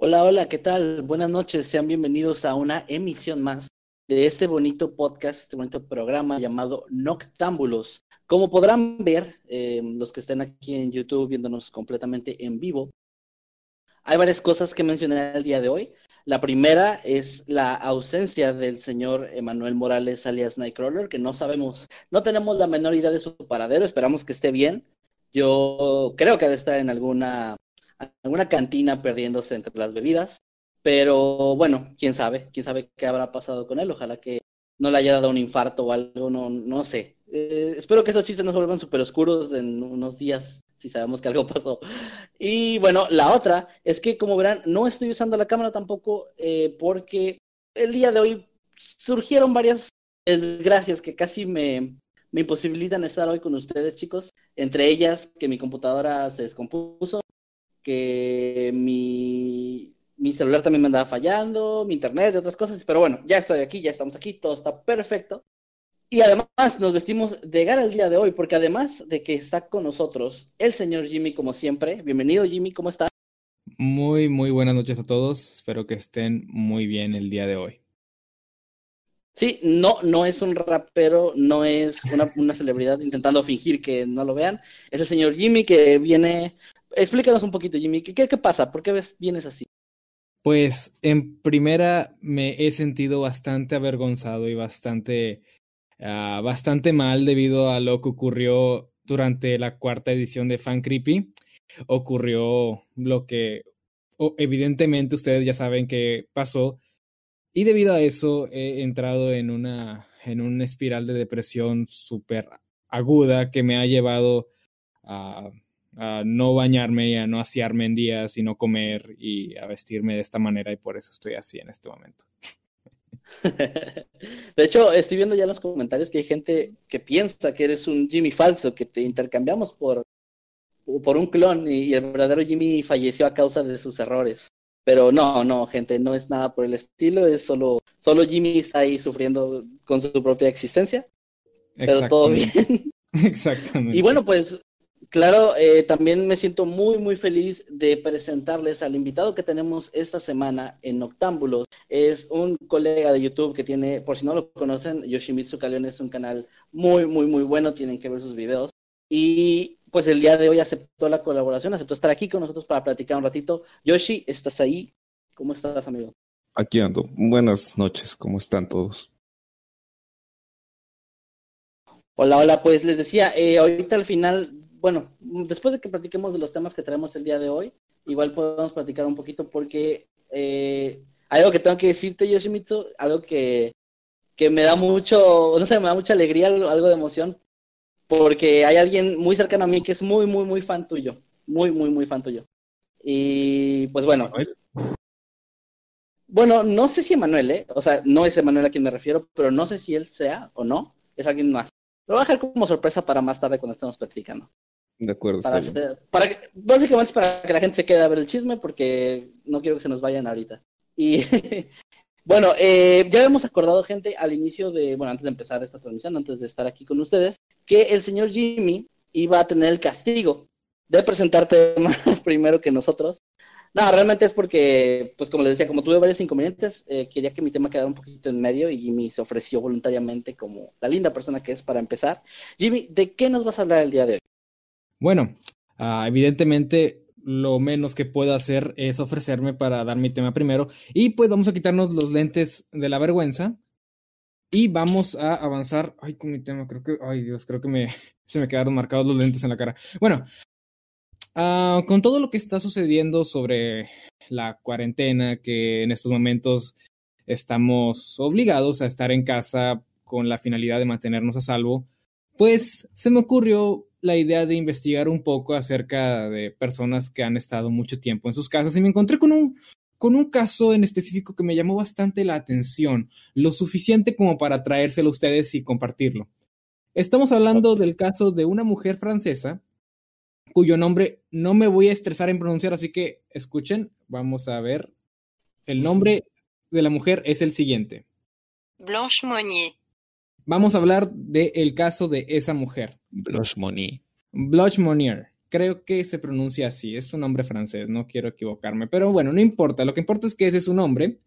Hola, hola, ¿qué tal? Buenas noches, sean bienvenidos a una emisión más de este bonito podcast, este bonito programa llamado Noctámbulos. Como podrán ver, eh, los que estén aquí en YouTube viéndonos completamente en vivo, hay varias cosas que mencionar el día de hoy. La primera es la ausencia del señor Emanuel Morales alias Nightcrawler, que no sabemos, no tenemos la menor idea de su paradero, esperamos que esté bien. Yo creo que ha de estar en alguna alguna cantina perdiéndose entre las bebidas. Pero bueno, quién sabe, quién sabe qué habrá pasado con él. Ojalá que no le haya dado un infarto o algo, no, no sé. Eh, espero que esos chistes no se vuelvan súper oscuros en unos días, si sabemos que algo pasó. Y bueno, la otra es que, como verán, no estoy usando la cámara tampoco eh, porque el día de hoy surgieron varias desgracias que casi me, me imposibilitan estar hoy con ustedes, chicos. Entre ellas, que mi computadora se descompuso que mi, mi celular también me andaba fallando, mi internet y otras cosas, pero bueno, ya estoy aquí, ya estamos aquí, todo está perfecto. Y además nos vestimos de gala el día de hoy, porque además de que está con nosotros el señor Jimmy, como siempre, bienvenido Jimmy, ¿cómo está? Muy, muy buenas noches a todos, espero que estén muy bien el día de hoy. Sí, no, no es un rapero, no es una, una celebridad intentando fingir que no lo vean, es el señor Jimmy que viene explícanos un poquito, Jimmy, ¿qué, pasa? ¿Por qué ves, vienes así? Pues en primera me he sentido bastante avergonzado y bastante, uh, bastante mal debido a lo que ocurrió durante la cuarta edición de Fan Creepy. Ocurrió lo que evidentemente ustedes ya saben que pasó y debido a eso he entrado en una, en una espiral de depresión súper aguda que me ha llevado a a no bañarme y a no asearme en días y no comer y a vestirme de esta manera y por eso estoy así en este momento. De hecho, estoy viendo ya en los comentarios que hay gente que piensa que eres un Jimmy falso, que te intercambiamos por, por un clon y, el verdadero Jimmy falleció a causa de sus errores. Pero no, no, gente, no es nada por el estilo, es solo, solo Jimmy está ahí sufriendo con su propia existencia. Pero todo bien. Exactamente. Y bueno, pues Claro, eh, también me siento muy, muy feliz de presentarles al invitado que tenemos esta semana en Noctámbulos. Es un colega de YouTube que tiene, por si no lo conocen, Yoshimitsu Kaleon es un canal muy, muy, muy bueno, tienen que ver sus videos. Y pues el día de hoy aceptó la colaboración, aceptó estar aquí con nosotros para platicar un ratito. Yoshi, ¿estás ahí? ¿Cómo estás, amigo? Aquí ando. Buenas noches, ¿cómo están todos? Hola, hola, pues les decía, eh, ahorita al final bueno, después de que platiquemos de los temas que traemos el día de hoy, igual podemos platicar un poquito porque eh, algo que tengo que decirte, Yoshimitsu, algo que, que me da mucho, no sé, me da mucha alegría, algo de emoción, porque hay alguien muy cercano a mí que es muy, muy, muy fan tuyo, muy, muy, muy fan tuyo. Y pues bueno. Bueno, no sé si Emanuel, ¿eh? O sea, no es Emanuel a quien me refiero, pero no sé si él sea o no, es alguien más. Lo voy a dejar como sorpresa para más tarde cuando estemos platicando. De acuerdo. Para, para que, básicamente para que la gente se quede a ver el chisme porque no quiero que se nos vayan ahorita. Y bueno, eh, ya hemos acordado, gente, al inicio de, bueno, antes de empezar esta transmisión, antes de estar aquí con ustedes, que el señor Jimmy iba a tener el castigo de presentarte primero que nosotros. No, realmente es porque, pues como les decía, como tuve varios inconvenientes, eh, quería que mi tema quedara un poquito en medio y Jimmy se ofreció voluntariamente como la linda persona que es para empezar. Jimmy, ¿de qué nos vas a hablar el día de hoy? Bueno, uh, evidentemente lo menos que puedo hacer es ofrecerme para dar mi tema primero y pues vamos a quitarnos los lentes de la vergüenza Y vamos a avanzar. Ay, con mi tema, creo que. Ay, Dios, creo que me, se me quedaron marcados los lentes en la cara. Bueno, uh, con todo lo que está sucediendo sobre la cuarentena, que en estos momentos estamos obligados a estar en casa con la finalidad de mantenernos a salvo, pues se me ocurrió la idea de investigar un poco acerca de personas que han estado mucho tiempo en sus casas y me encontré con un, con un caso en específico que me llamó bastante la atención, lo suficiente como para traérselo a ustedes y compartirlo. Estamos hablando del caso de una mujer francesa cuyo nombre no me voy a estresar en pronunciar, así que escuchen, vamos a ver. El nombre de la mujer es el siguiente. Blanche Monnier. Vamos a hablar del caso de esa mujer. Blanche Monnier. Creo que se pronuncia así, es un nombre francés, no quiero equivocarme, pero bueno, no importa, lo que importa es que ese es su nombre.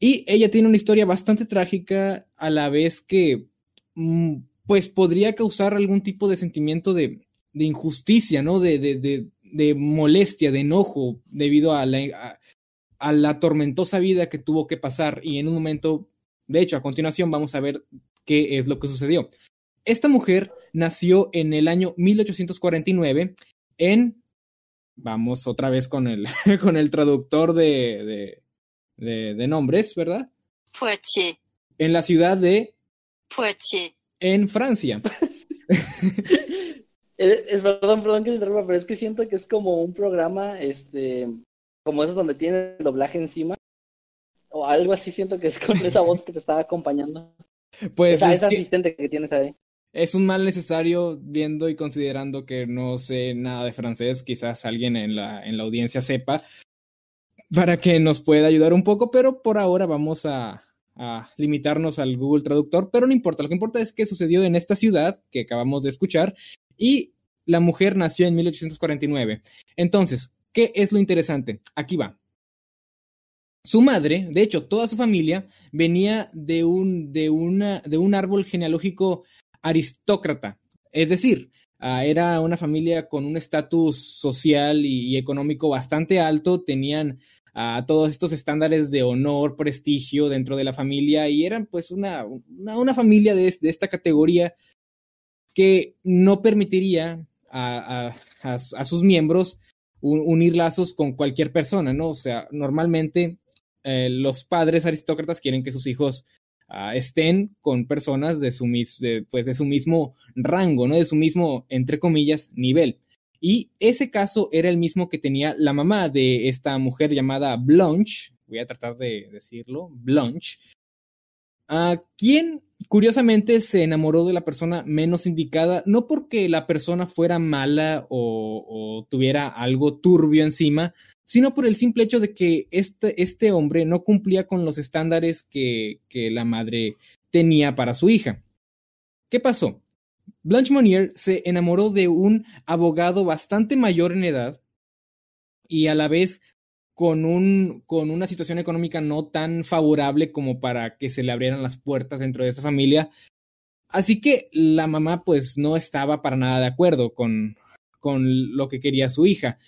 Y ella tiene una historia bastante trágica a la vez que, mm, pues, podría causar algún tipo de sentimiento de, de injusticia, ¿no? De, de, de, de, molestia, de enojo, debido a la, a la tormentosa vida que tuvo que pasar. Y en un momento, de hecho, a continuación vamos a ver qué es lo que sucedió. Esta mujer nació en el año 1849 en, vamos otra vez con el, con el traductor de, de, de, de nombres, ¿verdad? Poitiers. En la ciudad de Poitiers. En Francia. es, es, perdón, perdón que se interrumpa, pero es que siento que es como un programa, este, como esos donde tiene el doblaje encima, o algo así, siento que es con esa voz que te está acompañando. Pues esa, es esa que asistente que tienes ahí. Es un mal necesario viendo y considerando que no sé nada de francés, quizás alguien en la, en la audiencia sepa, para que nos pueda ayudar un poco, pero por ahora vamos a, a limitarnos al Google Traductor, pero no importa, lo que importa es que sucedió en esta ciudad que acabamos de escuchar y la mujer nació en 1849. Entonces, ¿qué es lo interesante? Aquí va. Su madre, de hecho, toda su familia venía de un, de una, de un árbol genealógico aristócrata. Es decir, uh, era una familia con un estatus social y, económico bastante alto, tenían uh, todos estos estándares de honor, prestigio dentro de la familia y eran pues una, una, familia de, esta categoría que no permitiría a, a sus miembros unir lazos con cualquier persona, ¿no? O sea, normalmente eh, los padres aristócratas quieren que sus hijos uh, estén con personas de su, mis, pues, de su mismo rango, ¿no? De su mismo, entre comillas, nivel. Y ese caso era el mismo que tenía la mamá de esta mujer llamada Blanche, voy a tratar de decirlo, Blanche, uh, quien curiosamente se enamoró de la persona menos indicada, no porque la persona fuera mala o, o tuviera algo turbio encima, sino por el simple hecho de que este, este hombre no cumplía con los estándares que, que, la madre tenía para su hija. ¿Qué pasó? Blanche Monnier se enamoró de un abogado bastante mayor en edad y a la vez con, un, con una situación económica no tan favorable como para que se le abrieran las puertas dentro de esa familia. Así que la mamá pues no estaba para nada de acuerdo con, con lo que quería su hija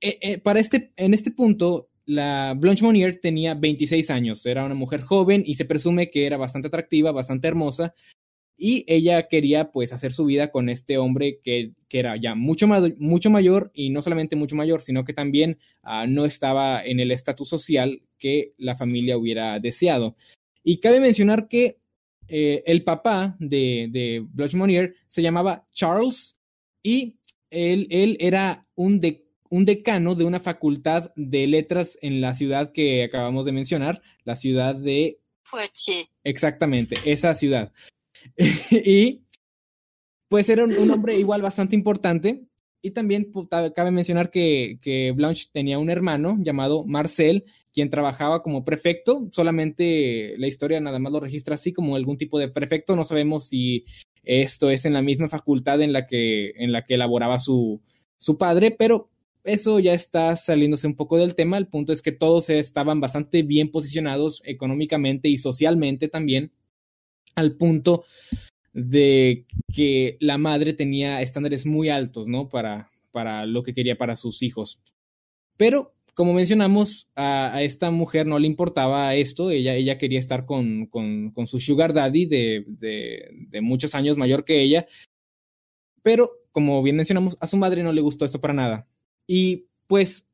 eh, eh, para este, en este punto, la Blanche Monnier tenía 26 años, era una mujer joven y se presume que era bastante atractiva, bastante hermosa, y ella quería pues hacer su vida con este hombre que, que era ya mucho, mucho mayor y no solamente mucho mayor, sino que también uh, no estaba en el estatus social que la familia hubiera deseado. Y cabe mencionar que eh, el papá de, de Blanche Monnier se llamaba Charles y él, él era un de, un decano de una facultad de letras en la ciudad que acabamos de mencionar, la ciudad de Poitiers. Exactamente, esa ciudad. y pues era un, hombre igual bastante importante. Y también cabe mencionar que, que, Blanche tenía un hermano llamado Marcel, quien trabajaba como prefecto. Solamente la historia nada más lo registra así como algún tipo de prefecto. No sabemos si esto es en la misma facultad en la que, en la que elaboraba su, su padre, pero eso ya está saliéndose un poco del tema. El punto es que todos estaban bastante bien posicionados económicamente y socialmente también, al punto de que la madre tenía estándares muy altos, ¿no? Para, para lo que quería para sus hijos. Pero como mencionamos, a, esta mujer no le importaba esto, ella, ella quería estar con, con, con su sugar daddy de, de, muchos años mayor que ella, pero como bien mencionamos, a su madre no le gustó esto para nada. Y pues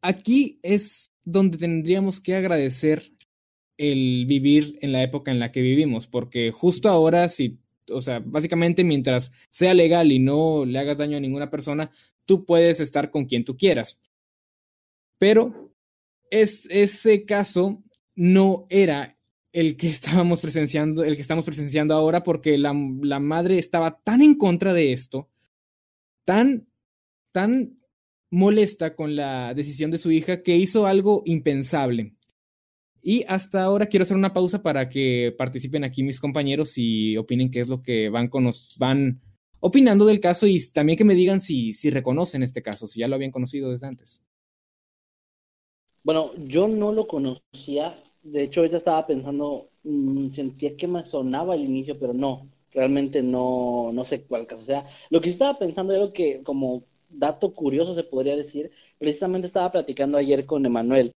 aquí es donde tendríamos que agradecer el vivir en la época en la que vivimos, porque justo ahora, si, o sea, básicamente mientras sea legal y no le hagas daño a ninguna persona, tú puedes estar con quien tú quieras. Pero es, ese caso no era el que estábamos presenciando, el que estamos presenciando ahora, porque la, la madre estaba tan en contra de esto, tan, tan molesta con la decisión de su hija que hizo algo impensable. Y hasta ahora quiero hacer una pausa para que participen aquí mis compañeros y opinen qué es lo que van, con van opinando del caso y también que me digan si, si reconocen este caso, si ya lo habían conocido desde antes. Bueno, yo no lo conocía. De hecho, ahorita estaba pensando, mmm, sentía que me sonaba al inicio, pero no, realmente no, no sé cuál caso. O sea, lo que estaba pensando era que, como dato curioso se podría decir, precisamente estaba platicando ayer con Emanuel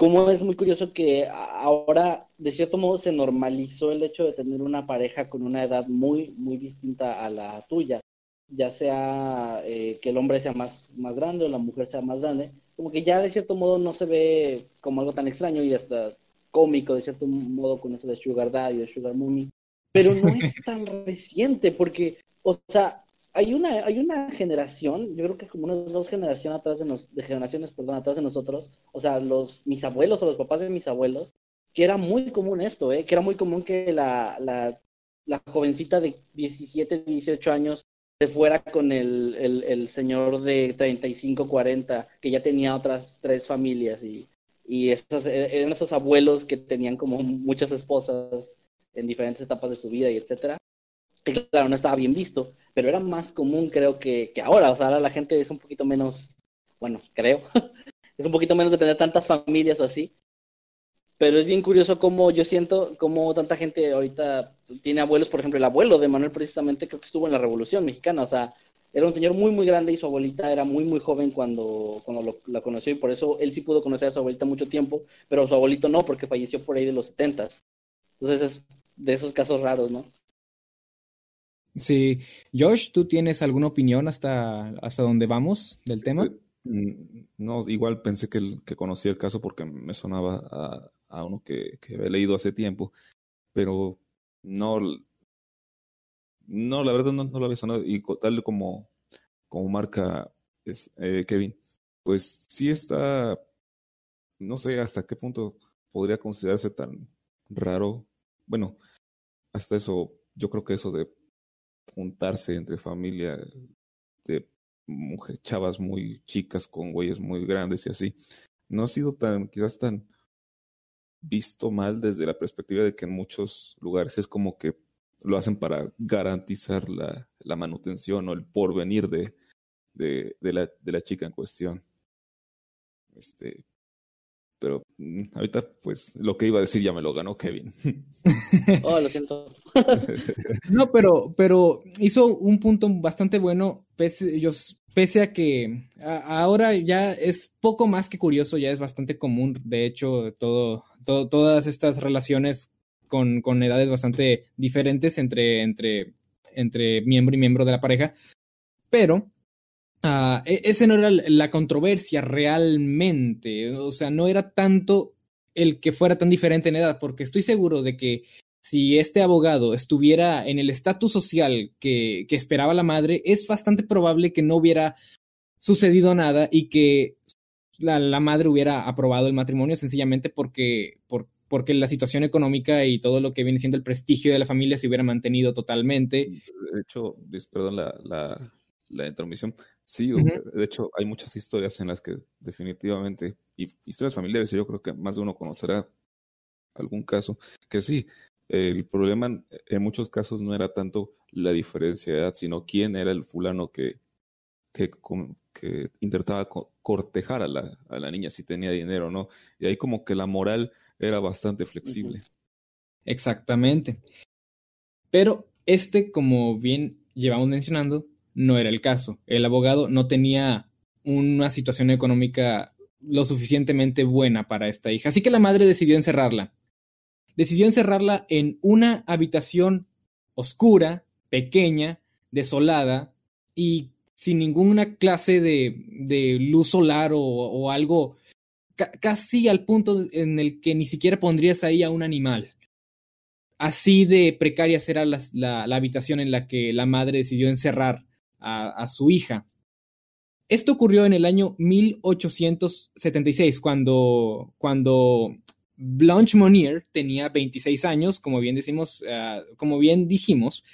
como es muy curioso que ahora, de cierto modo, se normalizó el hecho de tener una pareja con una edad muy, muy distinta a la tuya, ya sea eh, que el hombre sea más, más grande o la mujer sea más grande, como que ya de cierto modo no se ve como algo tan extraño y hasta cómico, de cierto modo, con eso de Sugar Daddy o Sugar Mummy, pero no es tan reciente porque, o sea, hay una, hay una generación, yo creo que como unas dos generaciones atrás de, nos, generaciones, perdón, atrás de nosotros, o sea, los, mis abuelos o los papás de mis abuelos, que era muy común esto, ¿eh? que era muy común que la, la, la jovencita de 17, 18 años se fuera con el, el, el, señor de 35, 40, que ya tenía otras tres familias y, y estos, eran esos abuelos que tenían como muchas esposas en diferentes etapas de su vida y etcétera. Y claro, no estaba bien visto, pero era más común creo que, que ahora, o sea, ahora la gente es un poquito menos, bueno, creo, es un poquito menos de tener tantas familias o así, pero es bien curioso cómo yo siento cómo tanta gente ahorita tiene abuelos, por ejemplo, el abuelo de Manuel precisamente creo que estuvo en la Revolución Mexicana, o sea, era un señor muy, muy grande y su abuelita era muy, muy joven cuando, cuando lo, la conoció y por eso él sí pudo conocer a su abuelita mucho tiempo, pero su abuelito no, porque falleció por ahí de los setentas. Entonces es de esos casos raros, ¿no? Sí. Josh, ¿tú tienes alguna opinión hasta, hasta dónde vamos del tema? Mm, no, igual pensé que, que conocía el caso porque me sonaba a, a uno que, que, había leído hace tiempo, pero no, no, la verdad no, no lo había sonado y tal como, como marca es, eh, Kevin, pues sí está, no sé hasta qué punto podría considerarse tan raro. Bueno, hasta eso, yo creo que eso de juntarse entre familia de mujer, chavas muy chicas con güeyes muy grandes y así, no ha sido tan, quizás tan visto mal desde la perspectiva de que en muchos lugares es como que lo hacen para garantizar la, la manutención o el porvenir de, de, de, la, de la chica en cuestión. Este, pero mm, ahorita pues lo que iba a decir ya me lo ganó Kevin. Oh, lo siento. no, pero, pero hizo un punto bastante bueno, pese, ellos, pese a que a, ahora ya es poco más que curioso, ya es bastante común, de hecho, todo, todo todas estas relaciones con, con edades bastante diferentes entre, entre, entre miembro y miembro de la pareja, pero Uh, ese no era la controversia realmente, o sea, no era tanto el que fuera tan diferente en edad, porque estoy seguro de que si este abogado estuviera en el estatus social que, que, esperaba la madre, es bastante probable que no hubiera sucedido nada y que la, madre hubiera aprobado el matrimonio sencillamente porque, por, porque la situación económica y todo lo que viene siendo el prestigio de la familia se hubiera mantenido totalmente. De hecho, perdón la, la, la intromisión. Sí, uh -huh. de hecho hay muchas historias en las que definitivamente, y historias familiares, yo creo que más de uno conocerá algún caso, que sí, el problema en muchos casos no era tanto la diferencia de edad, sino quién era el fulano que, que, que intentaba cortejar a la, a la niña, si tenía dinero o no. Y ahí como que la moral era bastante flexible. Exactamente. Pero este, como bien llevamos mencionando, no era el caso. El abogado no tenía una situación económica lo suficientemente buena para esta hija. Así que la madre decidió encerrarla. Decidió encerrarla en una habitación oscura, pequeña, desolada y sin ninguna clase de, de luz solar o, algo ca- casi al punto en el que ni siquiera pondrías ahí a un animal. Así de precaria era la, la- la habitación en la que la madre decidió encerrar a, su hija. Esto ocurrió en el año 1876, cuando, cuando Blanche Monnier tenía 26 años, como bien decimos, ah, como bien dijimos,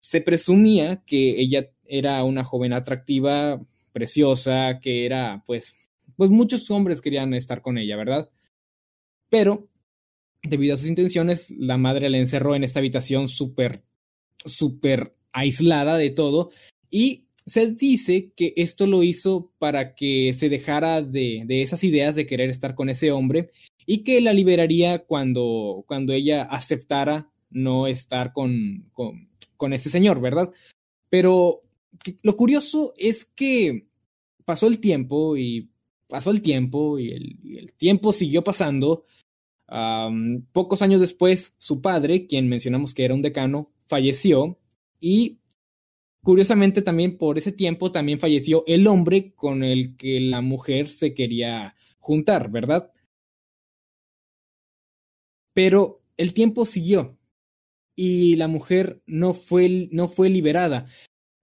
se presumía que ella era una joven atractiva, preciosa, que era, pues, pues muchos hombres querían estar con ella, ¿verdad? Pero, debido a sus intenciones, la madre la encerró en esta habitación súper, súper aislada de todo y se dice que esto lo hizo para que se dejara de, de esas ideas de querer estar con ese hombre y que la liberaría cuando, cuando ella aceptara no estar con, con, con ese señor, ¿verdad? Pero lo curioso es que pasó el tiempo y pasó el tiempo y el, tiempo siguió pasando. Pocos años después, su padre, quien mencionamos que era un decano, falleció y curiosamente también por ese tiempo también falleció el hombre con el que la mujer se quería juntar, ¿verdad? Pero el tiempo siguió y la mujer no fue, no fue liberada.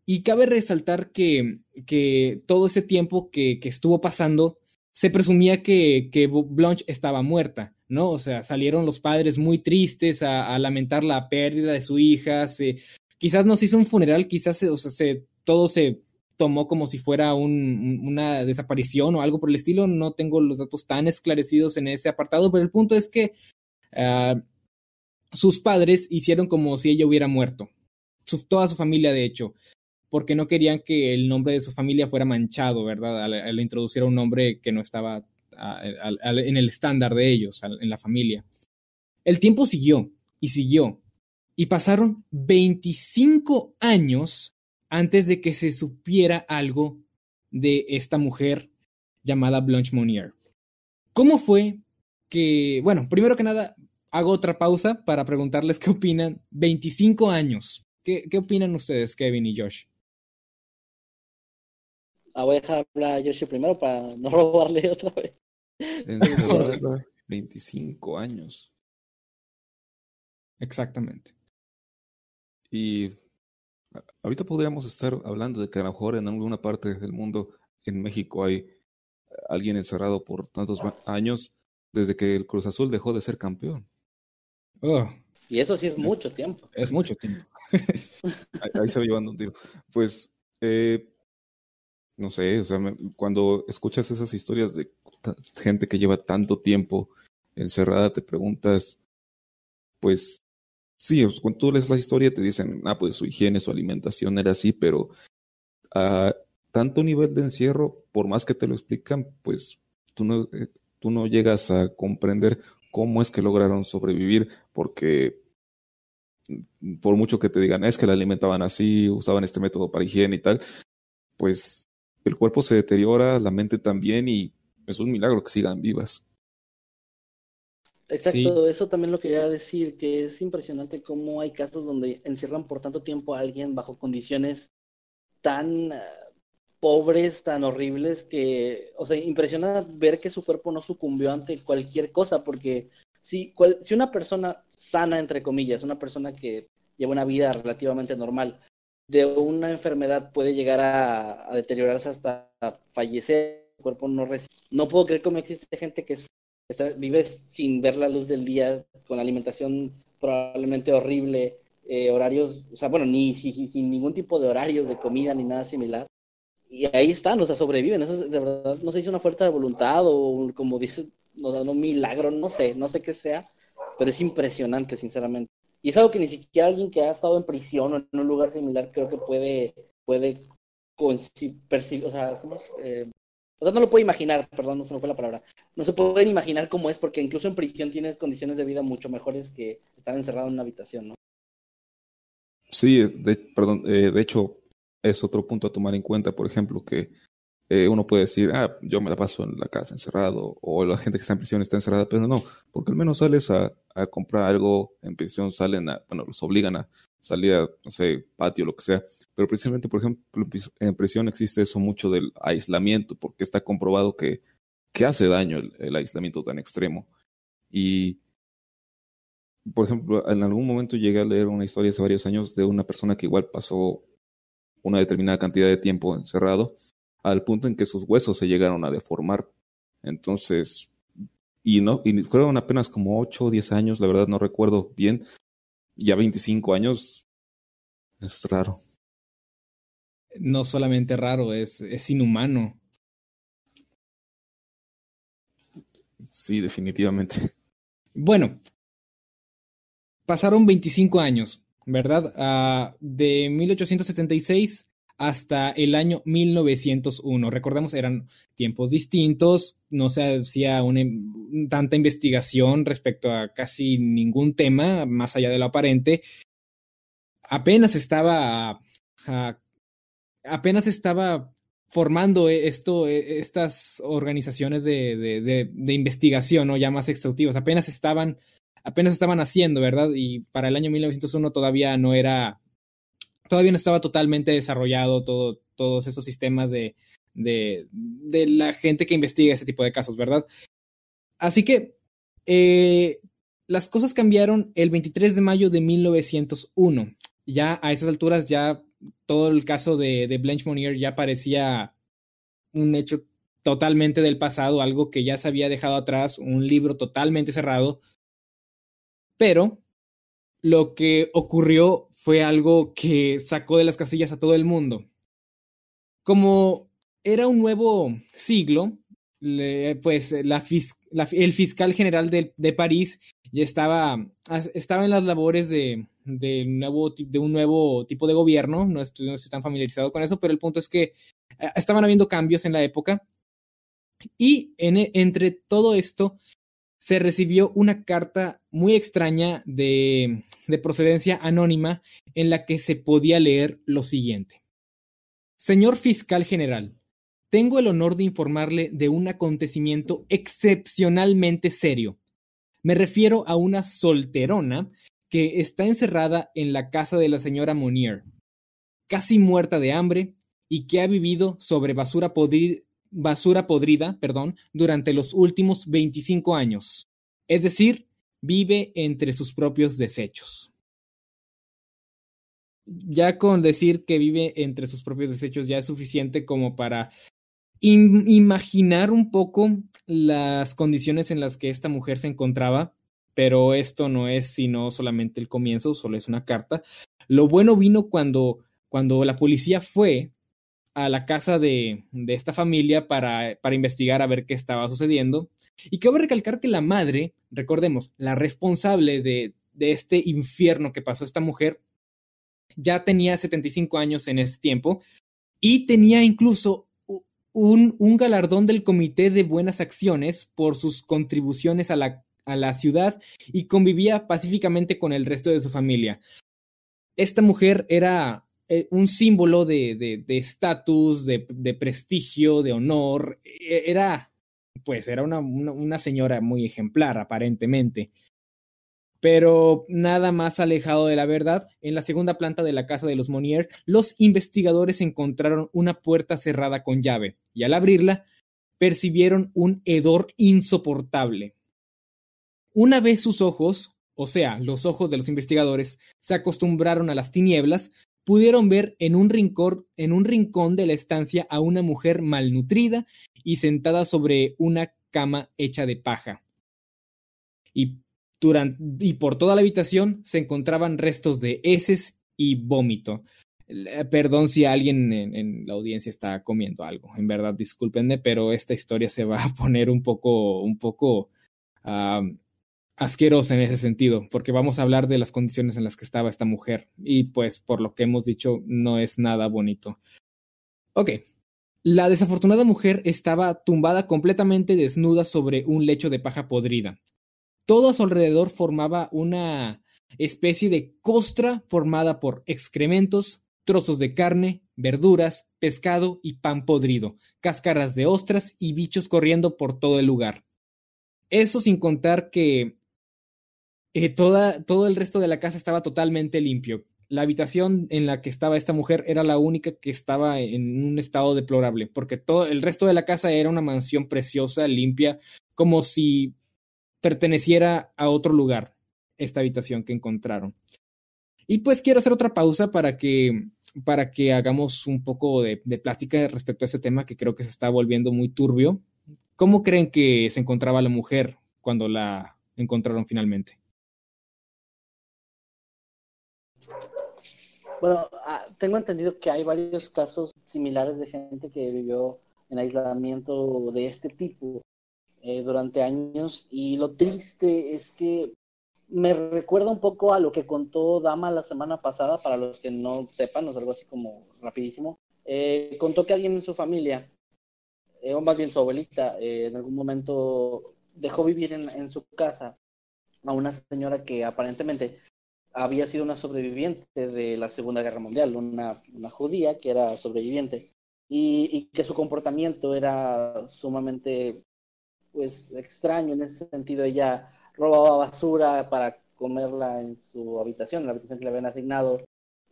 Y cabe resaltar que, que todo ese tiempo que, que estuvo pasando, se presumía que, que Blanche estaba muerta, ¿no? O sea, salieron los padres muy tristes a, a lamentar la pérdida de su hija, se, quizás no se hizo un funeral, quizás se, todo se tomó como si fuera un, una desaparición o algo por el estilo, no tengo los datos tan esclarecidos en ese apartado, pero el punto es que uh, sus padres hicieron como si ella hubiera muerto, toda su familia de hecho, porque no querían que el nombre de su familia fuera manchado, ¿verdad? Al, al introducir un nombre que no estaba en el estándar de ellos, en la familia. El tiempo siguió y siguió, y pasaron 25 años antes de que se supiera algo de esta mujer llamada Blanche Monnier. ¿Cómo fue que, bueno, primero que nada, hago otra pausa para preguntarles qué opinan. 25 años. ¿Qué, qué opinan ustedes, Kevin y Josh? Ah, voy a dejar hablar a Josh primero para no robarle otra vez. Encerrada 25 años. Exactamente. Y ahorita podríamos estar hablando de que a lo mejor en alguna parte del mundo, en México, hay alguien encerrado por tantos años desde que el Cruz Azul dejó de ser campeón. Oh, y eso sí es mucho tiempo. Es mucho tiempo. ahí, ahí, se va llevando un tiro. Pues, eh, no sé, o sea, me, cuando escuchas esas historias de gente que lleva tanto tiempo encerrada, te preguntas, pues, sí, cuando tú lees la historia te dicen, ah, pues su higiene, su alimentación era así, pero a tanto nivel de encierro, por más que te lo explican, pues tú no, eh, tú no llegas a comprender cómo es que lograron sobrevivir, porque por mucho que te digan, es que la alimentaban así, usaban este método para higiene y tal, pues el cuerpo se deteriora, la mente también, y es un milagro que sigan vivas. Exacto, eso también lo quería decir, que es impresionante cómo hay casos donde encierran por tanto tiempo a alguien bajo condiciones tan uh, pobres, tan horribles, que, o sea, impresiona ver que su cuerpo no sucumbió ante cualquier cosa, porque si, cual, si una persona sana, entre comillas, una persona que lleva una vida relativamente normal, de una enfermedad puede llegar a, a deteriorarse hasta fallecer, el cuerpo no resiste. No puedo creer cómo existe gente que Vives sin ver la luz del día, con alimentación probablemente horrible, eh, horarios, o sea, bueno, ni sin, sin, ningún tipo de horarios de comida ni nada similar. Y ahí están, o sea, sobreviven. Eso es, de verdad, no si es una fuerza de voluntad o como dice, no, no, un milagro, no sé, no sé qué sea, pero es impresionante, sinceramente. Y es algo que ni siquiera alguien que ha estado en prisión o en un lugar similar creo que puede, puede percibir, o sea, ¿cómo es? Eh, o sea, no lo puede imaginar, perdón, no se me fue la palabra. No se pueden imaginar cómo es, porque incluso en prisión tienes condiciones de vida mucho mejores que estar encerrado en una habitación, ¿no? Sí, perdón, eh, de hecho, es otro punto a tomar en cuenta, por ejemplo, que eh, uno puede decir, ah, yo me la paso en la casa encerrado, o la gente que está en prisión está encerrada, pero no, porque al menos sales a, comprar algo en prisión, salen a, bueno, los obligan a salir a, no sé, patio, lo que sea. Pero precisamente, por ejemplo, en prisión existe eso mucho del aislamiento, porque está comprobado que, que hace daño el, el aislamiento tan extremo. Y, por ejemplo, en algún momento llegué a leer una historia hace varios años de una persona que igual pasó una determinada cantidad de tiempo encerrado, al punto en que sus huesos se llegaron a deformar. Entonces, y no, y fueron apenas como 8 o 10 años, la verdad no recuerdo bien, ya 25 años, es raro. No solamente raro, es, es inhumano. Sí, definitivamente. Bueno, pasaron 25 años, ¿verdad? Uh, de 1876 hasta el año 1901. Recordemos, eran tiempos distintos, no se hacía tanta investigación respecto a casi ningún tema, más allá de lo aparente. Apenas estaba, apenas estaba formando esto, estas organizaciones de, de investigación, ¿no? ya más exhaustivas, apenas estaban, apenas estaban haciendo, ¿verdad? Y para el año 1901 todavía no era todavía no estaba totalmente desarrollado todo, todos esos sistemas de, de, de, la gente que investiga ese tipo de casos, ¿verdad? Así que eh, las cosas cambiaron el 23 de mayo de 1901. Ya a esas alturas ya todo el caso de, de Blanche Monnier ya parecía un hecho totalmente del pasado, algo que ya se había dejado atrás, un libro totalmente cerrado. Pero lo que ocurrió fue algo que sacó de las casillas a todo el mundo. Como era un nuevo siglo, pues el fiscal general de, de, París ya estaba, estaba en las labores de, de, nuevo, de un nuevo tipo de gobierno, no estoy, no estoy tan familiarizado con eso, pero el punto es que uh, estaban habiendo cambios en la época y en, entre todo esto se recibió una carta muy extraña de, de, procedencia anónima en la que se podía leer lo siguiente. Señor fiscal general, tengo el honor de informarle de un acontecimiento excepcionalmente serio. Me refiero a una solterona que está encerrada en la casa de la señora Monier, casi muerta de hambre y que ha vivido sobre basura podrida basura podrida, perdón, durante los últimos 25 años. Es decir, vive entre sus propios desechos. Ya con decir que vive entre sus propios desechos ya es suficiente como para imaginar un poco las condiciones en las que esta mujer se encontraba, pero esto no es sino solamente el comienzo, solo es una carta. Lo bueno vino cuando, cuando la policía fue a la casa de, de esta familia para, para, investigar a ver qué estaba sucediendo. Y cabe recalcar que la madre, recordemos, la responsable de, de este infierno que pasó esta mujer, ya tenía 75 años en ese tiempo y tenía incluso un, un, galardón del Comité de Buenas Acciones por sus contribuciones a la, a la ciudad y convivía pacíficamente con el resto de su familia. Esta mujer era un símbolo de estatus, de, de, de, prestigio, de honor. Era, pues, era una, una, señora muy ejemplar, aparentemente. Pero nada más alejado de la verdad, en la segunda planta de la casa de los Monier, los investigadores encontraron una puerta cerrada con llave, y al abrirla, percibieron un hedor insoportable. Una vez sus ojos, o sea, los ojos de los investigadores, se acostumbraron a las tinieblas, pudieron ver en un rincón, en un rincón de la estancia a una mujer malnutrida y sentada sobre una cama hecha de paja. Y, durante, y por toda la habitación se encontraban restos de heces y vómito. Perdón si alguien en, la audiencia está comiendo algo. En verdad, discúlpenme, pero esta historia se va a poner un poco, un poco asquerosa en ese sentido, porque vamos a hablar de las condiciones en las que estaba esta mujer y pues por lo que hemos dicho no es nada bonito. Ok, la desafortunada mujer estaba tumbada completamente desnuda sobre un lecho de paja podrida. Todo a su alrededor formaba una especie de costra formada por excrementos, trozos de carne, verduras, pescado y pan podrido, cáscaras de ostras y bichos corriendo por todo el lugar. Eso sin contar que eh, todo el resto de la casa estaba totalmente limpio. La habitación en la que estaba esta mujer era la única que estaba en un estado deplorable, porque todo el resto de la casa era una mansión preciosa, limpia, como si perteneciera a otro lugar, esta habitación que encontraron. Y pues quiero hacer otra pausa para que, para que hagamos un poco de, de plática respecto a ese tema que creo que se está volviendo muy turbio. ¿Cómo creen que se encontraba la mujer cuando la encontraron finalmente? Bueno, ah, tengo entendido que hay varios casos similares de gente que vivió en aislamiento de este tipo eh, durante años y lo triste es que me recuerda un poco a lo que contó Dama la semana pasada, para los que no sepan, o algo así como rapidísimo. Eh, contó que alguien en su familia, eh, o más bien su abuelita, eh, en algún momento dejó vivir en su casa a una señora que aparentemente había sido una sobreviviente de la Segunda Guerra Mundial, una, una judía que era sobreviviente y, y, que su comportamiento era sumamente pues extraño en ese sentido. Ella robaba basura para comerla en su habitación, en la habitación que le habían asignado.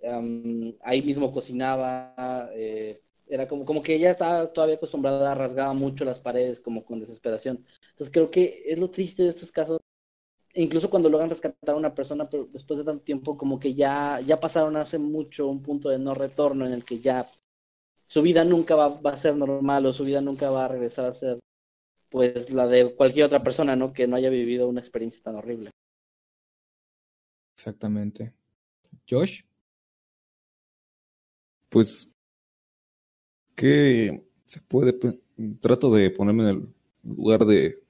Um, ahí mismo cocinaba. Eh, era como, como que ella estaba todavía acostumbrada, rasgaba mucho las paredes como con desesperación. Entonces creo que es lo triste de estos casos incluso cuando logran rescatar a una persona, pero después de tanto tiempo, como que ya, ya pasaron hace mucho un punto de no retorno en el que ya su vida nunca va, va, a ser normal o su vida nunca va a regresar a ser pues la de cualquier otra persona, ¿no? Que no haya vivido una experiencia tan horrible. Exactamente. Josh. Pues, ¿qué se puede? Trato de ponerme en el lugar de,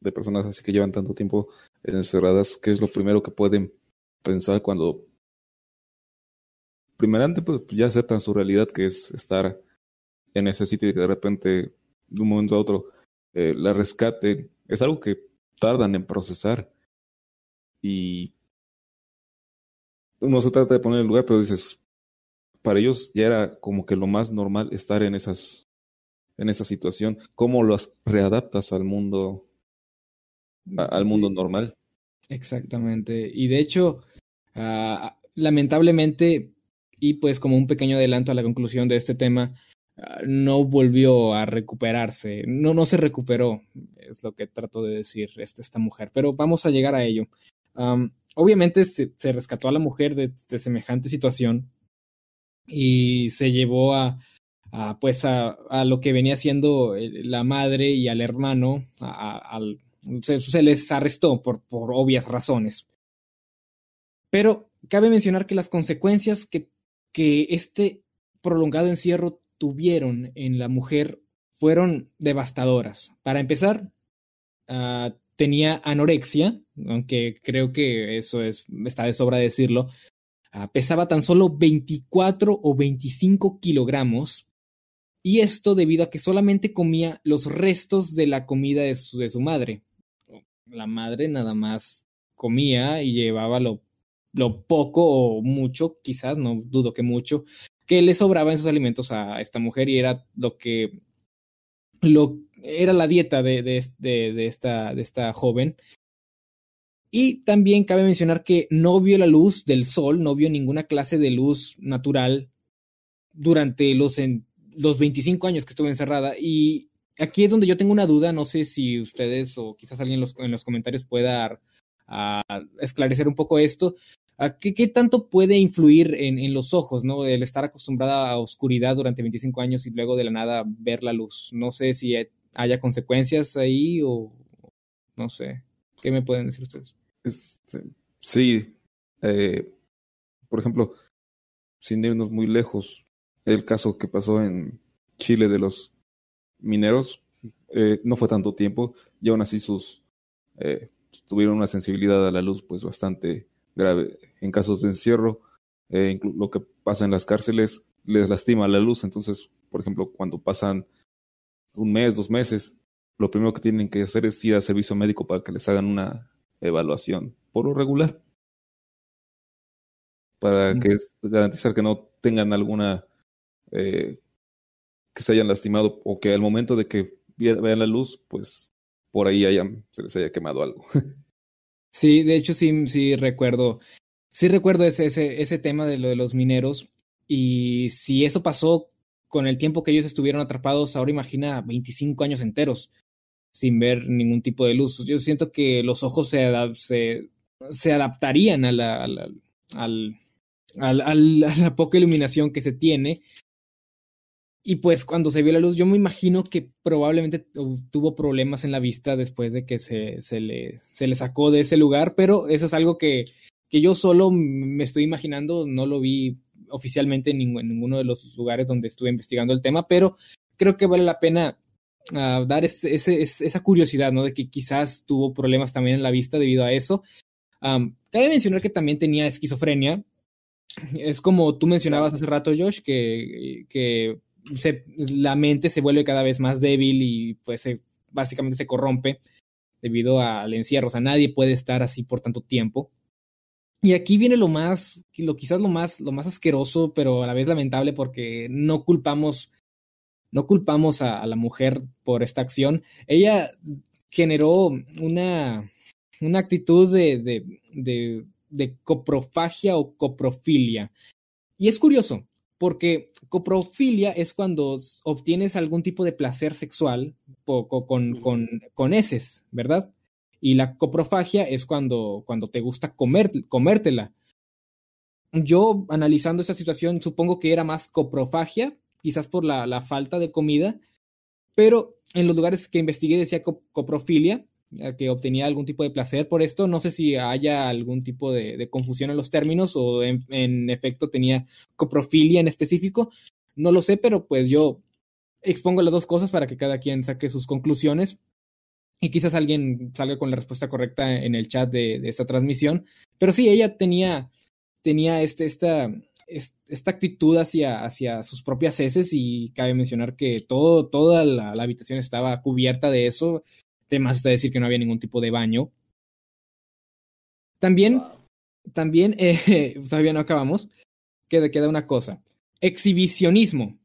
de personas así que llevan tanto tiempo encerradas, ¿qué es lo primero que pueden pensar cuando primeramente pues ya aceptan su realidad que es estar en ese sitio y que de repente de un momento a otro eh, la rescaten? Es algo que tardan en procesar y uno se trata de poner el lugar, pero dices, para ellos ya era como que lo más normal estar en esas en esa situación. ¿Cómo los readaptas al mundo al mundo normal. Exactamente. Y de hecho, uh, lamentablemente, y pues como un pequeño adelanto a la conclusión de este tema, uh, no volvió a recuperarse. No, no se recuperó, es lo que trato de decir esta, esta mujer. Pero vamos a llegar a ello. Um, obviamente se, se, rescató a la mujer de, de, semejante situación y se llevó a, a pues a, a, lo que venía siendo la madre y al hermano, al se, les arrestó por, por obvias razones. Pero cabe mencionar que las consecuencias que, que este prolongado encierro tuvieron en la mujer fueron devastadoras. Para empezar, uh, tenía anorexia, aunque creo que eso es, está de sobra decirlo. Uh, pesaba tan solo 24 o 25 kilogramos. Y esto debido a que solamente comía los restos de la comida de su, de su madre la madre nada más comía y llevaba lo, lo poco o mucho, quizás, no dudo que mucho, que le sobraba en sus alimentos a esta mujer y era lo que lo era la dieta de, de, de, esta, de esta joven. Y también cabe mencionar que no vio la luz del sol, no vio ninguna clase de luz natural durante los, en, los 25 años que estuvo encerrada. Y aquí es donde yo tengo una duda, no sé si ustedes o quizás alguien en los, en los comentarios pueda uh, esclarecer un poco esto. ¿qué, ¿qué, tanto puede influir en, en, los ojos, ¿no? El estar acostumbrada a oscuridad durante 25 años y luego de la nada ver la luz. No sé si haya consecuencias ahí o no sé. ¿Qué me pueden decir ustedes? Este, sí. Eh, por ejemplo, sin irnos muy lejos, el caso que pasó en Chile de los mineros, eh, no fue tanto tiempo y aún así sus eh, tuvieron una sensibilidad a la luz pues bastante grave. En casos de encierro, eh, lo que pasa en las cárceles les lastima la luz, entonces, por ejemplo, cuando pasan un mes, dos meses, lo primero que tienen que hacer es ir al servicio médico para que les hagan una evaluación por lo regular. Para que garantizar que no tengan alguna eh, que se hayan lastimado o que al momento de que vean la luz, pues por ahí hayan, se les haya quemado algo. Sí, de hecho sí, sí recuerdo, sí recuerdo ese, ese, ese tema de lo de los mineros y si eso pasó con el tiempo que ellos estuvieron atrapados, ahora imagina 25 años enteros sin ver ningún tipo de luz. Yo siento que los ojos se, se, se adaptarían a la, al, al, al, a la poca iluminación que se tiene. Y pues cuando se vio la luz, yo me imagino que probablemente tuvo problemas en la vista después de que se, se, le, se le sacó de ese lugar, pero eso es algo que, que yo solo me estoy imaginando, no lo vi oficialmente en, ninguno de los lugares donde estuve investigando el tema, pero creo que vale la pena uh, dar esa curiosidad, ¿no? De que quizás tuvo problemas también en la vista debido a eso. Cabe mencionar que también tenía esquizofrenia. Es como tú mencionabas hace rato, Josh, que se, la mente se vuelve cada vez más débil y pues se, básicamente se corrompe debido al encierro. O sea, nadie puede estar así por tanto tiempo. Y aquí viene lo más, lo quizás lo más, lo más asqueroso, pero a la vez lamentable porque no culpamos, no culpamos a, la mujer por esta acción. Ella generó una, una actitud de, de, de coprofagia o coprofilia. Y es curioso, porque coprofilia es cuando obtienes algún tipo de placer sexual con, con, con, con heces, ¿verdad? Y la coprofagia es cuando, cuando te gusta comer, comértela. Yo, analizando esa situación, supongo que era más coprofagia, quizás por la, la falta de comida, pero en los lugares que investigué decía coprofilia, que obtenía algún tipo de placer por esto. No sé si haya algún tipo de, confusión en los términos o en, efecto tenía coprofilia en específico. No lo sé, pero pues yo expongo las dos cosas para que cada quien saque sus conclusiones y quizás alguien salga con la respuesta correcta en el chat de, esta transmisión. Pero sí, ella tenía, tenía este, esta, esta actitud hacia, hacia sus propias heces y cabe mencionar que todo, toda la habitación estaba cubierta de eso temas está decir que no había ningún tipo de baño. También, wow. también, eh, todavía no acabamos, queda, queda una cosa. Exhibicionismo.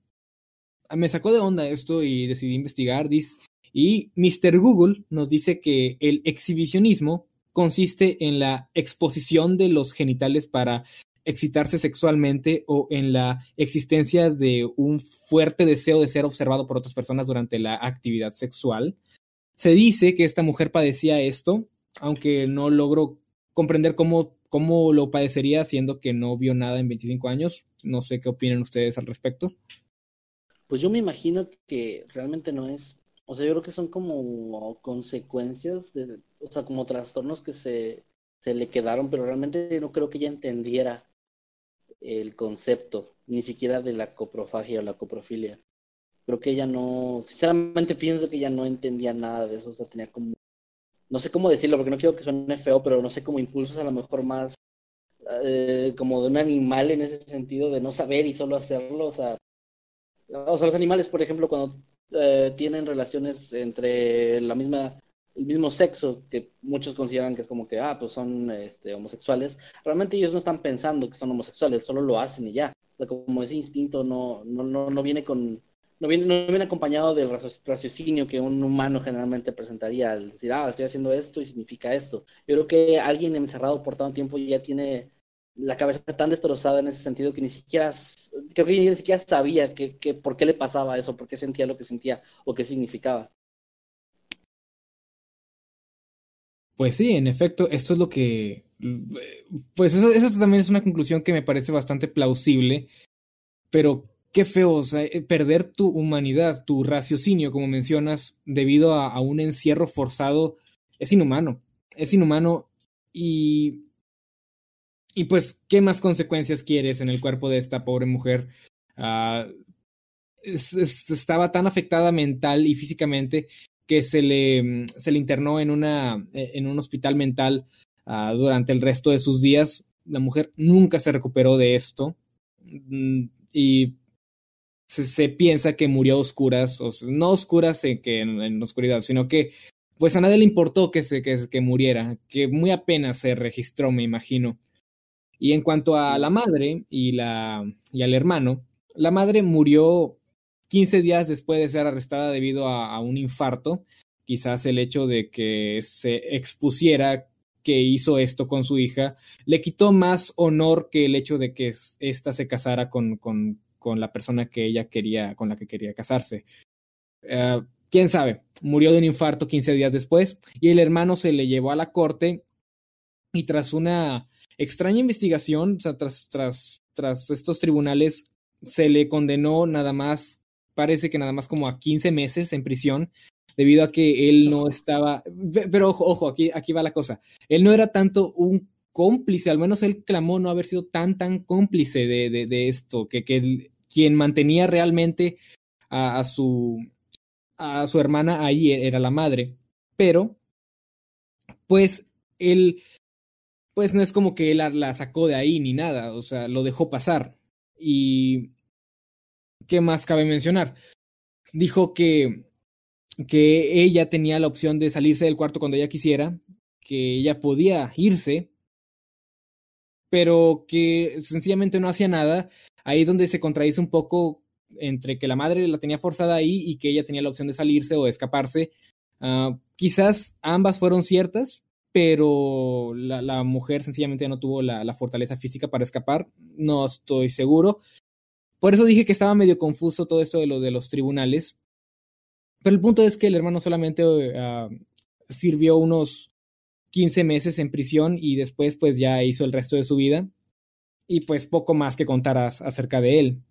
Me sacó de onda esto y decidí investigar. Dice, y Mr. Google nos dice que el exhibicionismo consiste en la exposición de los genitales para excitarse sexualmente o en la existencia de un fuerte deseo de ser observado por otras personas durante la actividad sexual. Se dice que esta mujer padecía esto, aunque no logro comprender cómo, cómo lo padecería, siendo que no vio nada en 25 años. No sé qué opinan ustedes al respecto. Pues yo me imagino que realmente no es, o sea, yo creo que son como consecuencias, de, o sea, como trastornos que se, se le quedaron, pero realmente no creo que ella entendiera el concepto, ni siquiera de la coprofagia o la coprofilia creo que ella no, sinceramente pienso que ella no entendía nada de eso, o sea, tenía como, no sé cómo decirlo, porque no quiero que suene feo, pero no sé, como impulsos a lo mejor más eh, como de un animal en ese sentido, de no saber y solo hacerlo, o sea, o sea los animales, por ejemplo, cuando eh, tienen relaciones entre la misma el mismo sexo que muchos consideran que es como que ah pues son este homosexuales realmente ellos no están pensando que son homosexuales solo lo hacen y ya. O sea, como ese instinto no no no no viene con no viene, viene acompañado del raciocinio que un humano generalmente presentaría al decir, ah, estoy haciendo esto y significa esto. Yo creo que alguien encerrado por tanto tiempo ya tiene la cabeza tan destrozada en ese sentido que ni siquiera, creo que ni siquiera sabía que, por qué le pasaba eso, por qué sentía lo que sentía o qué significaba. Pues sí, en efecto, esto es lo que, pues eso también es una conclusión que me parece bastante plausible, pero qué feo, sea, perder tu humanidad, tu raciocinio, como mencionas, debido a, un encierro forzado, es inhumano. Es inhumano y. Y pues, ¿qué más consecuencias quieres en el cuerpo de esta pobre mujer? Es, estaba tan afectada mental y físicamente que se le, se le internó en, una, en un hospital mental uh, durante el resto de sus días. La mujer nunca se recuperó de esto. Y se, piensa que murió a oscuras, o no oscuras en, que en, oscuridad, sino que pues a nadie le importó que, se, que, que muriera, que muy apenas se registró, me imagino. Y en cuanto a la madre y, la, y al hermano, la madre murió 15 días después de ser arrestada debido a, un infarto, quizás el hecho de que se expusiera que hizo esto con su hija le quitó más honor que el hecho de que ésta se casara con, con, la persona que ella quería, con la que quería casarse. Uh, Quién sabe, murió de un infarto 15 días después y el hermano se le llevó a la corte y tras una extraña investigación, o sea, tras, tras, tras estos tribunales, se le condenó nada más, parece que nada más como a 15 meses en prisión, debido a que él no estaba, pero ojo, ojo, aquí, aquí va la cosa, él no era tanto un cómplice, al menos él clamó no haber sido tan, tan cómplice de, de, de esto, que, que él, quien mantenía realmente a, su, a su hermana ahí era la madre, pero pues él, pues no es como que él la, la sacó de ahí ni nada, o sea, lo dejó pasar. Y ¿qué más cabe mencionar? Dijo que que ella tenía la opción de salirse del cuarto cuando ella quisiera, que ella podía irse, pero que sencillamente no hacía nada. Ahí es donde se contradice un poco entre que la madre la tenía forzada ahí y que ella tenía la opción de salirse o escaparse. Uh, quizás ambas fueron ciertas, pero la, mujer sencillamente no tuvo la, fortaleza física para escapar. No estoy seguro. Por eso dije que estaba medio confuso todo esto de lo de los tribunales. Pero el punto es que el hermano solamente uh, sirvió unos 15 meses en prisión y después pues ya hizo el resto de su vida. Y pues poco más que contar acerca de él.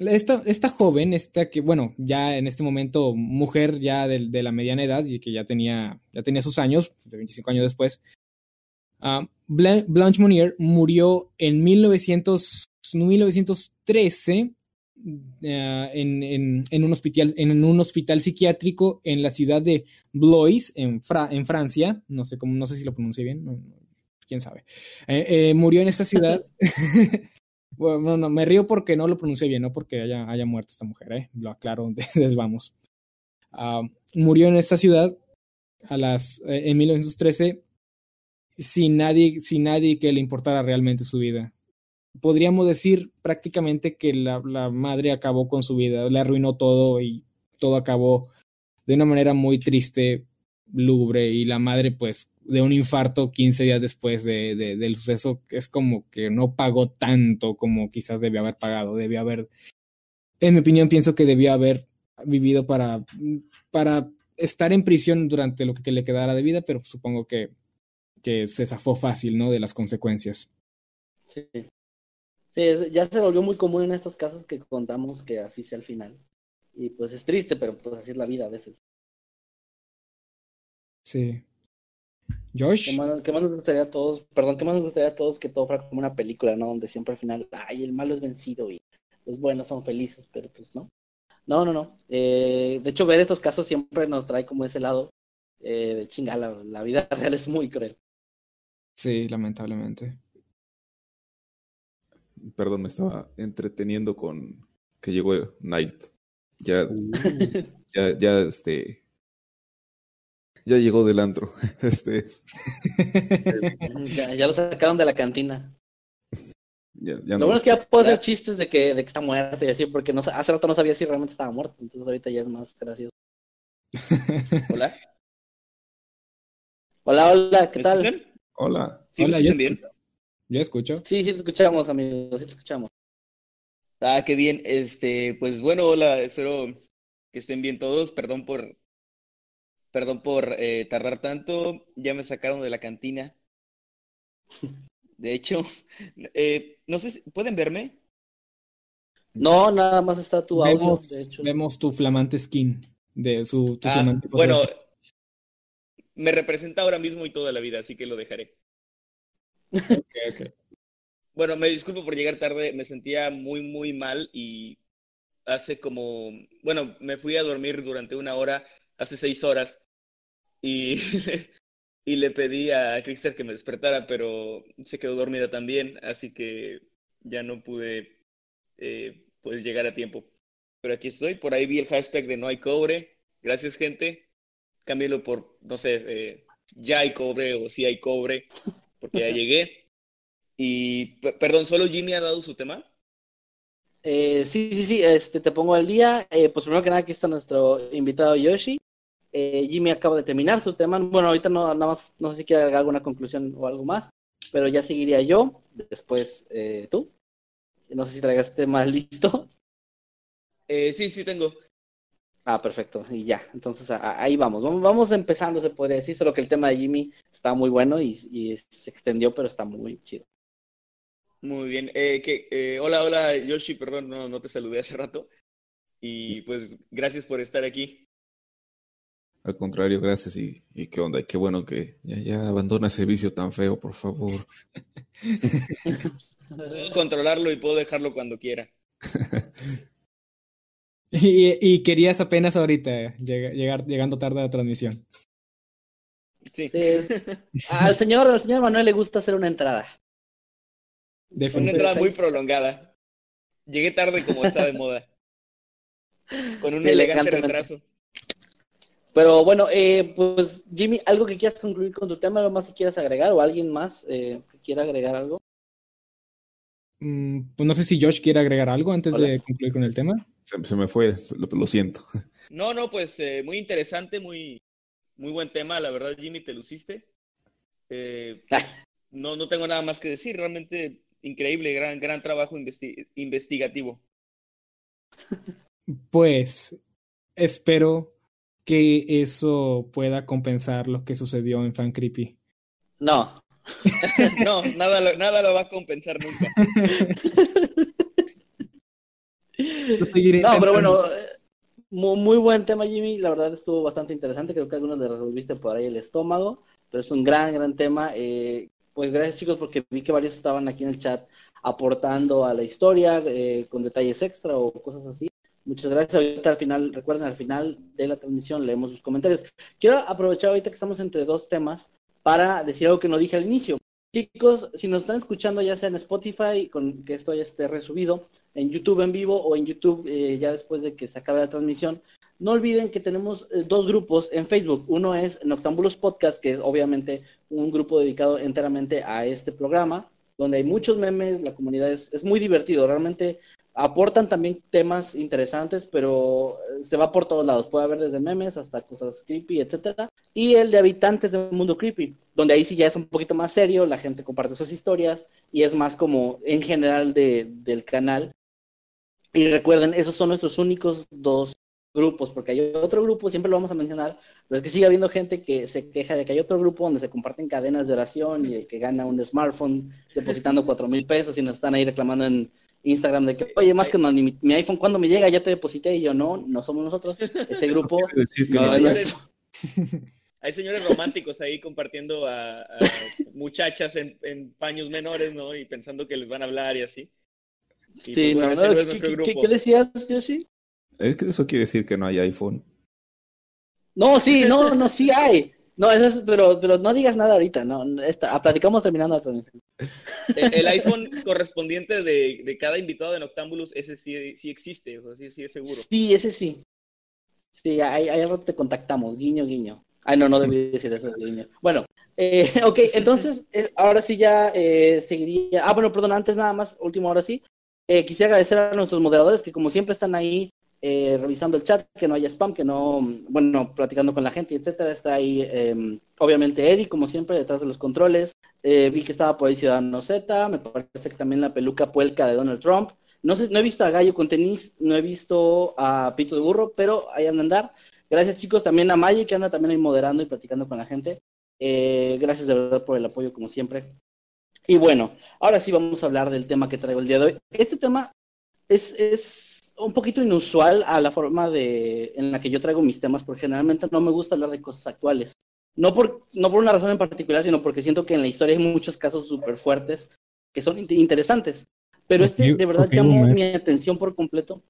Esta, esta joven, esta que, bueno, ya en este momento mujer ya de, de, la mediana edad y que ya tenía, ya tenía sus años, de 25 años después, Blanche Monnier murió en 1900, 1913 uh, en, en, en, un hospital, en un hospital psiquiátrico en la ciudad de Blois, en, Fra en Francia. No sé, cómo, no sé si lo pronuncié bien, quién sabe. Eh, eh, murió en esta ciudad. Bueno, no, me río porque no lo pronuncié bien, no porque haya, haya muerto esta mujer, ¿eh? lo aclaro, desde vamos. Uh, murió en esta ciudad a las, eh, en 1913 sin nadie, sin nadie que le importara realmente su vida. Podríamos decir prácticamente que la, la madre acabó con su vida, le arruinó todo y todo acabó de una manera muy triste, lúgubre, y la madre pues de un infarto 15 días después de, de, del suceso, es como que no pagó tanto como quizás debió haber pagado, debió haber, en mi opinión, pienso que debió haber vivido para, para estar en prisión durante lo que le quedara de vida, pero supongo que, que se zafó fácil, ¿no? De las consecuencias. Sí. Sí, ya se volvió muy común en estos casos que contamos que así sea al final. Y pues es triste, pero pues así es la vida a veces. Sí. Josh. ¿Qué más, ¿Qué más, nos gustaría a todos? Perdón, ¿qué más nos gustaría a todos que todo fuera como una película, ¿no? Donde siempre al final, ay, el malo es vencido y los buenos son felices, pero pues no. No, no, no. Eh, de hecho, ver estos casos siempre nos trae como ese lado eh, de chinga, la, la, vida real es muy cruel. Sí, lamentablemente. Perdón, me estaba entreteniendo con que llegó Night. Ya, uh. ya, ya, este, ya llegó del antro. Este. ya, ya, lo sacaron de la cantina. Ya, ya lo no. bueno es que ya puedo hacer chistes de que, de que está muerto y así, porque no, hace rato no sabía si realmente estaba muerto, entonces ahorita ya es más gracioso. Hola. Hola, hola, ¿qué tal? Escuchan? Hola. ¿Sí Hola, yo- bien? Yo escucho. Sí, sí te escuchamos, amigos, sí te escuchamos. Ah, qué bien. Este, pues bueno, hola, espero que estén bien todos. Perdón por, perdón por eh, tardar tanto. Ya me sacaron de la cantina. De hecho, eh, no sé, si, ¿pueden verme? No, nada más está tu audio, Vemos, de hecho. vemos tu flamante skin de su tu Ah, flamante bueno, me representa ahora mismo y toda la vida, así que lo dejaré. Bueno, me disculpo por llegar tarde, me sentía muy, muy mal y hace como, bueno, me fui a dormir durante una hora, hace seis horas, y, y le pedí a Crister que me despertara, pero se quedó dormida también, así que ya no pude eh, pues llegar a tiempo. Pero aquí estoy, por ahí vi el hashtag de no hay cobre, gracias gente, cámbialo por, no sé, eh, ya hay cobre o sí hay cobre, porque ya llegué. Y, perdón, ¿solo Jimmy ha dado su tema? Eh, sí, sí, sí, este, te pongo al día. Eh, pues primero que nada, aquí está nuestro invitado Yoshi. Eh, Jimmy acaba de terminar su tema. Bueno, ahorita no, nada más, no sé si quiere agregar alguna conclusión o algo más, pero ya seguiría yo, después eh, tú. No sé si traigas tema listo. Eh, sí, sí tengo. Ah, perfecto, y ya, entonces a- ahí vamos. vamos, vamos empezando, se podría decir, solo que el tema de Jimmy está muy bueno y, y se extendió, pero está muy chido. Muy bien. Que, eh, hola, hola, Yoshi, perdón, no, no te saludé hace rato. Y pues gracias por estar aquí. Al contrario, gracias. Y, y qué onda, y qué bueno que ya, ya abandona ese vicio tan feo, por favor. Puedo controlarlo y puedo dejarlo cuando quiera. Y, y querías apenas ahorita llega- llegar, llegando tarde a la transmisión. Sí. Es- al señor, al señor Manuel le gusta hacer una entrada. Una entrada muy prolongada. Llegué tarde como está de moda. Con un Sí, elegante retraso. Pero bueno, eh, pues Jimmy, ¿algo que quieras concluir con tu tema? ¿Algo más que quieras agregar? ¿O alguien más eh, que quiera agregar algo? Mm, pues no sé si Josh quiere agregar algo antes Hola. de concluir con el tema. Se, se me fue, lo, lo siento. No, no, pues eh, muy interesante, muy, muy buen tema. La verdad, Jimmy, te luciste. Eh, no, no tengo nada más que decir. Realmente increíble, gran, gran trabajo investi- investigativo. Pues espero que eso pueda compensar lo que sucedió en Fan Creepy. No. No, nada lo, nada lo va a compensar nunca. No, pero bueno, eh, mu- muy, buen tema, Jimmy. La verdad estuvo bastante interesante. Creo que algunos le resolviste por ahí el estómago, pero es un gran, gran tema. Eh, pues gracias, chicos, porque vi que varios estaban aquí en el chat aportando a la historia eh, con detalles extra o cosas así. Muchas gracias. Ahorita al final, recuerden, al final de la transmisión leemos sus comentarios. Quiero aprovechar ahorita que estamos entre dos temas para decir algo que no dije al inicio. Chicos, si nos están escuchando ya sea en Spotify, con que esto ya esté resubido, en YouTube en vivo o en YouTube eh, ya después de que se acabe la transmisión, no olviden que tenemos eh, dos grupos en Facebook. Uno es Noctámbulos Podcast, que es obviamente un grupo dedicado enteramente a este programa, donde hay muchos memes, la comunidad es, es muy divertido, realmente aportan también temas interesantes, pero eh, se va por todos lados. Puede haber desde memes hasta cosas creepy, etcétera. Y el de habitantes del mundo creepy, donde ahí sí ya es un poquito más serio, la gente comparte sus historias y es más como en general de, del canal. Y recuerden, esos son nuestros únicos dos grupos, porque hay otro grupo, siempre lo vamos a mencionar, pero es que sigue habiendo gente que se queja de que hay otro grupo donde se comparten cadenas de oración y que gana un smartphone depositando cuatro mil pesos y nos están ahí reclamando en Instagram de que, oye, más que no, mi, mi iPhone cuando me llega ya te deposité y yo no, no somos nosotros, ese grupo no no es hay- nuestro. Hay señores románticos ahí compartiendo a, a muchachas en, en paños menores, ¿no? Y pensando que les van a hablar y así. Y, Sí, pues, bueno, no, no, no ¿qué, nuestro qué- grupo. qué- qué decías, Yoshi? Es que eso quiere decir que no hay iPhone. No, sí, no, no, sí hay. No, eso es, pero, pero no digas nada ahorita, no, no, está, ah, platicamos terminando la transmisión. El, iPhone correspondiente de, de cada invitado de Noctámbulos, ese sí, sí existe, o sea, sí, sí es seguro. Sí, ese sí. Sí, ahí, ahí te contactamos, guiño, guiño. Ay, no, no debí decir eso, guiño. Bueno, eh, ok, entonces, eh, ahora sí ya eh, seguiría. Ah, bueno, perdón, antes nada más, último, ahora sí. Eh, quisiera agradecer a nuestros moderadores que, como siempre, están ahí eh, revisando el chat, que no haya spam, que no, bueno, platicando con la gente, etcétera. Está ahí, eh, obviamente, Eddie, como siempre, detrás de los controles. Eh, vi que estaba por ahí Ciudadano Z, me parece que también la peluca puelca de Donald Trump. No sé, no he visto a Gallo con tenis, no he visto a Pito de Burro, pero ahí andan andar. Gracias, chicos, también a Maye, que anda también ahí moderando y platicando con la gente. Eh, gracias de verdad por el apoyo, como siempre. Y bueno, ahora sí vamos a hablar del tema que traigo el día de hoy. Este tema es un poquito inusual a la forma de, en la que yo traigo mis temas, porque generalmente no me gusta hablar de cosas actuales. No por, no por una razón en particular, sino porque siento que en la historia hay muchos casos súper fuertes que son int- interesantes. Pero este de verdad llamó mi atención por completo.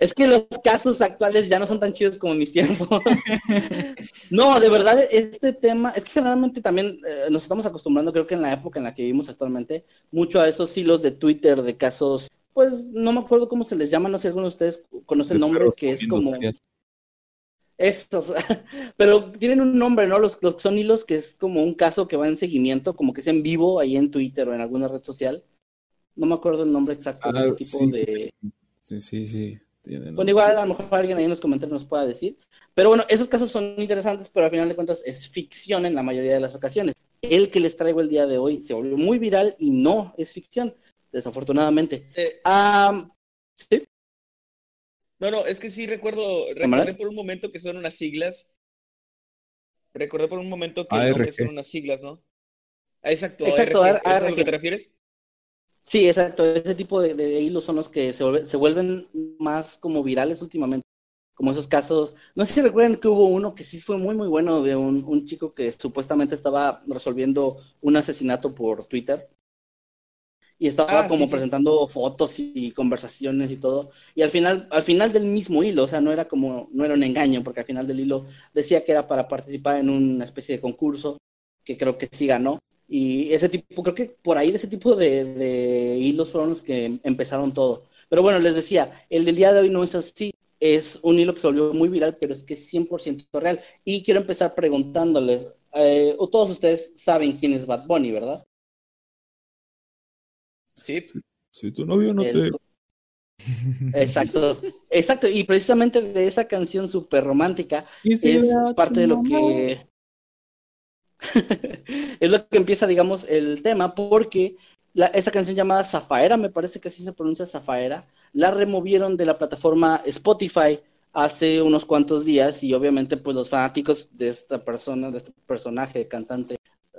Es que los casos actuales ya no son tan chidos como en mis tiempos. no, de verdad, este tema, es que generalmente también eh, nos estamos acostumbrando, creo que en la época en la que vivimos actualmente, mucho a esos hilos de Twitter de casos, pues no me acuerdo cómo se les llama, no sé si alguno de ustedes conoce el nombre, que es como... Estos, pero tienen un nombre, ¿no? Los, los son hilos que es como un caso que va en seguimiento, como que es en vivo ahí en Twitter o en alguna red social. No me acuerdo el nombre exacto de Ah, ese tipo sí. de... Sí, sí, sí. Bueno, igual a lo mejor alguien ahí en los comentarios nos pueda decir. Pero bueno, esos casos son interesantes, pero al final de cuentas es ficción en la mayoría de las ocasiones. El que les traigo el día de hoy se volvió muy viral y no es ficción, desafortunadamente. Eh, Ah, ¿sí? no, no, es que sí recuerdo, recordé por un momento que son unas siglas. Recordé por un momento que el ARG. nombre son unas siglas, ¿no? Ah, Exacto, Exacto, ARG. ¿Es a lo que te refieres? Sí, exacto. Ese tipo de, de hilos son los que se, vuelve- se vuelven más como virales últimamente. Como esos casos. No sé si recuerdan que hubo uno que sí fue muy, muy bueno de un, un chico que supuestamente estaba resolviendo un asesinato por Twitter. Y estaba Ah, como sí, sí. presentando fotos y conversaciones y todo. Y al final, al final del mismo hilo, o sea, no era como, no era un engaño, porque al final del hilo decía que era para participar en una especie de concurso, que creo que sí ganó. Y ese tipo, creo que por ahí de ese tipo de, de hilos fueron los que empezaron todo. Pero bueno, les decía, el del día de hoy no es así, es un hilo que se volvió muy viral, pero es que es 100% real. Y quiero empezar preguntándoles, eh, o todos ustedes saben quién es Bad Bunny, ¿verdad? Sí. Si tu novio no te... Exacto, exacto, y precisamente de esa canción súper romántica es parte de lo que es lo que empieza, digamos, el tema, porque la- esa canción llamada Zafaera, me parece que así se pronuncia Zafaera, la removieron de la plataforma Spotify hace unos cuantos días y obviamente pues los fanáticos de esta persona, de este personaje, cantante,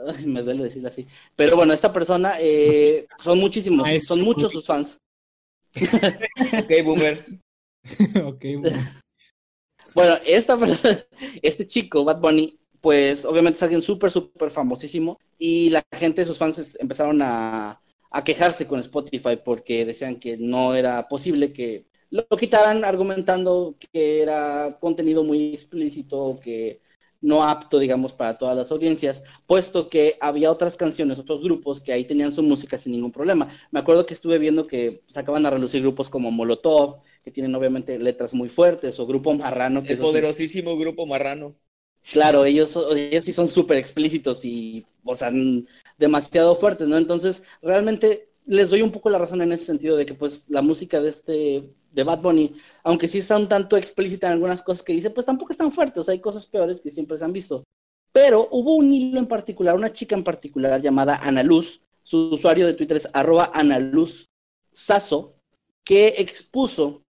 ay, me duele decirlo así, pero bueno, esta persona eh, son muchísimos, Maestro. son muchos sus fans. Ok, boomer. ok, bueno. Bueno, esta persona- este chico, Bad Bunny, pues obviamente es alguien súper, súper famosísimo y la gente, sus fans empezaron a, a quejarse con Spotify porque decían que no era posible que lo quitaran argumentando que era contenido muy explícito, que no apto, digamos, para todas las audiencias, puesto que había otras canciones, otros grupos que ahí tenían su música sin ningún problema. Me acuerdo que estuve viendo que sacaban a relucir grupos como Molotov, que tienen obviamente letras muy fuertes, o Grupo Marrano, que El sí- poderosísimo grupo marrano. Claro, ellos, sí son súper explícitos y, o sea, demasiado fuertes, ¿no? Entonces, realmente les doy un poco la razón en ese sentido de que, pues, la música de este, de Bad Bunny, aunque sí está un tanto explícita en algunas cosas que dice, pues tampoco es tan fuerte, o sea, hay cosas peores que siempre se han visto. Pero hubo un hilo en particular, una chica en particular llamada Ana Luz, su usuario de Twitter es arroba Ana Luz Sasso, que expuso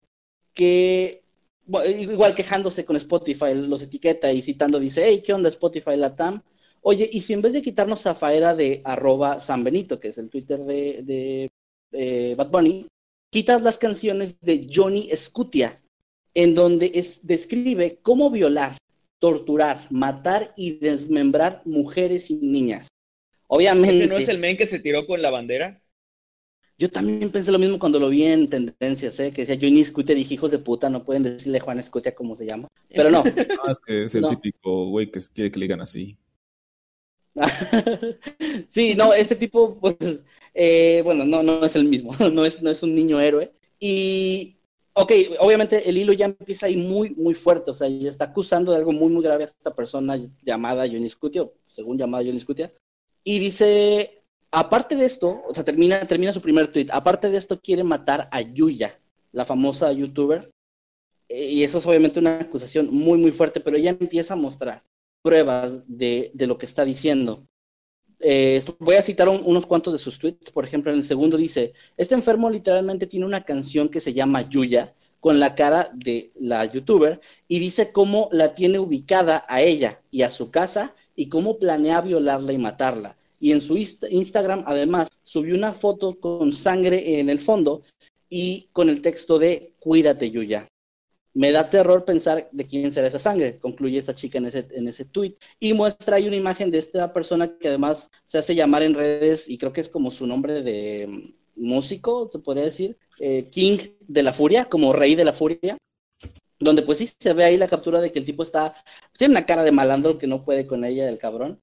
que igual quejándose con Spotify, los etiqueta y citando, dice, hey, ¿qué onda Spotify Latam? Oye, y si en vez de quitarnos Zafaera de arroba San Benito, que es el Twitter de, de eh, Bad Bunny, quitas las canciones de Johnny Scutia, en donde es, describe cómo violar, torturar, matar y desmembrar mujeres y niñas. Obviamente, ¿Ese no es el men que se tiró con la bandera? Yo también pensé lo mismo cuando lo vi en tendencias, ¿eh? que decía Johnny Scutia, dije, hijos de puta, no pueden decirle Juan Scutia como se llama. Pero no, Ah, es que es el No. típico güey que quiere que le digan así. sí, no, este tipo, pues, eh, bueno, no, no es el mismo, no es, no es un niño héroe. Y, ok, obviamente el hilo ya empieza ahí muy, muy fuerte, o sea, ya está acusando de algo muy, muy grave a esta persona llamada Johnny Scutia, según llamada Johnny Scutia, y dice, aparte de esto, o sea, termina, termina su primer tweet, aparte de esto quiere matar a Yuya, la famosa youtuber, eh, y eso es obviamente una acusación muy, muy fuerte, pero ella empieza a mostrar pruebas de, de lo que está diciendo. Eh, voy a citar un- unos cuantos de sus tweets. Por ejemplo, en el segundo dice: Este enfermo literalmente tiene una canción que se llama Yuya, con la cara de la youtuber, y dice cómo la tiene ubicada a ella y a su casa, y cómo planea violarla y matarla. Y en su inst- Instagram, además, subió una foto con sangre en el fondo y con el texto de Cuídate, Yuya. Me da terror pensar de quién será esa sangre, concluye esta chica en ese, en ese tweet. Y muestra ahí una imagen de esta persona que además se hace llamar en redes, y creo que es como su nombre de mm, músico, se podría decir, eh, King de la Furia, como rey de la Furia, donde pues sí se ve ahí la captura de que el tipo está, tiene una cara de malandro que no puede con ella, el cabrón.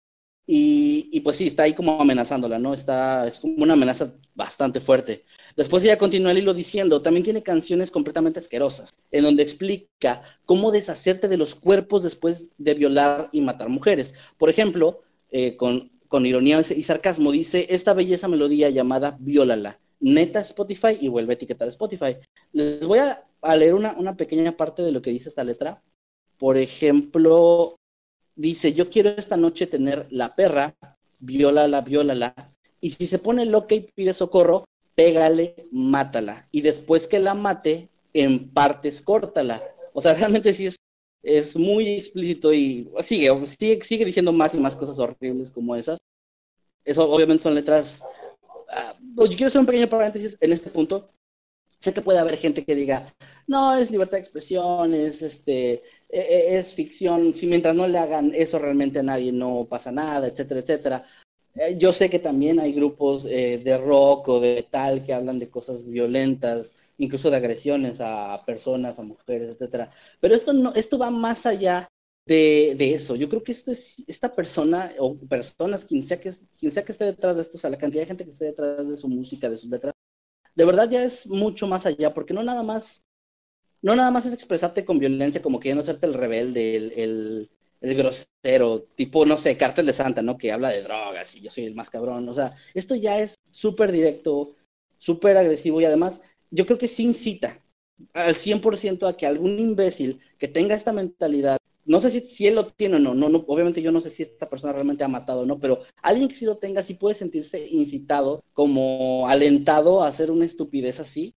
Y, pues sí, está ahí como amenazándola, ¿no? Está, es como una amenaza bastante fuerte. Después ella continúa el hilo diciendo, también tiene canciones completamente asquerosas, en donde explica cómo deshacerte de los cuerpos después de violar y matar mujeres. Por ejemplo, eh, con, ironía y sarcasmo, dice, esta belleza melodía llamada Viólala, neta Spotify y vuelve a etiquetar Spotify. Les voy a, leer una pequeña parte de lo que dice esta letra. Por ejemplo, dice, yo quiero esta noche tener la perra, viólala, viólala, y si se pone loca y pide socorro, pégale, mátala, y después que la mate, en partes córtala. O sea, realmente sí es, es muy explícito y sigue, sigue, sigue diciendo más y más cosas horribles como esas. Eso obviamente son letras... ah, yo quiero hacer un pequeño paréntesis en este punto. Sé que puede haber gente que diga, no, es libertad de expresión, es este, es ficción, si mientras no le hagan eso realmente a nadie no pasa nada, etcétera, etcétera. Eh, Yo sé que también hay grupos eh, de rock o de tal que hablan de cosas violentas, incluso de agresiones a personas, a mujeres, etcétera. Pero esto no, esto va más allá de, de eso. Yo creo que esto es- esta persona o personas, quien sea, que, quien sea que esté detrás de esto, o sea, la cantidad de gente que esté detrás de su música, de sus letras, de verdad ya es mucho más allá, porque no nada más, no nada más es expresarte con violencia, como queriendo hacerte el rebelde, el, el, grosero, tipo, no sé, Cártel de Santa, ¿no? Que habla de drogas y yo soy el más cabrón. O sea, esto ya es súper directo, súper agresivo y además yo creo que sí incita al 100% a que algún imbécil que tenga esta mentalidad, no sé si, si él lo tiene o no, no, no, obviamente yo no sé si esta persona realmente ha matado o no, pero alguien que sí lo tenga sí puede sentirse incitado, como alentado a hacer una estupidez así,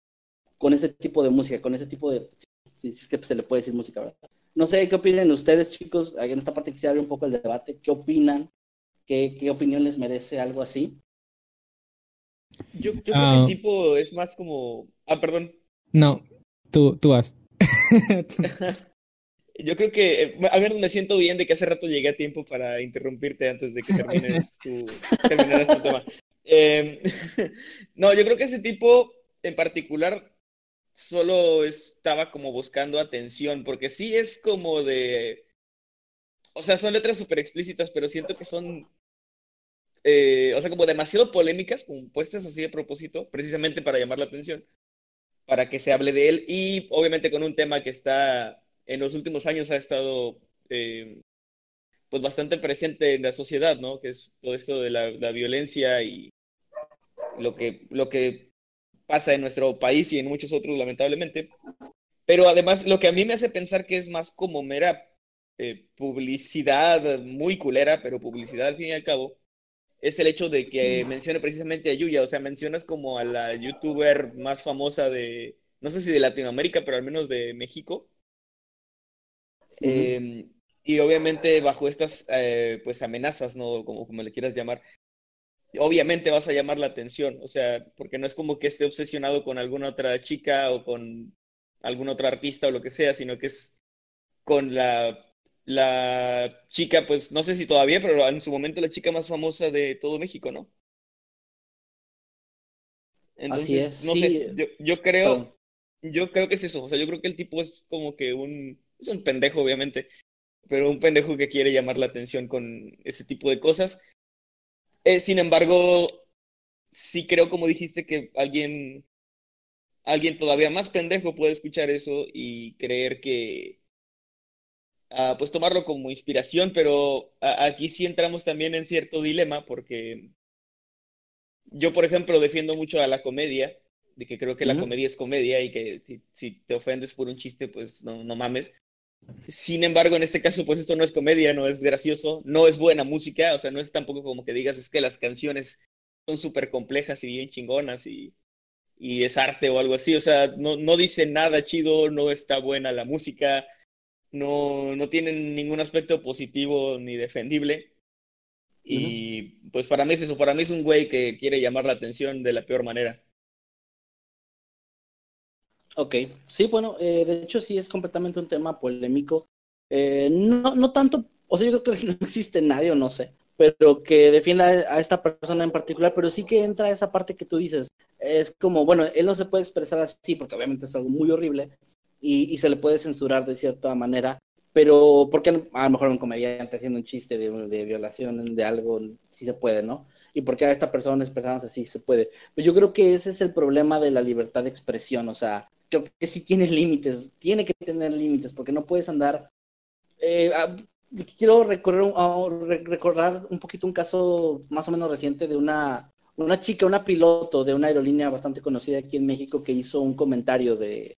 con ese tipo de música, con ese tipo de, si si es que se le puede decir música, ¿verdad? No sé qué opinan ustedes, chicos, en esta parte quisiera abrir un poco el debate, ¿qué opinan? ¿Qué, qué opinión les merece algo así? Yo, yo creo que Ah. el tipo es más como. Ah, perdón. No, tú, tú vas. Yo creo que, eh, a ver, me siento bien de que hace rato llegué a tiempo para interrumpirte antes de que termines tu, terminaras tu tema. Eh, no, yo creo que ese tipo en particular solo estaba como buscando atención, porque sí es como de, o sea, son letras súper explícitas, pero siento que son, eh, o sea, como demasiado polémicas, como puestas así de propósito, precisamente para llamar la atención, para que se hable de él y obviamente con un tema que está en los últimos años ha estado eh, pues bastante presente en la sociedad, ¿no? Que es todo esto de la, la violencia y lo que, lo que pasa en nuestro país y en muchos otros, lamentablemente. Pero además, lo que a mí me hace pensar que es más como mera eh, publicidad muy culera, pero publicidad al fin y al cabo, es el hecho de que mencione precisamente a Yuya, o sea, mencionas como a la youtuber más famosa de, no sé si de Latinoamérica, pero al menos de México. Eh, y obviamente bajo estas eh, pues amenazas, ¿no? Como, como le quieras llamar, obviamente vas a llamar la atención, o sea, porque no es como que esté obsesionado con alguna otra chica o con algún otro artista o lo que sea, sino que es con la, la chica, pues no sé si todavía, pero en su momento la chica más famosa de todo México, ¿no? Así Entonces, es, no sí. sé, yo, yo creo, yo creo que es eso, o sea, yo creo que el tipo es como que un, es un pendejo, obviamente, pero un pendejo que quiere llamar la atención con ese tipo de cosas. Eh, sin embargo, sí creo, como dijiste, que alguien, alguien todavía más pendejo puede escuchar eso y creer que, ah, pues tomarlo como inspiración, pero aquí sí entramos también en cierto dilema porque yo, por ejemplo, defiendo mucho a la comedia, de que creo que la comedia es comedia y que si, si te ofendes por un chiste, pues no, no mames. Sin embargo, en este caso, pues esto no es comedia, no es gracioso, no es buena música, o sea, no es tampoco como que digas es que las canciones son súper complejas y bien chingonas y, y es arte o algo así, o sea, no, no dice nada chido, no está buena la música, no, no tienen ningún aspecto positivo ni defendible. Y pues para mí es eso, para mí es un güey que quiere llamar la atención de la peor manera. Ok, sí, bueno, eh, de hecho sí es completamente un tema polémico. Eh, no, no tanto, o sea, yo creo que no existe nadie, o no sé, pero que defienda a esta persona en particular, pero sí que entra esa parte que tú dices. Es como, bueno, él no se puede expresar así porque obviamente es algo muy horrible y, y se le puede censurar de cierta manera, pero porque a lo mejor un comediante haciendo un chiste de, de violación de algo sí se puede, ¿no? Y porque a esta persona expresarse así se puede. Pero yo creo que ese es el problema de la libertad de expresión, o sea, creo que sí tiene límites, tiene que tener límites, porque no puedes andar... eh, quiero recorrer, recordar un poquito un caso más o menos reciente de una, una chica, una piloto de una aerolínea bastante conocida aquí en México que hizo un comentario de,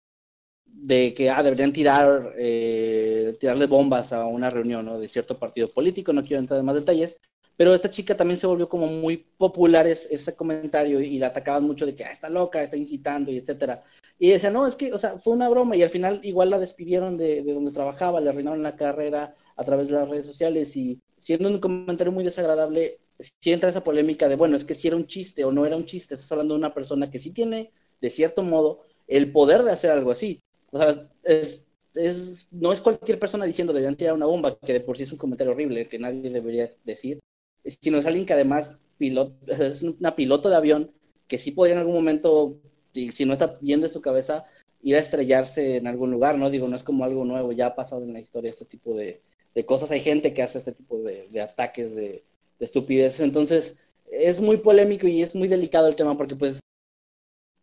de que ah, deberían tirar, eh, tirarle bombas a una reunión ¿no? de cierto partido político, no quiero entrar en más detalles, pero esta chica también se volvió como muy popular ese comentario y la atacaban mucho de que ah, está loca, está incitando y etcétera. Y decía, no, es que, o sea, fue una broma y al final igual la despidieron de, de donde trabajaba, le arruinaron la carrera a través de las redes sociales y siendo un comentario muy desagradable, si entra esa polémica de, bueno, es que si era un chiste o no era un chiste, estás hablando de una persona que sí tiene, de cierto modo, el poder de hacer algo así. O sea, es, es, no es cualquier persona diciendo deberían tirar una bomba, que de por sí es un comentario horrible que nadie debería decir, sino es alguien que además piloto, es una piloto de avión que sí podría en algún momento, si, no está bien de su cabeza, ir a estrellarse en algún lugar, ¿no? Digo, no es como algo nuevo, ya ha pasado en la historia este tipo de, de cosas. Hay gente que hace este tipo de, de ataques de, de estupidez. Entonces, es muy polémico y es muy delicado el tema porque, pues,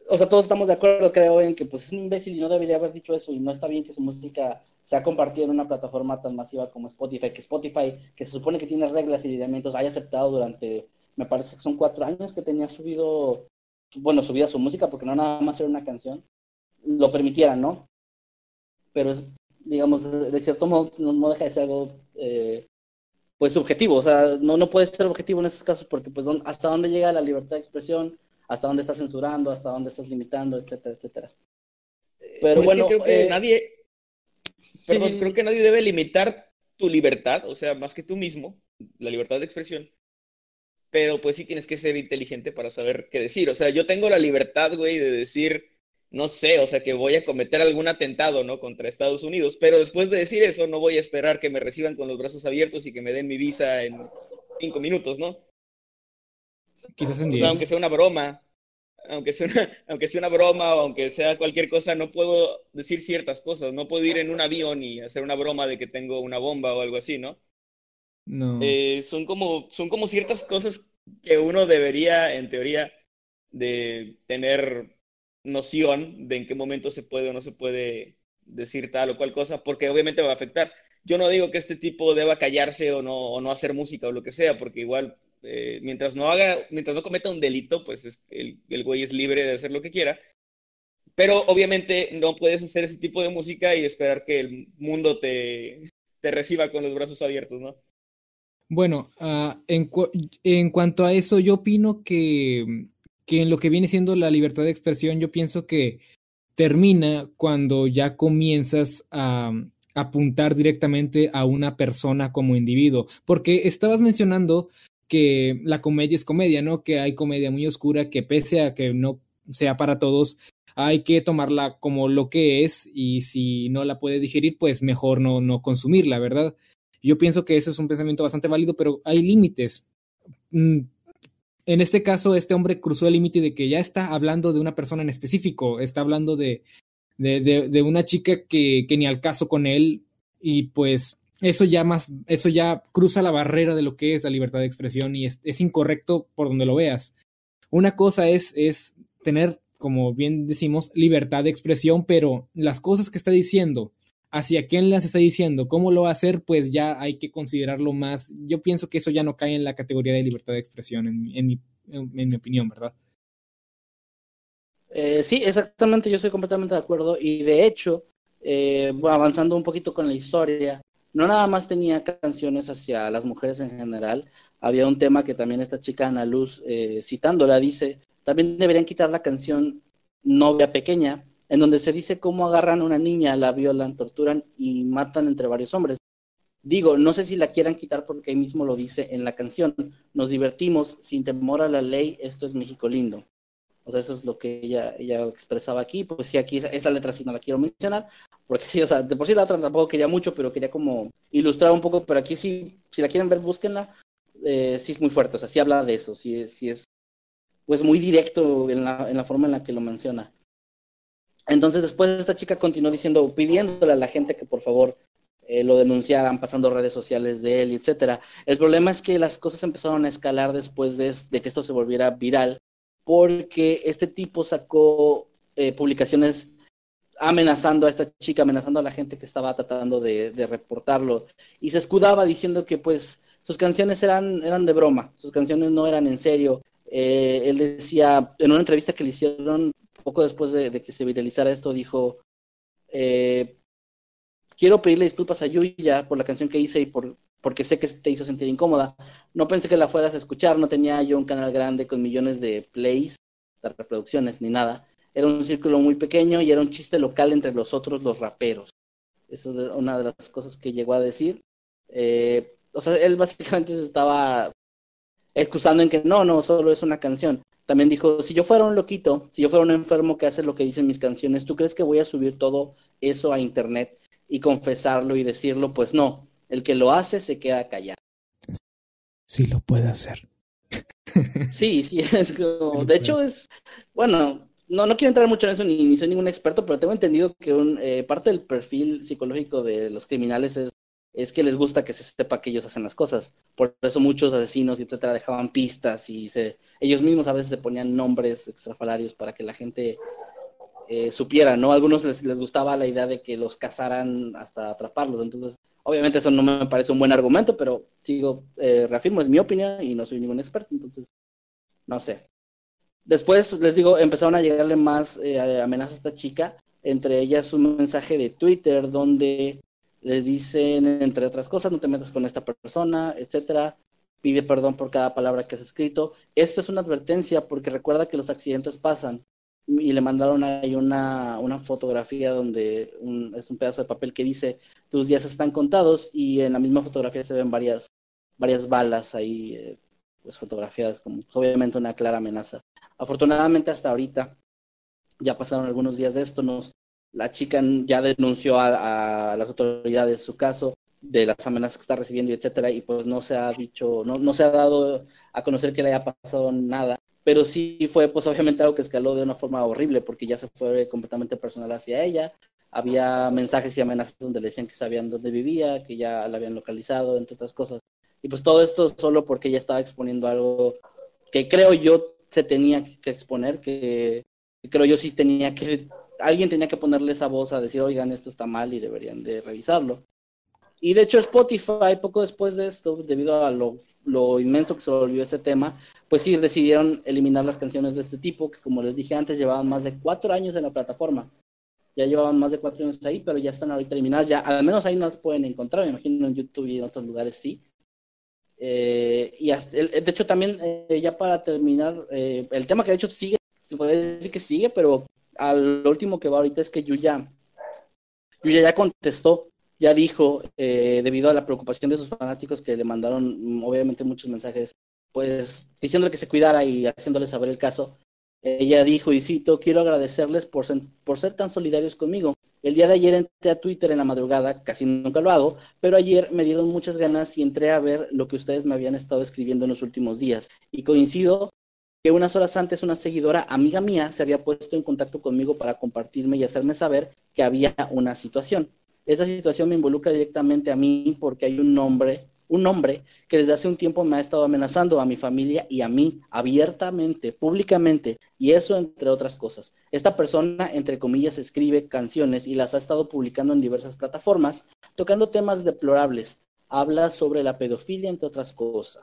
o sea, todos estamos de acuerdo, creo, en que pues es un imbécil y no debería haber dicho eso y no está bien que su música sea compartida en una plataforma tan masiva como Spotify, que Spotify, que se supone que tiene reglas y lineamientos, haya aceptado durante, me parece que son cuatro años que tenía subido, bueno, subida su música, porque no nada más era una canción, lo permitieran, ¿no? Pero, digamos, de, cierto modo no, deja de ser algo eh, pues subjetivo, o sea, no, no puede ser objetivo en estos casos porque pues hasta dónde llega la libertad de expresión, hasta dónde estás censurando, hasta dónde estás limitando, etcétera, etcétera. Pero bueno, creo que eh, nadie, perdón, creo que nadie debe limitar tu libertad, o sea, más que tú mismo, la libertad de expresión. Pero pues sí tienes que ser inteligente para saber qué decir. O sea, yo tengo la libertad, güey, de decir no sé, o sea, que voy a cometer algún atentado, ¿no? Contra Estados Unidos, pero después de decir eso, no voy a esperar que me reciban con los brazos abiertos y que me den mi visa en cinco minutos, ¿no? Quizás en o sea, aunque sea una broma, aunque sea una, aunque sea una broma o aunque sea cualquier cosa, no puedo decir ciertas cosas, no puedo ir en un avión y hacer una broma de que tengo una bomba o algo así, ¿no? No. Eh, son, como, son como ciertas cosas que uno debería, en teoría, de tener noción de en qué momento se puede o no se puede decir tal o cual cosa, porque obviamente va a afectar. Yo no digo que este tipo deba callarse o no, o no hacer música o lo que sea, porque igual eh, mientras no haga, mientras no cometa un delito, pues es, el, el güey es libre de hacer lo que quiera. Pero obviamente no puedes hacer ese tipo de música y esperar que el mundo te, te reciba con los brazos abiertos, ¿no? Bueno, uh, en, en cuanto a eso, yo opino que que en lo que viene siendo la libertad de expresión, yo pienso que termina cuando ya comienzas a apuntar directamente a una persona como individuo. Porque estabas mencionando que la comedia es comedia, ¿no? Que hay comedia muy oscura que pese a que no sea para todos, hay que tomarla como lo que es y si no la puede digerir, pues mejor no, no consumirla, ¿verdad? Yo pienso que ese es un pensamiento bastante válido, pero hay límites. Mm, en este caso, este hombre cruzó el límite de que ya está hablando de una persona en específico, está hablando de, de, de, de una chica que, que, ni al caso con él, y pues eso ya más, eso ya cruza la barrera de lo que es la libertad de expresión y es, incorrecto por donde lo veas. Una cosa es, es tener, como bien decimos, libertad de expresión, pero las cosas que está diciendo, hacia quién las está diciendo, cómo lo va a hacer, pues ya hay que considerarlo más. Yo pienso que eso ya no cae en la categoría de libertad de expresión, en, en, mi, en, en mi, opinión, ¿verdad? Eh, sí, exactamente, yo estoy completamente de acuerdo. Y de hecho, eh, avanzando un poquito con la historia, no nada más tenía canciones hacia las mujeres en general, había un tema que también esta chica Ana Luz, eh, citándola, dice, también deberían quitar la canción Novia Pequeña, en donde se dice cómo agarran a una niña, la violan, torturan y matan entre varios hombres. Digo, no sé si la quieran quitar porque ahí mismo lo dice en la canción. Nos divertimos sin temor a la ley, esto es México lindo. O sea, eso es lo que ella, ella expresaba aquí. Pues sí, aquí esa letra sí no la quiero mencionar, porque sí, o sea, de por sí la otra tampoco quería mucho, pero quería como ilustrar un poco, pero aquí sí, si la quieren ver, búsquenla. Eh, sí es muy fuerte, o sea, sí habla de eso, sí, sí es pues muy directo en la, en la forma en la que lo menciona. Entonces después esta chica continuó diciendo, pidiéndole a la gente que por favor eh, lo denunciaran, pasando redes sociales de él, etcétera. El problema es que las cosas empezaron a escalar después de, de que esto se volviera viral, porque este tipo sacó eh, publicaciones amenazando a esta chica, amenazando a la gente que estaba tratando de, de, reportarlo, y se escudaba diciendo que pues sus canciones eran, eran de broma, sus canciones no eran en serio, Eh, él decía, en una entrevista que le hicieron poco después de, de que se viralizara esto, dijo, eh, quiero pedirle disculpas a Yuya por la canción que hice y por, porque sé que te hizo sentir incómoda. No pensé que la fueras a escuchar, no tenía yo un canal grande con millones de plays, de reproducciones, ni nada. Era un círculo muy pequeño y era un chiste local entre los otros, los raperos. Esa es una de las cosas que llegó a decir. Eh, o sea, él básicamente se estaba excusando en que no, no, solo es una canción. También dijo, si yo fuera un loquito, si yo fuera un enfermo que hace lo que dicen mis canciones, ¿tú crees que voy a subir todo eso a internet y confesarlo y decirlo? Pues no, el que lo hace se queda callado. Sí lo puede hacer. Sí, sí, es como, de hecho es, bueno, no, no quiero entrar mucho en eso ni, soy ningún experto, pero tengo entendido que un, eh, parte del perfil psicológico de los criminales es es que les gusta que se sepa que ellos hacen las cosas. Por eso muchos asesinos, etcétera, dejaban pistas y se, ellos mismos a veces se ponían nombres extrafalarios para que la gente eh, supiera, ¿no? A algunos les, les, gustaba la idea de que los cazaran hasta atraparlos. Entonces, obviamente eso no me parece un buen argumento, pero sigo, eh, reafirmo, es mi opinión y no soy ningún experto, entonces, no sé. Después, les digo, empezaron a llegarle más eh, amenazas a esta chica, entre ellas un mensaje de Twitter donde le dicen, entre otras cosas, no te metas con esta persona, etcétera. Pide perdón por cada palabra que has escrito. Esto es una advertencia porque recuerda que los accidentes pasan. Y le mandaron ahí una, una fotografía donde un, es un pedazo de papel que dice tus días están contados y en la misma fotografía se ven varias, varias balas ahí, eh, pues fotografiadas como obviamente una clara amenaza. Afortunadamente hasta ahorita ya pasaron algunos días de esto, nos, la chica ya denunció a, las autoridades su caso de las amenazas que está recibiendo, etcétera, y pues no se ha dicho, no, no se ha dado a conocer que le haya pasado nada, pero sí fue pues obviamente algo que escaló de una forma horrible porque ya se fue completamente personal hacia ella, había mensajes y amenazas donde le decían que sabían dónde vivía, que ya la habían localizado, entre otras cosas, y pues todo esto solo porque ella estaba exponiendo algo que creo yo se tenía que exponer, que, creo yo sí tenía que alguien tenía que ponerle esa voz a decir, oigan, esto está mal y deberían de revisarlo. Y de hecho Spotify, poco después de esto, debido a lo, lo, inmenso que se volvió este tema, pues sí decidieron eliminar las canciones de este tipo, que como les dije antes, llevaban más de cuatro años en la plataforma. Ya llevaban más de cuatro años ahí, pero ya están ahorita eliminadas. Ya, al menos ahí no las pueden encontrar, me imagino en YouTube y en otros lugares sí. Eh, y hasta, de hecho también, eh, ya para terminar, eh, el tema que de hecho sigue, se puede decir que sigue, pero a lo último que va ahorita es que Yuya, Yuya ya contestó, ya dijo, eh, debido a la preocupación de sus fanáticos que le mandaron obviamente muchos mensajes, pues diciéndole que se cuidara y haciéndole saber el caso, ella dijo, y cito, quiero agradecerles por ser, por ser tan solidarios conmigo. El día de ayer entré a Twitter en la madrugada, casi nunca lo hago, pero ayer me dieron muchas ganas y entré a ver lo que ustedes me habían estado escribiendo en los últimos días. Y coincido que unas horas antes una seguidora, amiga mía, se había puesto en contacto conmigo para compartirme y hacerme saber que había una situación. Esa situación me involucra directamente a mí porque hay un hombre, un hombre que desde hace un tiempo me ha estado amenazando a mi familia y a mí abiertamente, públicamente, y eso entre otras cosas. Esta persona, entre comillas, escribe canciones y las ha estado publicando en diversas plataformas, tocando temas deplorables. Habla sobre la pedofilia, entre otras cosas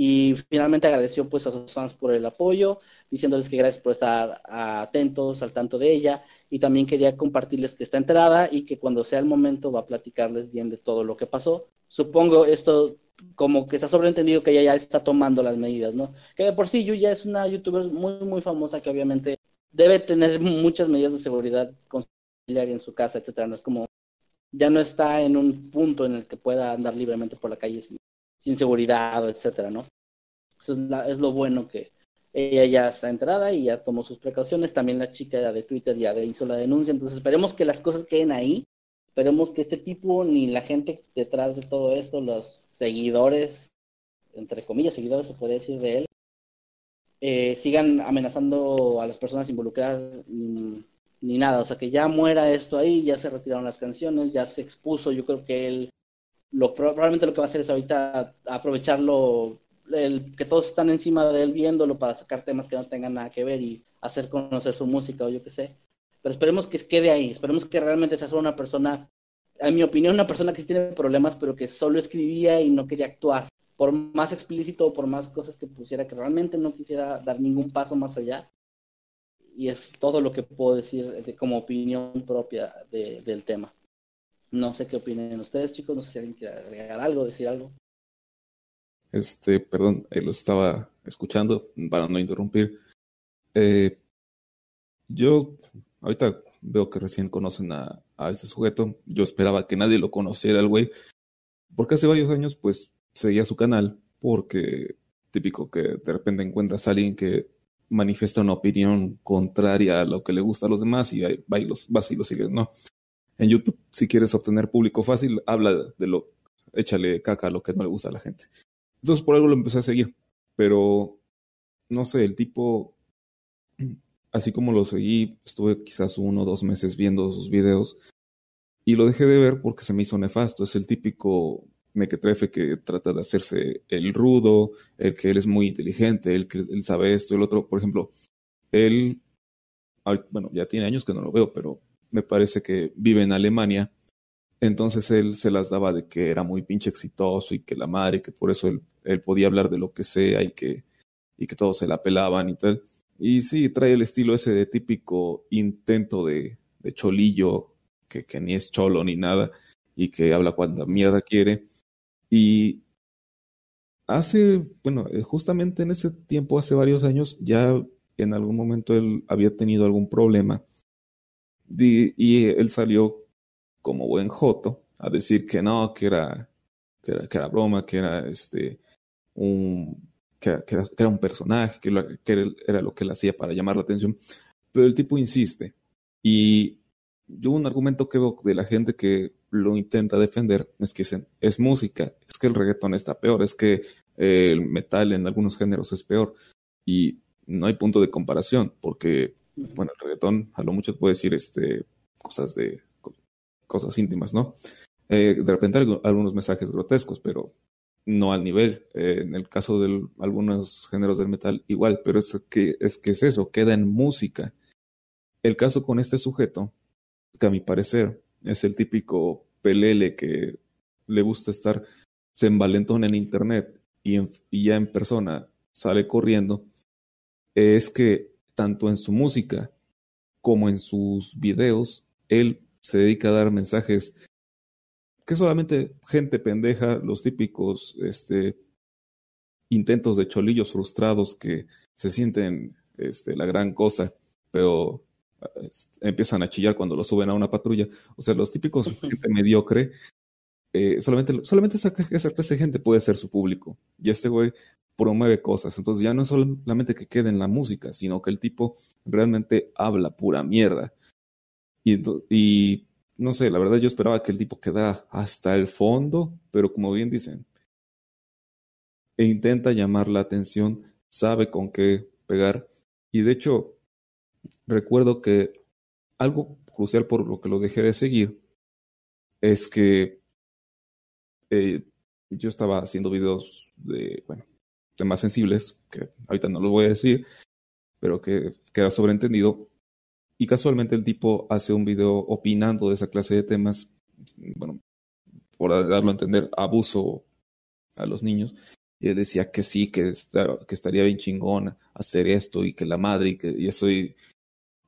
y finalmente agradeció pues a sus fans por el apoyo, diciéndoles que gracias por estar atentos al tanto de ella y también quería compartirles que está enterada y que cuando sea el momento va a platicarles bien de todo lo que pasó. Supongo esto como que está sobreentendido que ella ya está tomando las medidas, ¿no? Que de por sí Yuya es una youtuber muy muy famosa que obviamente debe tener muchas medidas de seguridad conciliar en su casa, etcétera, no es como ya no está en un punto en el que pueda andar libremente por la calle sin sin seguridad, etcétera, ¿no? Eso es, la, es, lo bueno que ella ya está enterada y ya tomó sus precauciones. También la chica de Twitter ya hizo la denuncia. Entonces esperemos que las cosas queden ahí. Esperemos que este tipo, ni la gente detrás de todo esto, los seguidores, entre comillas, seguidores se podría decir de él, eh, sigan amenazando a las personas involucradas ni, ni nada. O sea, que ya muera esto ahí, ya se retiraron las canciones, ya se expuso. Yo creo que él lo, probablemente lo que va a hacer es ahorita aprovecharlo, el, que todos están encima de él viéndolo para sacar temas que no tengan nada que ver y hacer conocer su música o yo qué sé. Pero esperemos que quede ahí, esperemos que realmente sea solo una persona, en mi opinión, una persona que sí tiene problemas, pero que solo escribía y no quería actuar. por más explícito o por más cosas que pusiera, que realmente no quisiera dar ningún paso más allá. Y es todo lo que puedo decir de- como opinión propia de- del tema. No sé qué opinen ustedes, chicos. No sé si alguien quiere agregar algo, decir algo. Este, perdón, eh, lo estaba escuchando para no interrumpir. Eh, yo ahorita veo que recién conocen a, a este sujeto. Yo esperaba que nadie lo conociera, el güey, porque hace varios años, pues, seguía su canal, porque típico que de repente encuentras a alguien que manifiesta una opinión contraria a lo que le gusta a los demás y va los, vas y lo sigues, ¿no? En YouTube, si quieres obtener público fácil, habla de lo, échale caca a lo que no le gusta a la gente. Entonces por algo lo empecé a seguir. Pero, no sé, el tipo, así como lo seguí, estuve quizás uno o dos meses viendo sus videos y lo dejé de ver porque se me hizo nefasto. Es el típico mequetrefe que trata de hacerse el rudo, el que él es muy inteligente, el que él sabe esto, el otro. Por ejemplo, él, bueno, ya tiene años que no lo veo, pero me parece que vive en Alemania. Entonces él se las daba de que era muy pinche exitoso y que la madre, que por eso él, él podía hablar de lo que sea y que, y que todos se la pelaban y tal. Y sí, trae el estilo ese de típico intento de, de cholillo, que, que ni es cholo ni nada, y que habla cuando mierda quiere. Y hace, bueno, eh, justamente en ese tiempo, hace varios años, ya en algún momento él había tenido algún problema. Y él salió como buen joto a decir que no, que era, que era, que era broma, que era este un que, era- que un personaje, que, lo- que era, lo que él hacía para llamar la atención. Pero el tipo insiste. Y yo un argumento que veo de la gente que lo intenta defender es que dicen, es música, es que el reggaetón está peor, es que eh, el metal en algunos géneros es peor. Y no hay punto de comparación, porque bueno, el reggaetón a lo mucho te puede decir este, cosas de co- cosas íntimas, ¿no? Eh, de repente algu- algunos mensajes grotescos, pero no al nivel. Eh, en el caso de algunos géneros del metal, igual, pero es que, es que es eso, queda en música. El caso con este sujeto, que a mi parecer es el típico pelele que le gusta estar, se envalentona en internet y, en- y ya en persona sale corriendo, es que tanto en su música como en sus videos, él se dedica a dar mensajes que solamente gente pendeja, los típicos este, intentos de cholillos frustrados que se sienten este, la gran cosa, pero este, empiezan a chillar cuando lo suben a una patrulla. O sea, los típicos gente mediocre, eh, solamente, solamente esa, esa clase de gente puede ser su público. Y este güey promueve cosas. Entonces ya no es solamente que quede en la música, sino que el tipo realmente habla pura mierda. Y, y no sé, la verdad yo esperaba que el tipo quedara hasta el fondo, pero como bien dicen, e intenta llamar la atención, sabe con qué pegar. Y de hecho, recuerdo que algo crucial por lo que lo dejé de seguir es que eh, yo estaba haciendo videos de, bueno, temas sensibles, que ahorita no los voy a decir, pero que queda sobreentendido. Y casualmente el tipo hace un video opinando de esa clase de temas, bueno, por darlo a entender, abuso a los niños. Y él decía que sí, que, estaría bien chingón hacer esto y que la madre y que y eso. Y,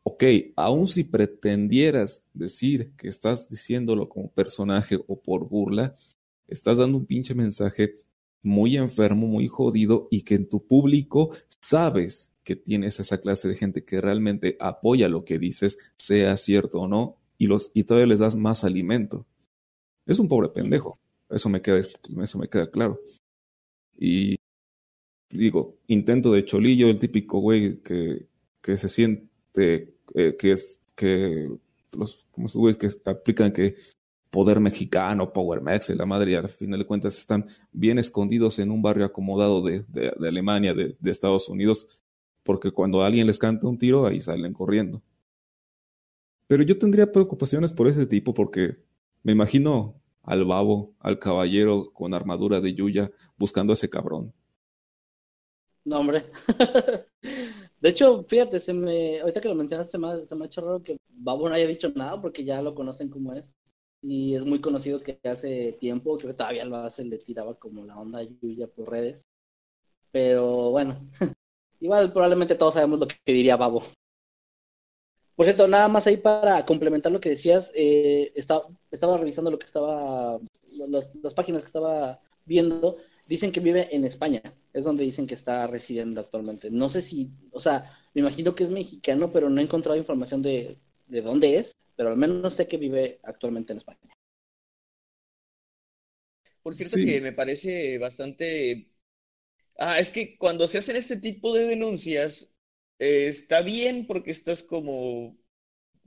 ok, aun si pretendieras decir que estás diciéndolo como personaje o por burla, estás dando un pinche mensaje muy enfermo, muy jodido y que en tu público sabes que tienes esa clase de gente que realmente apoya lo que dices, sea cierto o no, y, los, y todavía les das más alimento. Es un pobre pendejo, eso me queda, eso me queda claro. Y digo, intento de cholillo, el típico güey que, que se siente, eh, que es, que los, como esos güeyes que aplican que poder mexicano, Power Max y la madre, y al final de cuentas están bien escondidos en un barrio acomodado de, de, de Alemania, de, de, Estados Unidos, porque cuando alguien les canta un tiro, ahí salen corriendo. Pero yo tendría preocupaciones por ese tipo, porque me imagino al babo, al caballero con armadura de Yuya, buscando a ese cabrón. No, hombre. de hecho, fíjate, se me, ahorita que lo mencionaste, se me, se me ha hecho raro que Babo no haya dicho nada porque ya lo conocen como es. y es muy conocido que hace tiempo, que todavía lo hace, le tiraba como la onda a Yuya por redes. Pero bueno, igual probablemente todos sabemos lo que diría Babo. Por cierto, nada más ahí para complementar lo que decías, eh, estaba, estaba revisando lo que estaba, las, las páginas que estaba viendo, dicen que vive en España, es donde dicen que está residiendo actualmente. No sé si, o sea, me imagino que es mexicano, pero no he encontrado información de, de dónde es, pero al menos sé que vive actualmente en España. Por cierto Sí. que me parece bastante... Ah, es que cuando se hacen este tipo de denuncias, eh, está bien porque estás como,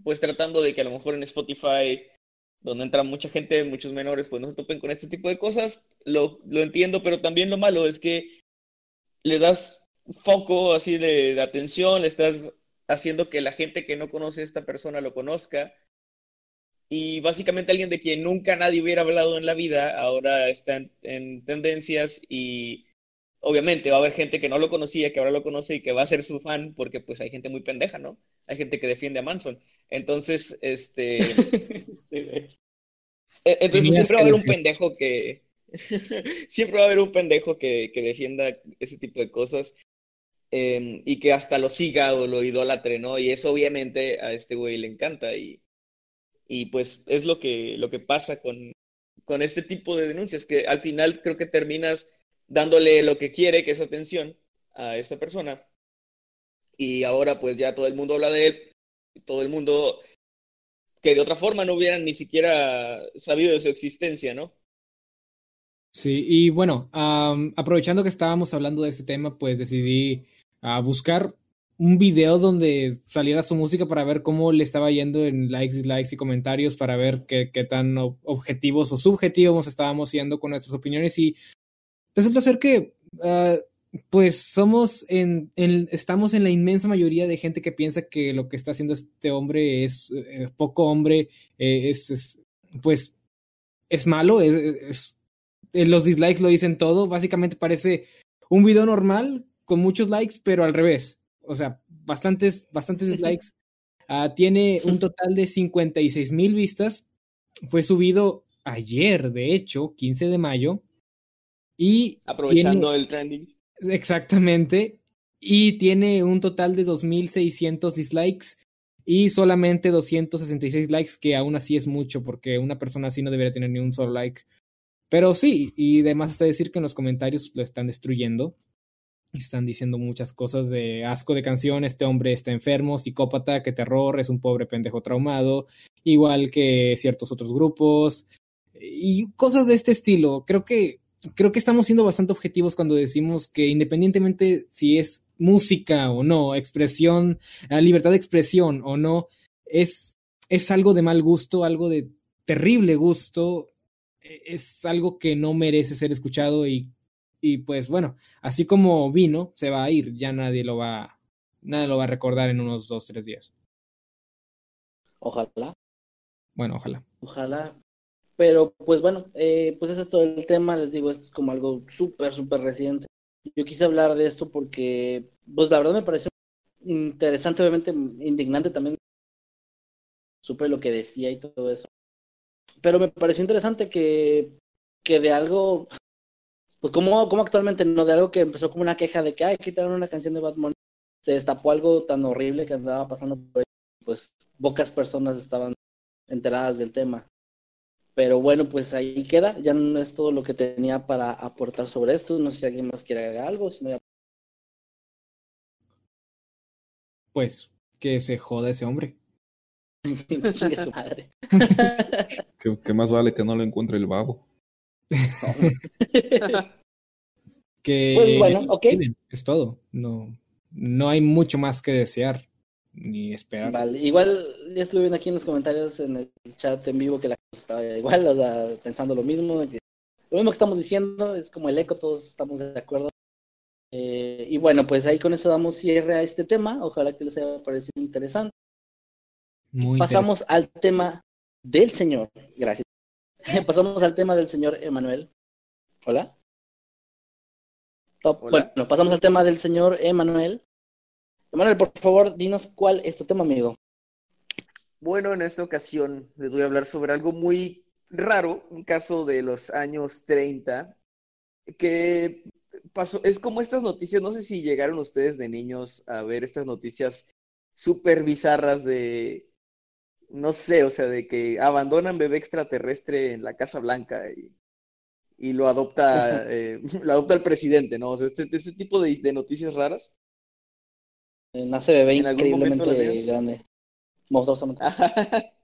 pues tratando de que a lo mejor en Spotify, donde entra mucha gente, muchos menores, pues no se topen con este tipo de cosas. Lo, lo entiendo, pero también lo malo es que le das foco así de, atención, le estás haciendo que la gente que no conoce a esta persona lo conozca. Y básicamente alguien de quien nunca nadie hubiera hablado en la vida, ahora está en tendencias y obviamente va a haber gente que no lo conocía, que ahora lo conoce y que va a ser su fan, porque pues hay gente muy pendeja, ¿no? Hay gente que defiende a Manson. Entonces, este... E- Entonces siempre va a haber un pendejo que... siempre va a haber un pendejo que, que defienda ese tipo de cosas eh, y que hasta lo siga o lo idolatre, ¿no? Y eso obviamente a este güey le encanta y, y pues es lo que, lo que pasa con, con este tipo de denuncias, que al final creo que terminas dándole lo que quiere, que es atención a esta persona. Y ahora pues ya todo el mundo habla de él, todo el mundo que de otra forma no hubieran ni siquiera sabido de su existencia, ¿no? Sí, y bueno, am, aprovechando que estábamos hablando de este tema, pues decidí ah, buscar un video donde saliera su música para ver cómo le estaba yendo en likes, dislikes y comentarios, para ver qué, qué tan ob- objetivos o subjetivos estábamos siendo con nuestras opiniones. Y resulta ser que, ah, pues somos en, en- estamos en la inmensa mayoría de gente que piensa que lo que está haciendo este hombre es eh, poco hombre, eh, es, es, pues, es malo, es, es- eh, los dislikes lo dicen todo. Básicamente parece un video normal con muchos likes, pero al revés. O sea, bastantes, bastantes dislikes. Ah, tiene un total de 56 mil vistas. Fue subido ayer, de hecho, 15 de mayo. Y Aprovechando el trending. exactamente. Y tiene un total de 2.600 dislikes y solamente 266 likes, que aún así es mucho, porque una persona así no debería tener ni un solo like. Pero sí, y además está decir que en los comentarios lo están destruyendo. Están diciendo muchas cosas de asco de canción, este hombre está enfermo, psicópata, qué terror, es un pobre pendejo traumado, igual que ciertos otros grupos, y cosas de este estilo. Creo que, creo que estamos siendo bastante objetivos cuando decimos que independientemente si es música o no, expresión, eh, libertad de expresión o no, es, es algo de mal gusto, algo de terrible gusto, eh, es algo que no merece ser escuchado y, y pues bueno, así como vino, se va a ir, ya nadie lo va, nadie lo va a recordar en unos dos, tres días. Ojalá, Bueno, ojalá. ojalá. Pero pues bueno, eh, pues ese es todo el tema, les digo, esto es como algo súper, súper reciente. Yo quise hablar de esto porque, pues la verdad me pareció interesante, obviamente indignante también. Supe lo que decía y todo eso. Pero me pareció interesante que, que de algo, pues como, como actualmente, no de algo que empezó como una queja de que que quitaron una canción de Batman, se destapó algo tan horrible que andaba pasando por ahí, pues pocas personas estaban enteradas del tema. Pero bueno, pues ahí queda. Ya no es todo lo que tenía para aportar sobre esto. No sé si alguien más quiere agregar algo. Si no, ya... Pues que se joda ese hombre. Su madre. ¿Qué, qué más vale que no lo encuentre el babo? Que Pues bueno, ok. tienen, es todo. No, no hay mucho más que desear ni esperar. Vale, igual ya estuve viendo aquí en los comentarios en el chat en vivo que la gente estaba igual, o sea, pensando lo mismo, que lo mismo que estamos diciendo, es como el eco, todos estamos de acuerdo. Eh, y bueno, pues ahí con eso damos cierre a este tema, ojalá que les haya parecido interesante. Muy Pasamos al tema del señor, gracias. Pasamos al tema del señor Emanuel. Hola. Hola. Bueno, pasamos al tema del señor Emanuel. Emanuel, por favor, dinos cuál es tu tema, amigo. Bueno, en esta ocasión les voy a hablar sobre algo muy raro, un caso de los años 30, que pasó, es como estas noticias, no sé si llegaron ustedes de niños a ver estas noticias súper bizarras de, no sé, o sea, de que abandonan bebé extraterrestre en la Casa Blanca y, y lo adopta, eh, lo adopta el presidente, ¿no? O sea, este, este tipo de, de noticias raras. Nace bebé ¿En algún momento increíblemente grande. Monstruosamente.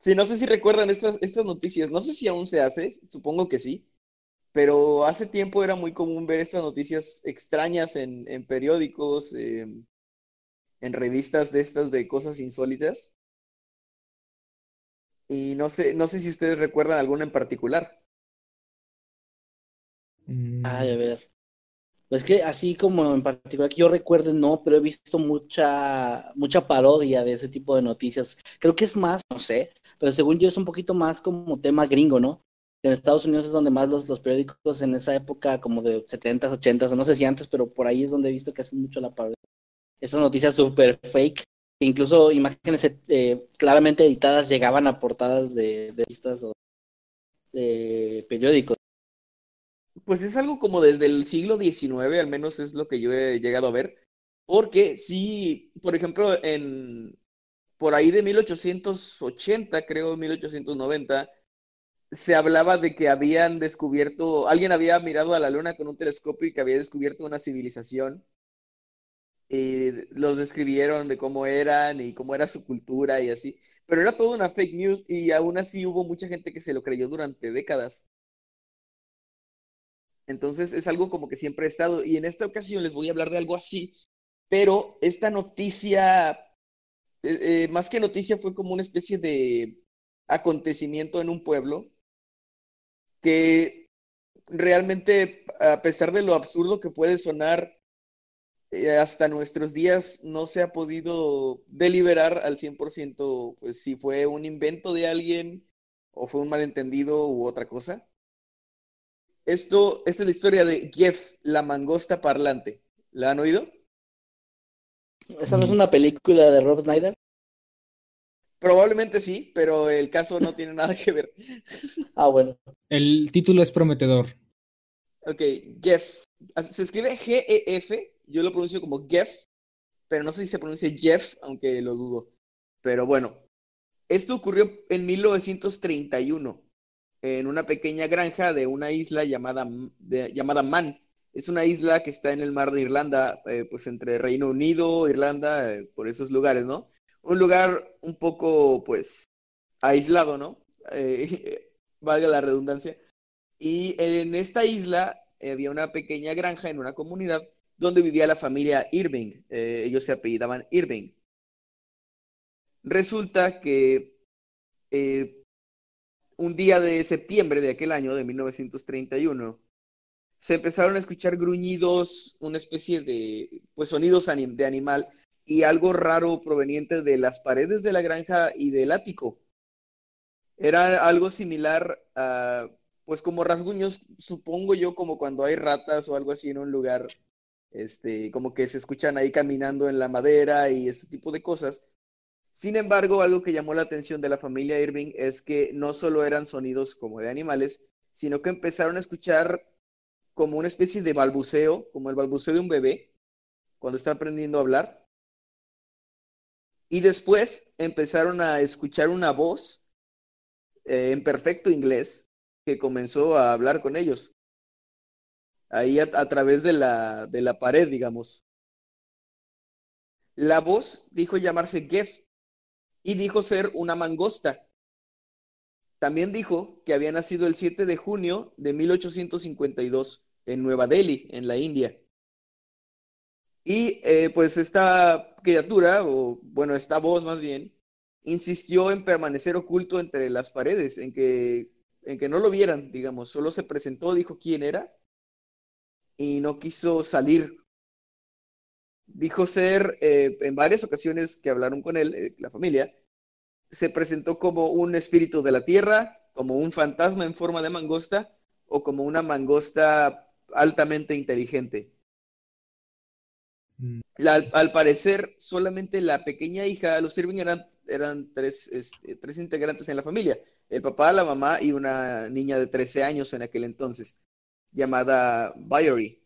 Sí, no sé si recuerdan estas, estas noticias, no sé si aún se hace, supongo que sí, pero hace tiempo era muy común ver estas noticias extrañas en, en periódicos, eh, en revistas de estas de cosas insólitas. Y no sé, no sé si ustedes recuerdan alguna en particular. Mm, Ay, a ver. Pues que así como en particular que yo recuerde, no, pero he visto mucha, mucha parodia de ese tipo de noticias. Creo que es más, no sé, pero según yo es un poquito más como tema gringo, ¿no? En Estados Unidos es donde más los, los periódicos en esa época, como de 70s, 80s, o no sé si antes, pero por ahí es donde he visto que hacen mucho la parodia. Estas noticias súper fake, incluso imágenes eh, claramente editadas llegaban a portadas de, de revistas o de periódicos. Pues es algo como desde el siglo XIX, al menos es lo que yo he llegado a ver, porque sí, por ejemplo, en por ahí de 1880, creo 1890, se hablaba de que habían descubierto, alguien había mirado a la luna con un telescopio y que había descubierto una civilización. Y los describieron de cómo eran y cómo era su cultura y así. Pero era toda una fake news y aún así hubo mucha gente que se lo creyó durante décadas. Entonces es algo como que siempre ha estado. Y en esta ocasión les voy a hablar de algo así. Pero esta noticia, eh, eh, más que noticia, fue como una especie de acontecimiento en un pueblo que realmente, a pesar de lo absurdo que puede sonar, eh, hasta nuestros días no se ha podido deliberar al 100%, pues si fue un invento de alguien o fue un malentendido u otra cosa. Esto, esta es la historia de Jeff, la mangosta parlante. ¿La han oído? ¿Esa no es una película de Rob Snyder? Probablemente sí, pero el caso no tiene nada que ver. Ah, bueno. El título es prometedor. Ok, Jeff. Se escribe G-E-F, yo lo pronuncio como Jeff, pero no sé si se pronuncia Jeff, aunque lo dudo. Pero bueno, esto ocurrió en 1931, en una pequeña granja de una isla llamada, llamada Man. Es una isla que está en el mar de Irlanda, eh, pues entre Reino Unido, Irlanda, eh, por esos lugares, ¿no? Un lugar un poco, pues, aislado, ¿no? Eh, valga la redundancia. Y en esta isla había una pequeña granja en una comunidad donde vivía la familia Irving. Ellos se apellidaban Irving. Resulta que un día de septiembre de aquel año, de 1931, se empezaron a escuchar gruñidos, una especie de pues, sonidos de animal y algo raro proveniente de las paredes de la granja y del ático. Era algo similar a, pues como rasguños, supongo yo, como cuando hay ratas o algo así en un lugar, este, como que se escuchan ahí caminando en la madera y este tipo de cosas. Sin embargo, algo que llamó la atención de la familia Irving es que no solo eran sonidos como de animales, sino que empezaron a escuchar como una especie de balbuceo, como el balbuceo de un bebé cuando está aprendiendo a hablar. Y después empezaron a escuchar una voz eh, en perfecto inglés que comenzó a hablar con ellos. Ahí a, través de la, de la pared, digamos. La voz dijo llamarse Geff y dijo ser una mangosta. También dijo que había nacido el 7 de junio de 1852 en Nueva Delhi, en la India. Y eh, pues esta criatura, o bueno, esta voz más bien, insistió en permanecer oculto entre las paredes, en que, en que no lo vieran, digamos, solo se presentó, dijo quién era y no quiso salir. Dijo ser, eh, en varias ocasiones que hablaron con él, eh, la familia, se presentó como un espíritu de la tierra, como un fantasma en forma de mangosta o como una mangosta altamente inteligente. Mm. La- al, parecer, solamente la pequeña hija, los Irving eran, eran tres, este, tres integrantes en la familia, el papá, la mamá y una niña de 13 años en aquel entonces, llamada Valerie.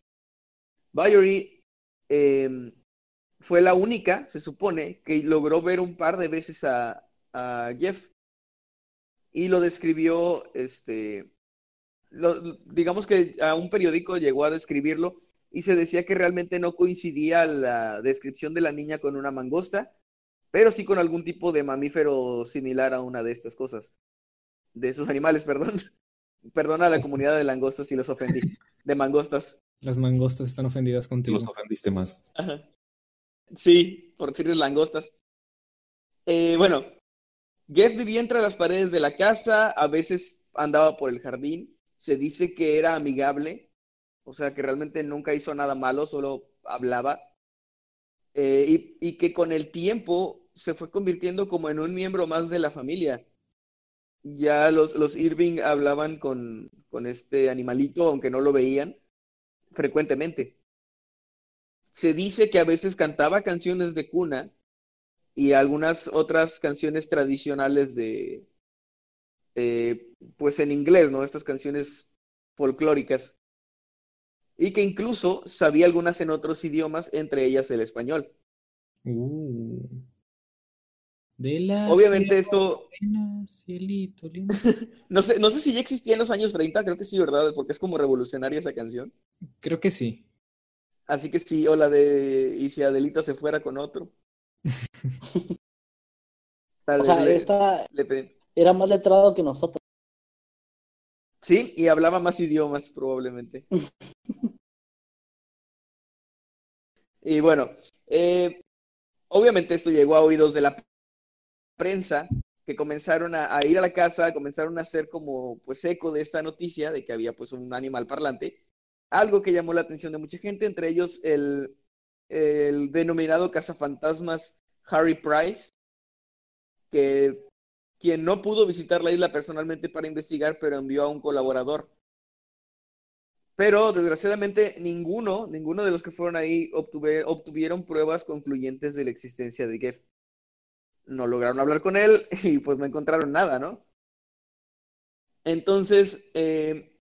Valerie eh, fue la única, se supone, que logró ver un par de veces a, Jeff y lo describió, este, digamos que a un periódico llegó a describirlo y se decía que realmente no coincidía la descripción de la niña con una mangosta, pero sí con algún tipo de mamífero similar a una de estas cosas, de esos animales, perdón. Perdona a la comunidad de langostas si los ofendí, de mangostas. Las mangostas están ofendidas contigo. los ofendiste más. Ajá. Sí, por decirles langostas. Eh, bueno, Jeff vivía entre las paredes de la casa, a veces andaba por el jardín, se dice que era amigable, o sea que realmente nunca hizo nada malo, solo hablaba, Eh, y, y que con el tiempo se fue convirtiendo como en un miembro más de la familia. Ya los, los Irving hablaban con, con este animalito, aunque no lo veían, frecuentemente. Se dice que a veces cantaba canciones de cuna y algunas otras canciones tradicionales de, eh, pues en inglés, ¿no? Estas canciones folclóricas. Y que incluso sabía algunas en otros idiomas, entre ellas el español. Uh. De la Obviamente esto, Serena, cielito lindo. no sé, no sé si ya existía en los años 30, creo que sí, ¿verdad? Porque es como revolucionaria esa canción. Creo que sí. Así que sí, o la de y si Adelita se fuera con otro. Tal O sea, le- esta le era más letrado que nosotros. Sí, y hablaba más idiomas probablemente. Y bueno, eh, obviamente esto llegó a oídos de la prensa, que comenzaron a, ir a la casa, comenzaron a hacer como pues eco de esta noticia de que había pues un animal parlante, algo que llamó la atención de mucha gente, entre ellos el, denominado cazafantasmas Harry Price, que quien no pudo visitar la isla personalmente para investigar, pero envió a un colaborador. Pero desgraciadamente ninguno, ninguno de los que fueron ahí obtuvieron pruebas concluyentes de la existencia de Jeff. No lograron hablar con él y pues no encontraron nada, ¿no? Entonces, eh,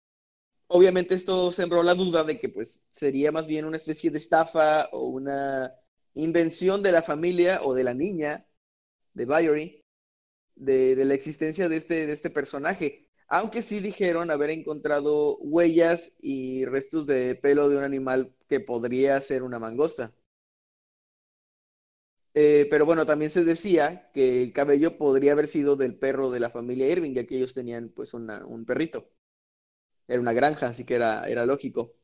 obviamente esto sembró la duda de que pues sería más bien una especie de estafa o una invención de la familia o de la niña de Valerie de, de la existencia de este, de este personaje. Aunque sí dijeron haber encontrado huellas y restos de pelo de un animal que podría ser una mangosta. Eh, pero bueno, también se decía que el cabello podría haber sido del perro de la familia Irving, ya que ellos tenían pues una- un perrito. Era una granja, así que era, era lógico.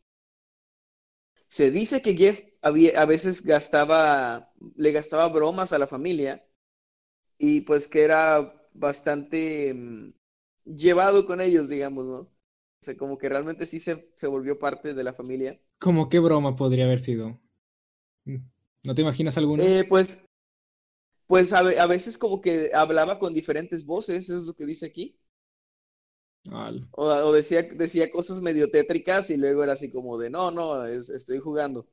Se dice que Jeff había, a veces gastaba, le gastaba bromas a la familia y pues que era bastante mm, llevado con ellos, digamos, ¿no? O sea, como que realmente sí se, se volvió parte de la familia. ¿Cómo qué broma podría haber sido? ¿No te imaginas alguna? Eh, pues, pues a, a veces como que hablaba con diferentes voces, eso es lo que dice aquí. Al- O, o decía, decía cosas medio tétricas y luego era así como de, no, no, es- estoy jugando.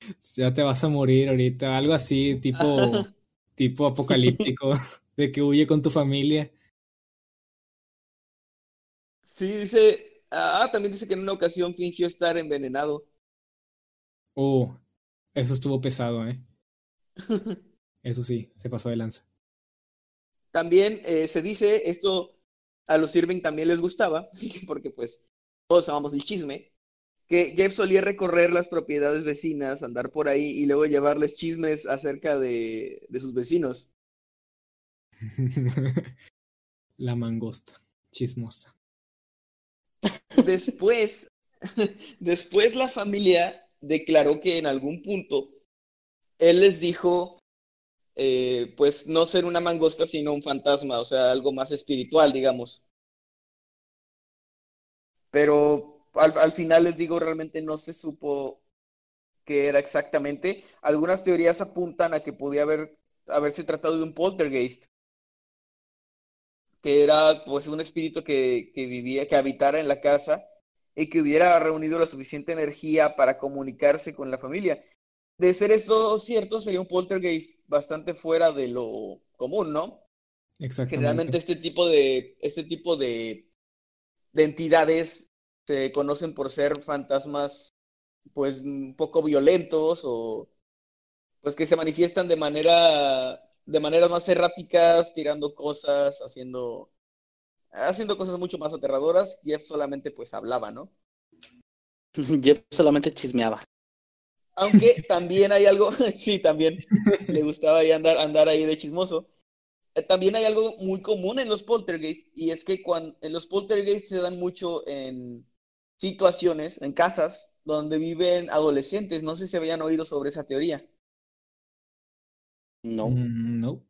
Ya te vas a morir ahorita. Algo así, tipo, tipo apocalíptico, de que huye con tu familia. Sí, dice, ah, también dice que en una ocasión fingió estar envenenado. Oh, eso estuvo pesado, ¿eh? Eso sí, se pasó de lanza. También eh, se dice, esto a los Irving también les gustaba, porque pues todos amamos el chisme, que Jeff solía recorrer las propiedades vecinas, andar por ahí y luego llevarles chismes acerca de, de sus vecinos. La mangosta, chismosa. Después, después la familia declaró que en algún punto él les dijo, eh, pues no ser una mangosta, sino un fantasma, o sea, algo más espiritual, digamos. Pero al, al final les digo, realmente no se supo qué era exactamente. Algunas teorías apuntan a que podía haber, haberse tratado de un poltergeist, que era pues un espíritu que, que vivía, que habitara en la casa y que hubiera reunido la suficiente energía para comunicarse con la familia. de ser esto cierto, sería un poltergeist bastante fuera de lo común, ¿no? Exactamente. Generalmente este tipo de, este tipo de, de entidades se conocen por ser fantasmas, pues, un poco violentos o, pues, que se manifiestan de manera, de maneras más erráticas, tirando cosas, haciendo, haciendo cosas mucho más aterradoras. Jeff solamente, pues, hablaba, ¿no? Jeff solamente chismeaba. Aunque también hay algo, sí, también le gustaba ahí andar, andar ahí de chismoso. Eh, También hay algo muy común en los poltergeists y es que cuando en los poltergeists se dan mucho en situaciones, en casas donde viven adolescentes. No sé si habían oído sobre esa teoría. No. Mm, no.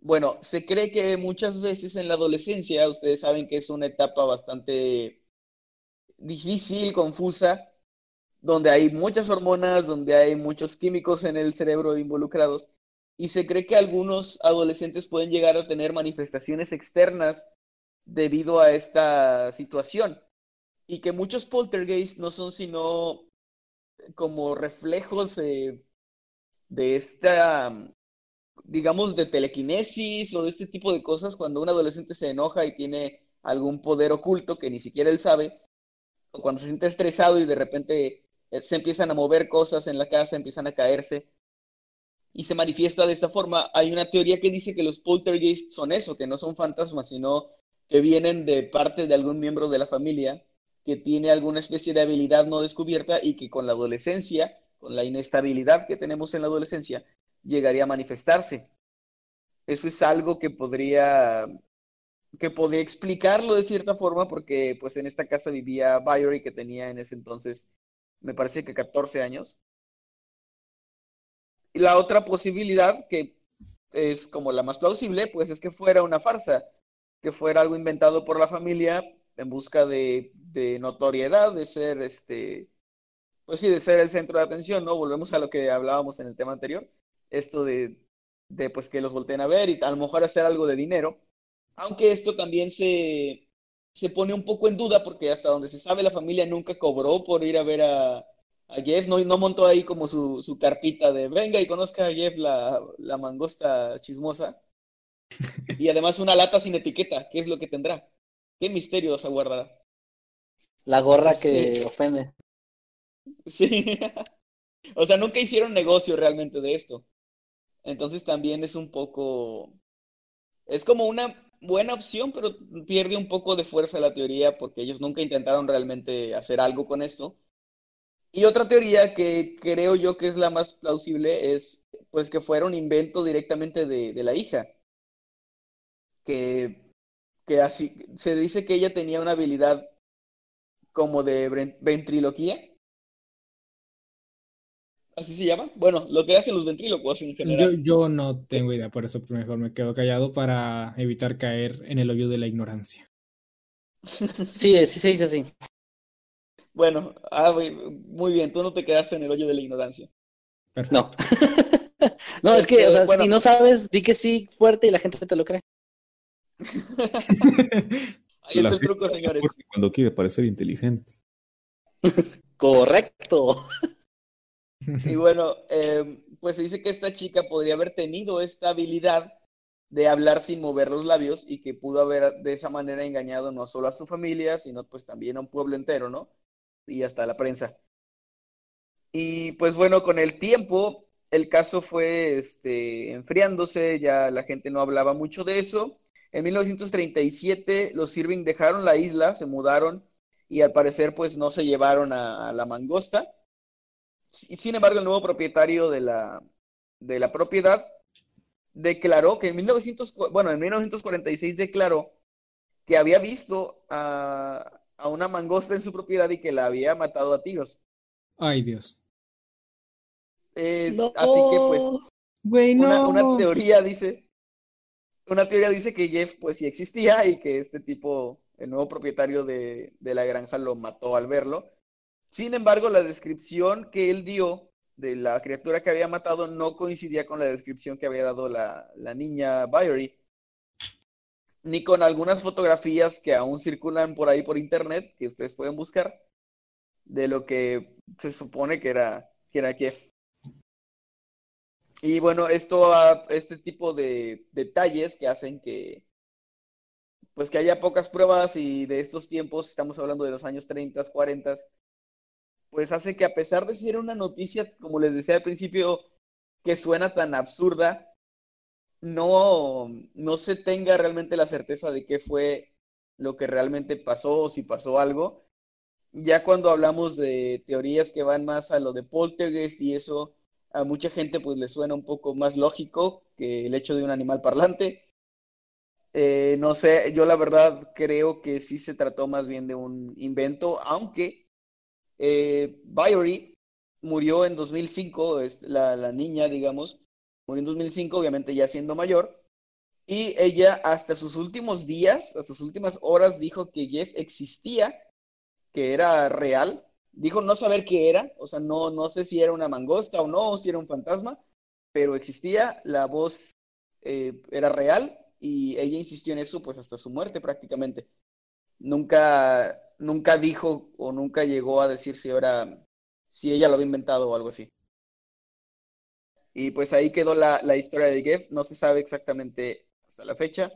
Bueno, se cree que muchas veces en la adolescencia, ustedes saben que es una etapa bastante difícil, confusa, donde hay muchas hormonas, donde hay muchos químicos en el cerebro involucrados, y se cree que algunos adolescentes pueden llegar a tener manifestaciones externas debido a esta situación, y que muchos poltergeists no son sino como reflejos eh, de esta, digamos, de telequinesis o de este tipo de cosas cuando un adolescente se enoja y tiene algún poder oculto que ni siquiera él sabe, o cuando se siente estresado y de repente eh, se empiezan a mover cosas en la casa, empiezan a caerse y se manifiesta de esta forma. Hay una teoría que dice que los poltergeists son eso, que no son fantasmas, sino que vienen de parte de algún miembro de la familia que tiene alguna especie de habilidad no descubierta y que con la adolescencia, con la inestabilidad que tenemos en la adolescencia, llegaría a manifestarse. Eso es algo que podría que podría explicarlo de cierta forma porque pues en esta casa vivía Byrie que tenía en ese entonces me parece que 14 años. Y la otra posibilidad que es como la más plausible, pues es que fuera una farsa, que fuera algo inventado por la familia en busca de, de notoriedad, de ser este, pues sí, de ser el centro de atención, ¿no? Volvemos a lo que hablábamos en el tema anterior, esto de, de pues que los volteen a ver y a lo mejor hacer algo de dinero, aunque esto también se, se pone un poco en duda porque hasta donde se sabe la familia nunca cobró por ir a ver a, a Jeff, no, no montó ahí como su, su carpita de venga y conozca a Jeff la, la mangosta chismosa. Y además una lata sin etiqueta, ¿qué es lo que tendrá? ¿Qué misterios aguardará? La gorra que Sí. ofende. Sí. O sea, nunca hicieron negocio realmente de esto. Entonces también es un poco... Es como una buena opción, pero pierde un poco de fuerza la teoría porque ellos nunca intentaron realmente hacer algo con esto. Y otra teoría que creo yo que es la más plausible es pues que fuera un invento directamente de, de la hija. Que, que así se dice que ella tenía una habilidad como de ven- ventriloquía. ¿Así se llama? Bueno, lo que hacen los ventrílocos en Yo, general. yo no tengo idea, por eso mejor me quedo callado para evitar caer en el hoyo de la ignorancia. Sí, sí se dice así. Bueno, ah, muy bien, tú no te quedaste en el hoyo de la ignorancia. No. No, es que, o sea, bueno. si no sabes, di que sí fuerte y la gente te lo cree. Ahí La está el truco, señores. Cuando quiere parecer inteligente. Correcto. Y bueno, eh, pues se dice que esta chica podría haber tenido esta habilidad de hablar sin mover los labios y que pudo haber de esa manera engañado no solo a su familia, sino pues también a un pueblo entero, ¿no? Y hasta a la prensa. Y pues bueno, con el tiempo el caso fue este, enfriándose, ya la gente no hablaba mucho de eso. En 1937 los Irving dejaron la isla, se mudaron y al parecer pues no se llevaron a, a la mangosta. Si- Sin embargo, el nuevo propietario de la, de la propiedad declaró que en 1900, cu- bueno, en 1946 declaró que había visto a, a una mangosta en su propiedad y que la había matado a tiros. Ay, Dios. Es- No. Así que pues Güey, una, una teoría dice, una teoría dice que Jeff pues sí existía y que este tipo, el nuevo propietario de, de la granja lo mató al verlo. Sin embargo, la descripción que él dio de la criatura que había matado no coincidía con la descripción que había dado la, la niña Byrie, ni con algunas fotografías que aún circulan por ahí por internet, que ustedes pueden buscar, de lo que se supone que era, que era Jeff. Y bueno, esto, este tipo de detalles que hacen que, pues que haya pocas pruebas y de estos tiempos, estamos hablando de los años 30, 40, pues hace que a pesar de ser una noticia, como les decía al principio, que suena tan absurda, no, no se tenga realmente la certeza de qué fue lo que realmente pasó o si pasó algo. Ya cuando hablamos de teorías que van más a lo de poltergeist y eso, a mucha gente pues le suena un poco más lógico que el hecho de un animal parlante. Eh, no sé, yo la verdad creo que sí se trató más bien de un invento, aunque eh, murió en 2005, es la, la niña, digamos, murió en 2005, obviamente ya siendo mayor, y ella hasta sus últimos días, hasta sus últimas horas, dijo que Jeff existía, que era real, dijo no saber qué era, o sea, no, no sé si era una mangosta o no, o si era un fantasma, pero existía, la voz eh, era real y ella insistió en eso pues hasta su muerte prácticamente. Nunca, nunca dijo o nunca llegó a decir si era, si ella lo había inventado o algo así. Y pues ahí quedó la, la historia de Jeff, no se sabe exactamente hasta la fecha,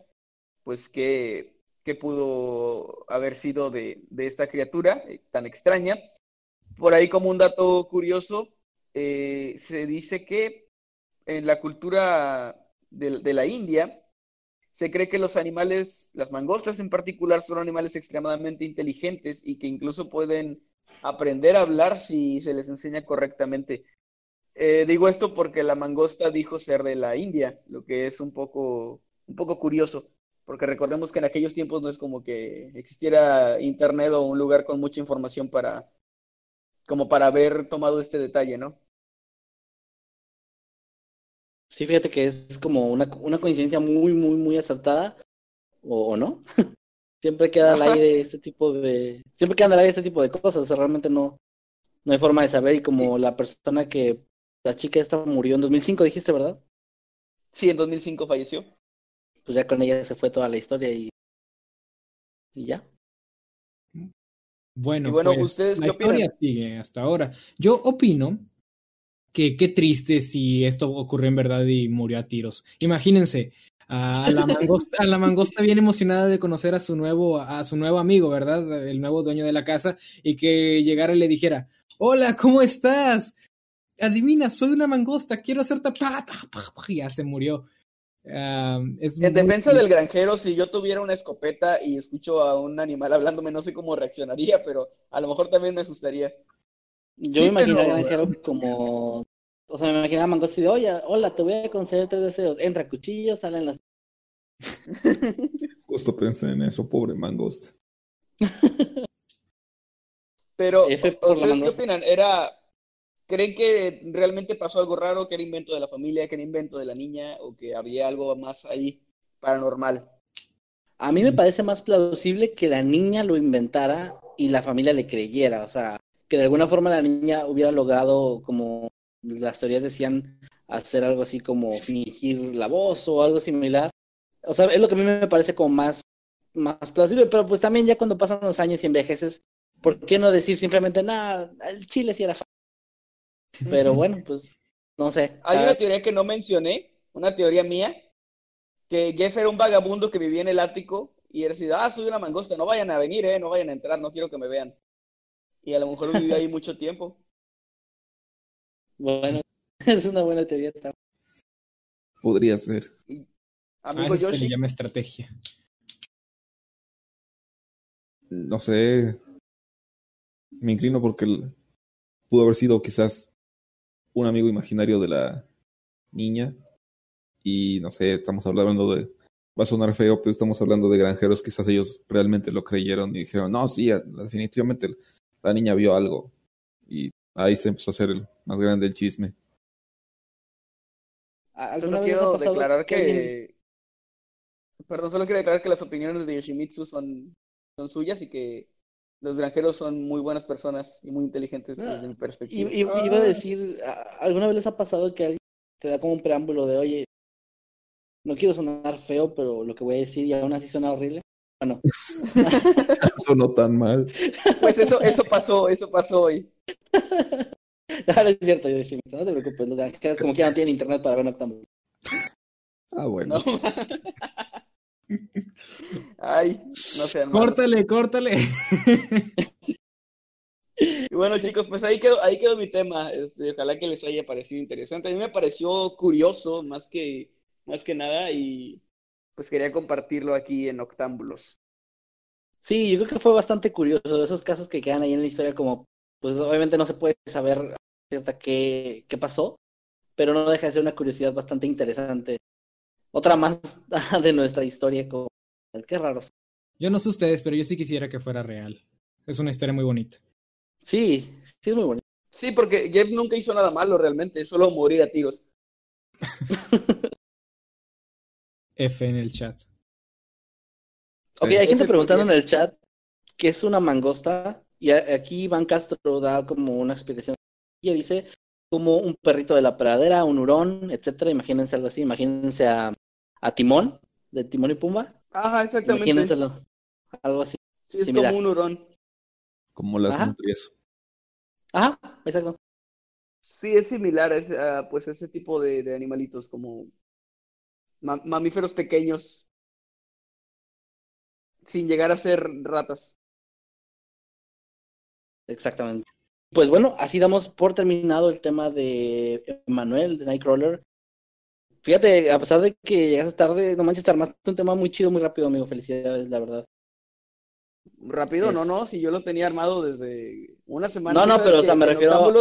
pues qué, qué pudo haber sido de, de esta criatura eh, tan extraña. Por ahí como un dato curioso, eh, se dice que en la cultura de, la India se cree que los animales, las mangostas en particular, son animales extremadamente inteligentes y que incluso pueden aprender a hablar si se les enseña correctamente. Eh, digo esto porque la mangosta dijo ser de la India, lo que es un poco, un poco curioso, porque recordemos que en aquellos tiempos no es como que existiera internet o un lugar con mucha información para, como para haber tomado este detalle, ¿no? Sí, fíjate que es como una, una coincidencia muy, muy, muy acertada, o, o no. siempre queda al aire este tipo de, siempre quedan al aire este tipo de cosas, o sea, realmente no, no hay forma de saber y como la persona que, la chica esta murió en 2005, dijiste, ¿verdad? Sí, en 2005 falleció. Pues ya con ella se fue toda la historia y, y ya. Bueno, y bueno pues, ¿ustedes la qué historia opinan? sigue hasta ahora. Yo opino que qué triste si esto ocurrió en verdad y murió a tiros. Imagínense, a la mangosta, a la mangosta bien emocionada de conocer a su nuevo, a su nuevo amigo, ¿verdad? El nuevo dueño de la casa, y que llegara y le dijera, hola, ¿cómo estás? Adivina, soy una mangosta, quiero hacerte pa, pa, pa, pa", y ya se murió. Um, es En defensa del granjero, si yo tuviera una escopeta y escucho a un animal hablándome, no sé cómo reaccionaría, pero a lo mejor también me asustaría. Yo Sí, me imagino pero- como, o sea, me imaginaba a Mangosta y de, oye, hola, te voy a conceder tres deseos. Entra cuchillo, salen las... Justo pensé en eso, pobre mangosta. Pero, F por la ¿ustedes qué opinan? ¿Era, ¿Creen que realmente pasó algo raro, que era invento de la familia, que era invento de la niña, o que había algo más ahí paranormal? A mí me parece más plausible que la niña lo inventara y la familia le creyera, o sea, que de alguna forma la niña hubiera logrado, como las teorías decían, hacer algo así como fingir la voz o algo similar. O sea, es lo que a mí me parece como más, más plausible, pero pues también ya cuando pasan los años y envejeces, ¿por qué no decir simplemente, nada, el chile sí era fa-"? Pero bueno, pues, no sé. Hay una teoría que no mencioné, una teoría mía, que Jeff era un vagabundo que vivía en el ático y era así, ah, soy una mangosta, no vayan a venir, eh, no vayan a entrar, no quiero que me vean. Y a lo mejor vivió ahí mucho tiempo. Bueno, es una buena teoría también. Podría ser. Amigo Ah, se llama estrategia. No sé. Me inclino porque el- pudo haber sido quizás un amigo imaginario de la niña. Y no sé, estamos hablando de. Va a sonar feo, pero estamos hablando de granjeros. Quizás ellos realmente lo creyeron y dijeron: No, sí, definitivamente la niña vio algo. Y ahí se empezó a hacer el más grande el chisme. ¿Alguna solo quiero declarar que. Perdón, solo quiero declarar que las opiniones de Yoshimitsu son, son suyas y que los granjeros son muy buenas personas y muy inteligentes Ah, desde mi perspectiva. I- i- Iba a decir, ¿a- ¿alguna vez les ha pasado que alguien te da como un preámbulo de, oye, no quiero sonar feo, pero lo que voy a decir y aún así suena horrible? Bueno, Sonó tan mal. Pues eso, eso pasó, eso pasó hoy. No, no es cierto, Yoshimi, no te preocupes, los granjeros como que ya no tienen internet para ver Noctámbulos. Ah, bueno. No. Ay, no sean malos. Córtale, córtale. Y bueno, chicos, pues ahí quedó, ahí quedó mi tema. Este, ojalá que les haya parecido interesante. A mí me pareció curioso más que, más que nada y pues quería compartirlo aquí en Octámbulos. Sí, yo creo que fue bastante curioso, de esos casos que quedan ahí en la historia como, pues obviamente no se puede saber cierta qué, qué pasó, pero no deja de ser una curiosidad bastante interesante. Otra más de nuestra historia, como, qué raro. Yo no sé ustedes, pero yo sí quisiera que fuera real. Es una historia muy bonita. Sí, sí es muy bonito. Sí, porque Jeff nunca hizo nada malo realmente, solo morir a tiros. F en el chat. Ok, hay gente preguntando en el chat qué es una mangosta, y a- aquí Iván Castro da como una explicación. Ella dice como un perrito de la pradera, un hurón, etcétera. Imagínense algo así, imagínense a, a Timón, de Timón y Pumba. Ajá, exactamente. Imagínenselo, algo así. Sí, es similar. como un hurón. Como las Ajá. nutrias. Ajá, exacto. Sí, es similar a ese, a, pues, ese tipo de, de animalitos, como mamíferos pequeños, sin llegar a ser ratas. Exactamente. Pues bueno, así damos por terminado el tema de Emanuel, de Nightcrawler. Fíjate, a pesar de que llegaste tarde, no manches, te armaste un tema muy chido, muy rápido, amigo. Felicidades, la verdad. Rápido, Es- no, no, si yo lo tenía armado desde una semana. No, no, pero, o sea, me refiero a-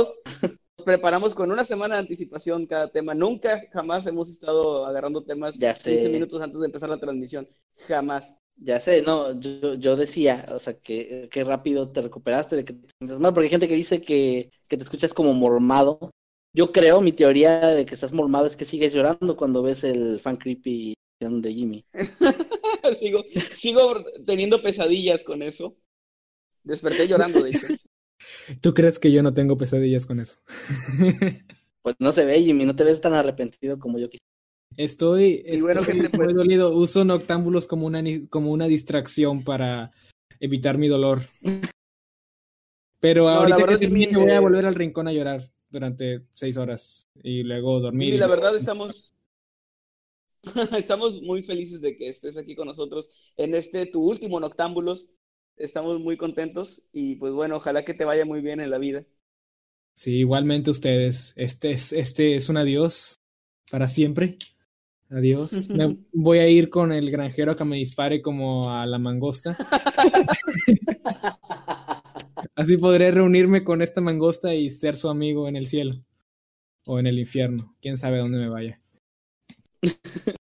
preparamos con una semana de anticipación cada tema. Nunca, jamás hemos estado agarrando temas Ya 15 sé. minutos antes de empezar la transmisión. Jamás. Ya sé, no, yo, yo decía, o sea, que, que rápido te recuperaste de que te sientes mal, porque hay gente que dice que, que te escuchas como mormado. Yo creo, mi teoría de que estás mormado es que sigues llorando cuando ves el fan creepy de Jimmy. sigo, sigo teniendo pesadillas con eso. Desperté llorando, hecho. ¿Tú crees que yo no tengo pesadillas con eso? Pues no se ve, Jimmy, no te ves tan arrepentido como yo quisiera. Estoy, bueno, estoy gente, muy pues- dolido. Uso noctámbulos como una, como una distracción para evitar mi dolor. Pero la ahorita que verdad, termine Jimmy, voy a eh, volver al rincón a llorar durante seis horas y luego dormir. Y y la verdad estamos, estamos muy felices de que estés aquí con nosotros en este tu último Noctámbulos. Estamos muy contentos y pues bueno, ojalá que te vaya muy bien en la vida. Sí, igualmente ustedes. Este es, este es un adiós para siempre. Adiós. Me voy a ir con el granjero a que me dispare como a la mangosta. Así podré reunirme con esta mangosta y ser su amigo en el cielo. O en el infierno. Quién sabe dónde me vaya.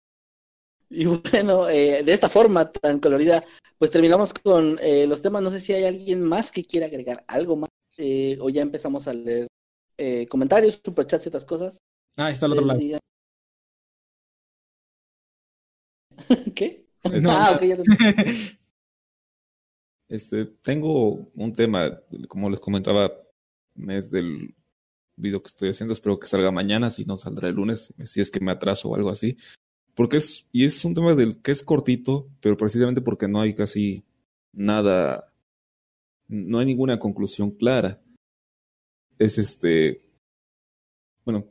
Y bueno, eh, de esta forma tan colorida, pues terminamos con eh, los temas. No sé si hay alguien más que quiera agregar algo más, eh, o ya empezamos a leer eh, comentarios, superchats y otras cosas. Ah, está al otro Les lado. ¿Qué? No, ah, no. ok, ya te- Este, tengo un tema, como les comentaba, es del video que estoy haciendo, espero que salga mañana, si no saldrá el lunes, si es que me atraso o algo así. Porque es, y es un tema del que es cortito, pero precisamente porque no hay casi nada, no hay ninguna conclusión clara. Es este, bueno,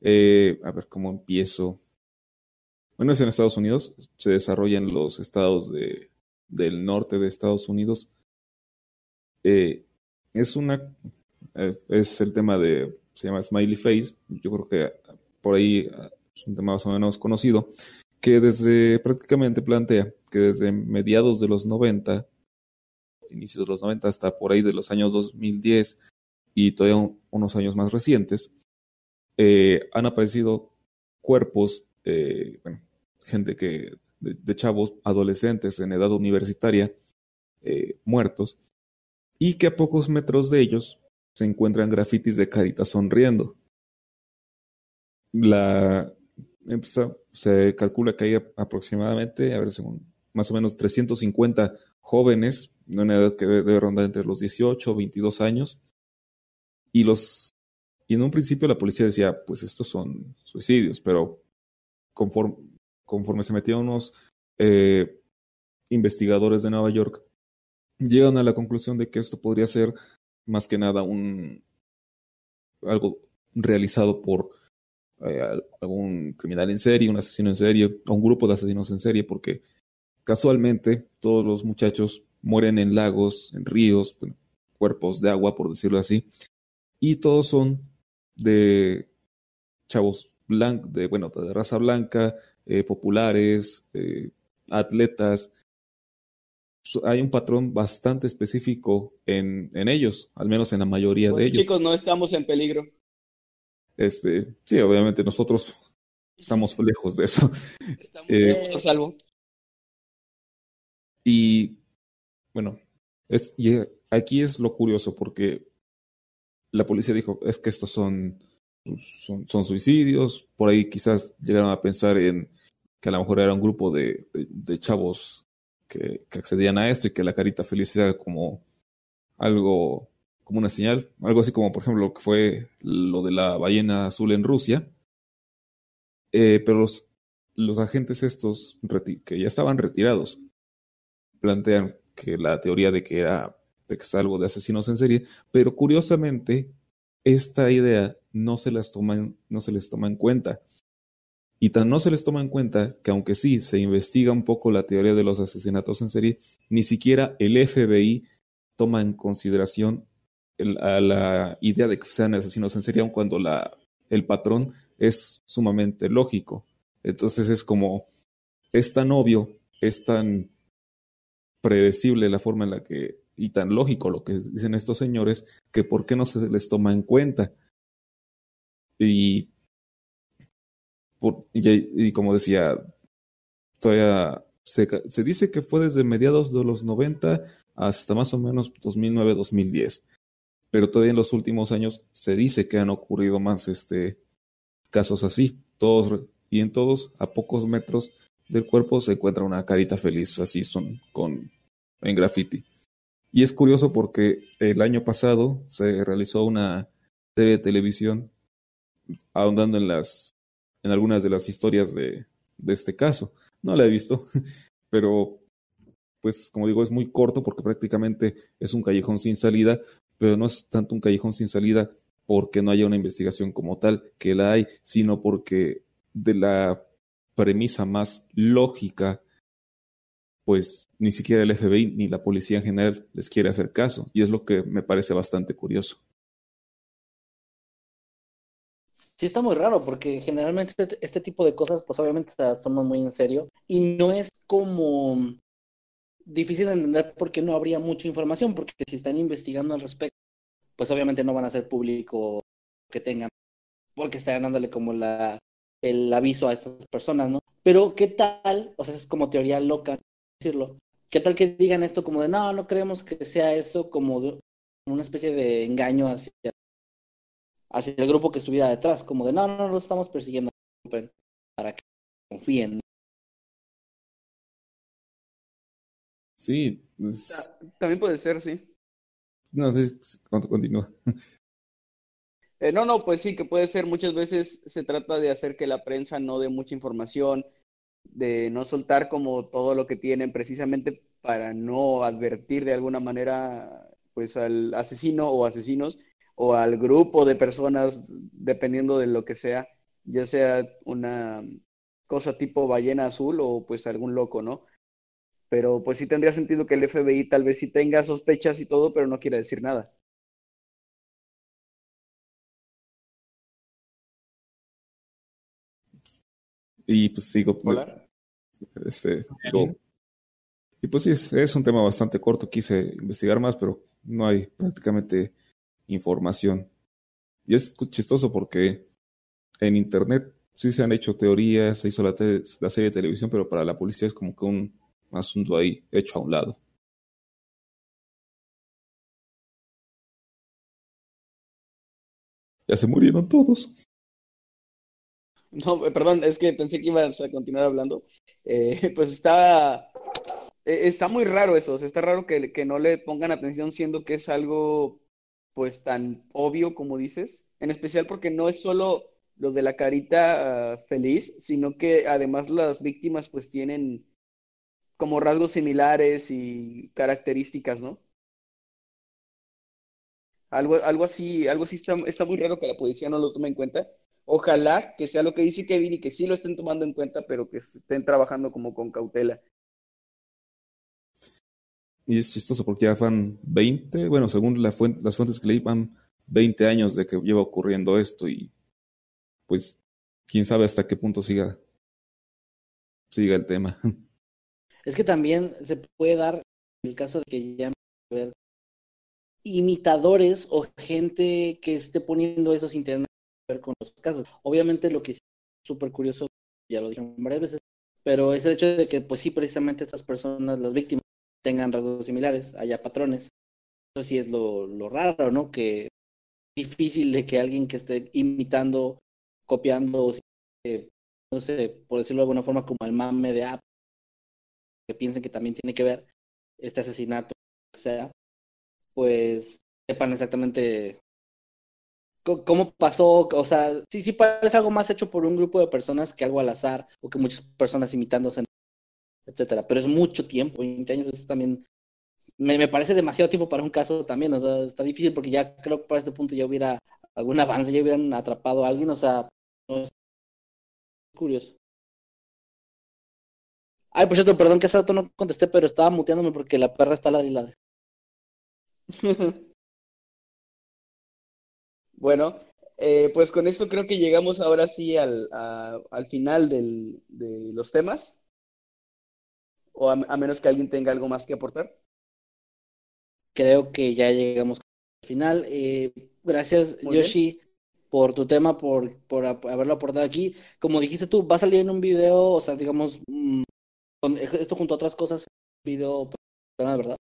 eh, a ver cómo empiezo. Bueno, es en Estados Unidos, se desarrolla en los estados de, del norte de Estados Unidos. Eh, es una, eh, es el tema de, se llama Smiley Face, yo creo que por ahí es un tema más o menos conocido, que desde prácticamente plantea que desde mediados de los 90, inicios de los 90 hasta por ahí de los años 2010 y todavía un- unos años más recientes, eh, han aparecido cuerpos, eh, gente que, de, de chavos, adolescentes en edad universitaria, eh, muertos, y que a pocos metros de ellos se encuentran grafitis de caritas sonriendo. La, se calcula que hay aproximadamente, a ver, según, más o menos 350 jóvenes, de una edad que debe rondar entre los 18 o 22 años, y los y en un principio la policía decía, pues estos son suicidios, pero conforme, conforme se metieron unos eh, investigadores de Nueva York, llegan a la conclusión de que esto podría ser más que nada un, algo realizado por eh, algún criminal en serie, un asesino en serie, o un grupo de asesinos en serie, porque casualmente todos los muchachos mueren en lagos, en ríos, bueno, cuerpos de agua, por decirlo así, y todos son de chavos blancos, de, bueno, de raza blanca, eh, populares, eh, atletas. Hay un patrón bastante específico en, en ellos, al menos en la mayoría de ellos. chicos, no estamos en peligro. Este, sí, obviamente nosotros estamos lejos de eso. Estamos Eh, a salvo. Y bueno, es, y aquí es lo curioso porque la policía dijo, es que estos son, son, son suicidios, por ahí quizás llegaron a pensar en que a lo mejor era un grupo de, de, de chavos que, que accedían a esto y que la carita feliz era como algo, como una señal, algo así como por ejemplo lo que fue lo de la ballena azul en Rusia. Eh, pero los, los agentes estos que ya estaban retirados plantean que la teoría de que era de que es de asesinos en serie, pero curiosamente esta idea no se las toma no se les toma en cuenta. Y tan no se les toma en cuenta que aunque sí se investiga un poco la teoría de los asesinatos en serie, ni siquiera el FBI toma en consideración a la idea de que sean asesinos en serie, aun cuando la, el patrón es sumamente lógico. Entonces es como, es tan obvio, es tan predecible la forma en la que, y tan lógico lo que dicen estos señores, que por qué no se les toma en cuenta. Y, como decía, todavía se, se dice que fue desde mediados de los 90 hasta más o menos 2009-2010. Pero todavía en los últimos años se dice que han ocurrido más este, casos así. Todos, y en todos, a pocos metros del cuerpo se encuentra una carita feliz, así son, con, en graffiti. Y es curioso porque el año pasado se realizó una serie de televisión ahondando en las, en algunas de las historias de, de este caso. No la he visto, pero pues como digo, es muy corto porque prácticamente es un callejón sin salida, pero no es tanto un callejón sin salida porque no haya una investigación como tal, que la hay, sino porque de la premisa más lógica, pues ni siquiera el FBI ni la policía en general les quiere hacer caso, y es lo que me parece bastante curioso. Sí, está muy raro porque generalmente este, este tipo de cosas, pues obviamente se las toman muy en serio y no es como difícil de entender por qué no habría mucha información, porque si están investigando al respecto, pues obviamente no van a hacer público que tengan, porque están dándole como la, el aviso a estas personas, ¿no? Pero ¿qué tal? O sea, es como teoría loca decirlo. ¿Qué tal que digan esto como de, no, no creemos que sea eso como de una especie de engaño hacia hacia el grupo que estuviera detrás, como de no, no lo estamos persiguiendo para que confíen. Sí, es- También puede ser, sí. no sé, continúa. Eh, no, no, pues sí, que puede ser. Muchas veces se trata de hacer que la prensa no dé mucha información, de no soltar como todo lo que tienen, precisamente para no advertir de alguna manera, pues al asesino o asesinos o al grupo de personas, dependiendo de lo que sea, ya sea una cosa tipo ballena azul o pues algún loco, ¿no? Pero pues sí tendría sentido que el FBI tal vez sí tenga sospechas y todo, pero no quiera decir nada. Y pues sigo. Hola. Este, digo, y pues sí, es, es un tema bastante corto. Quise investigar más, pero no hay prácticamente información. Y es chistoso porque en internet sí se han hecho teorías, se hizo la, te- la serie de televisión, pero para la policía es como que un asunto ahí hecho a un lado. Ya se murieron todos. No, eh, perdón, es que pensé que ibas a continuar hablando. Eh, pues está, eh, está muy raro eso, está raro que, que no le pongan atención siendo que es algo pues tan obvio como dices, en especial porque no es solo lo de la carita ah, feliz, sino que además las víctimas pues tienen como rasgos similares y características, ¿no? Algo, algo así, algo así está, muy raro que la policía no lo tome en cuenta. Ojalá que sea lo que dice Kevin y que sí lo estén tomando en cuenta, pero que estén trabajando como con cautela. Y es chistoso porque ya van 20, bueno, según la fuente, las fuentes que leí, van 20 años de que lleva ocurriendo esto y pues quién sabe hasta qué punto siga, siga el tema. Es que también se puede dar el caso de que ya haber imitadores o gente que esté poniendo eso sin tener nada que ver con los casos. Obviamente lo que es súper curioso, ya lo dijeron varias veces, pero es el hecho de que pues sí, precisamente estas personas, las víctimas, tengan rasgos similares, haya patrones. Eso sí es lo, lo raro, ¿no? Que es difícil de que alguien que esté imitando, copiando, eh, no sé, por decirlo de alguna forma, como el mame de Apple, que piensen que también tiene que ver este asesinato, o sea, pues sepan exactamente cómo pasó, o sea, sí, sí parece algo más hecho por un grupo de personas que algo al azar, o que muchas personas imitándose, etcétera, pero es mucho tiempo, 20 años es también, me, me parece demasiado tiempo para un caso también, o sea, está difícil porque ya creo que para este punto ya hubiera algún avance, ya hubieran atrapado a alguien, o sea, no es curioso. Ay, por cierto, perdón que hace rato no contesté, pero estaba muteándome porque la perra está ladri y ladre. Bueno, eh, pues con esto creo que llegamos ahora sí al, a- al final del- de los temas, o a, a menos que alguien tenga algo más que aportar. Creo que ya llegamos al final. Eh, gracias, Muy bien. Yoshi, por tu tema, por, por haberlo aportado aquí. Como dijiste tú, va a salir en un video, o sea, digamos, mm, esto junto a otras cosas, video, personal, ¿verdad?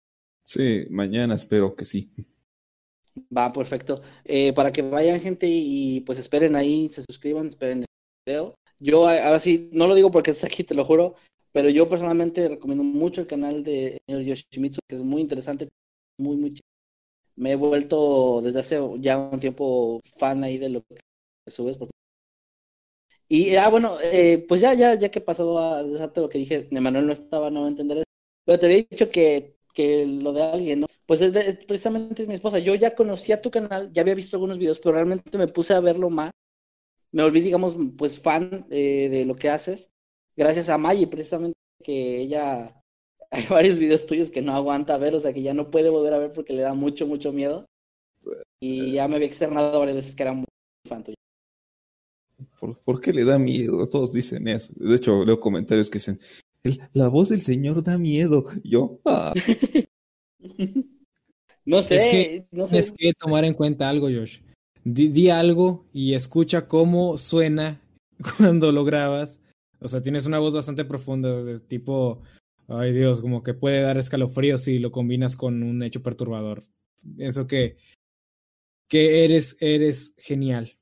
Sí, mañana espero que sí. Va, perfecto. Eh, para que vayan, gente, y, pues esperen ahí, se suscriban, esperen el video. Yo, ahora sí, no lo digo porque está aquí, te lo juro, pero yo personalmente recomiendo mucho el canal de señor Yoshimitsu, que es muy interesante, muy, muy chido. Me he vuelto desde hace ya un tiempo fan ahí de lo que subes. porque- Y, ah, bueno, eh, pues ya, ya, ya que pasó a desarte lo que dije, Emanuel no estaba, no va a entender eso, pero te había dicho que, que lo de alguien, ¿no? Pues es de- es- precisamente es mi esposa. Yo ya conocía tu canal, ya había visto algunos videos, pero realmente me puse a verlo más. Me volví, digamos, pues fan eh, de lo que haces. Gracias a Maggie, precisamente, que ella, hay varios videos tuyos que no aguanta ver, o sea, que ya no puede volver a ver porque le da mucho, mucho miedo. Y ya me había externado varias veces que era muy fan tuyo. ¿Por, por qué le da miedo? Todos dicen eso. De hecho, leo comentarios que dicen, "El- la voz del señor da miedo. Yo, ah, No sé, que no sé. Tienes que tomar en cuenta algo, Josh. Di, di algo y escucha cómo suena cuando lo grabas. O sea, tienes una voz bastante profunda, de tipo, ay Dios, como que puede dar escalofríos si lo combinas con un hecho perturbador. Pienso que, que eres, eres genial,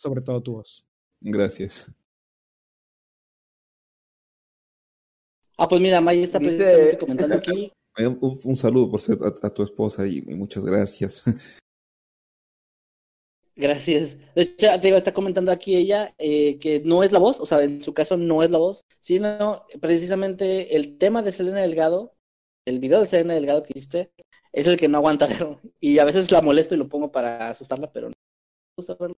sobre todo tu voz. gracias. Ah, pues mira, Maggie está ¿Viste? precisamente comentando aquí. Eh, Un, un saludo por ser a, a tu esposa y, y muchas gracias. Gracias. De hecho, te digo, está comentando aquí ella eh, que no es la voz, o sea, en su caso no es la voz, sino precisamente el tema de Selena Delgado, el video de Selena Delgado que hiciste, es el que no aguanta ver. Y a veces la molesto y lo pongo para asustarla, pero no me gusta verlo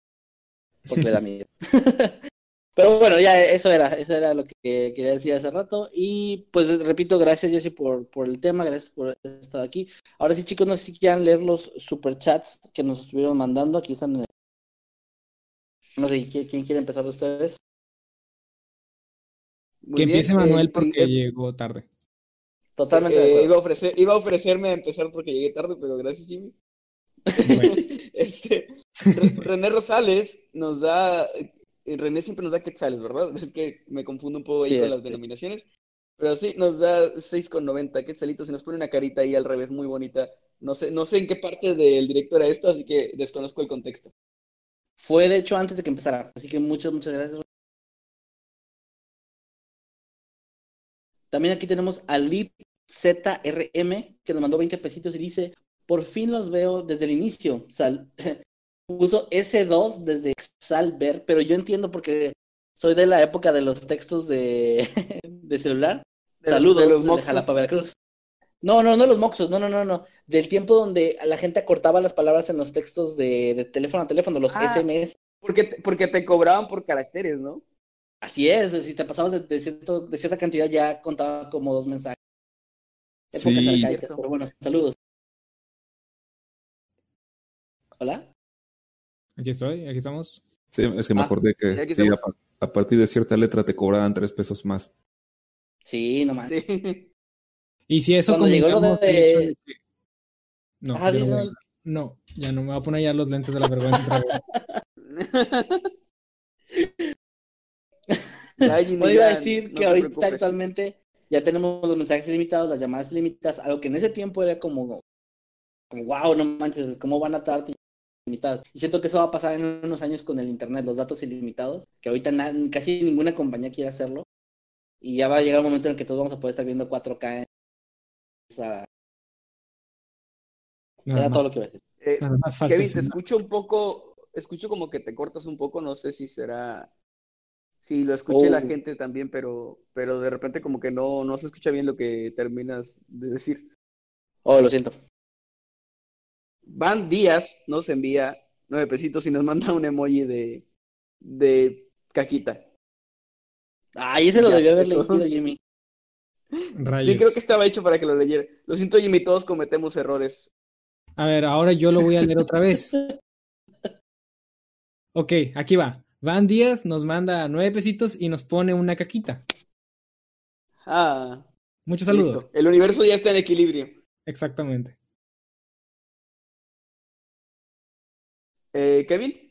porque le da miedo. Pero bueno, ya eso era, eso era lo que quería decir hace rato. Y pues repito, gracias Jessy por, por el tema, gracias por estar aquí. Ahora sí, chicos, no sé si quieran leer los superchats que nos estuvieron mandando. Aquí están en el... No sé, ¿quién, quién quiere empezar de ustedes? Muy que bien, empiece Manuel el porque llegó tarde. Totalmente Eh, iba, a ofrecer, iba a ofrecerme a empezar porque llegué tarde, pero gracias, Jimmy. Bueno. Este, Re- René Rosales nos da, eh, René siempre nos da quetzales, ¿verdad? Es que me confundo un poco ahí Sí, con las sí. denominaciones, pero sí, nos da 6,90 quetzalitos y nos pone una carita ahí al revés muy bonita. No sé, no sé en qué parte del directo era esto, así que desconozco el contexto. Fue de hecho antes de que empezara, así que muchas, muchas gracias. También aquí tenemos a Lip ZRM que nos mandó 20 pesitos y dice, por fin los veo desde el inicio. Sal puso S2 desde Salver, pero yo entiendo porque soy de la época de los textos de, de celular. De Saludos de los moxos. Jalapa, Veracruz. No, no, no los moxos, no, no, no, no. Del tiempo donde la gente acortaba las palabras en los textos de, de teléfono a teléfono, los Ah. SMS. Porque, te- porque te cobraban por caracteres, ¿no? Así es, si te pasabas de, de cierto, de cierta cantidad ya contaba como dos mensajes. Épocas Sí. arcaicas, pero bueno, saludos. Hola. Aquí estoy, aquí estamos. Sí, es que me Ah, acordé que sí, a, partir de cierta letra te cobraban tres pesos más. Sí, no más. Sí. Y si eso Cuando llegó lo de- No, Ah, no, a- no, ya no me voy a poner ya los lentes de la vergüenza Bueno, iba a decir no que ahorita preocupes. actualmente ya tenemos los mensajes ilimitados, las llamadas ilimitadas, algo que en ese tiempo era como, como wow, no manches, ¿cómo van a darte Y siento que eso va a pasar en unos años con el internet, los datos ilimitados, que ahorita na- casi ninguna compañía quiere hacerlo. Y ya va a llegar un momento en el que todos vamos a poder estar viendo 4K. en- O sea, Nada era más, todo lo que iba a decir. Eh, Kevin, te escucho un poco, escucho como que te cortas un poco, no sé si será, si lo escuche la Oh. gente también, pero, pero de repente como que no, no se escucha bien lo que terminas de decir. Oh, lo siento. Van Díaz nos envía nueve pesitos y nos manda un emoji de, de caquita. Ay, ese lo debió haber leído Jimmy. Rayos. Sí, creo que estaba hecho para que lo leyera. Lo siento, Jimmy, todos cometemos errores. A ver, ahora yo lo voy a leer otra vez. Ok, aquí va. Van Díaz nos manda nueve pesitos y nos pone una caquita. Ah, Muchos saludos. listo. El universo ya está en equilibrio. Exactamente. Eh, Kevin,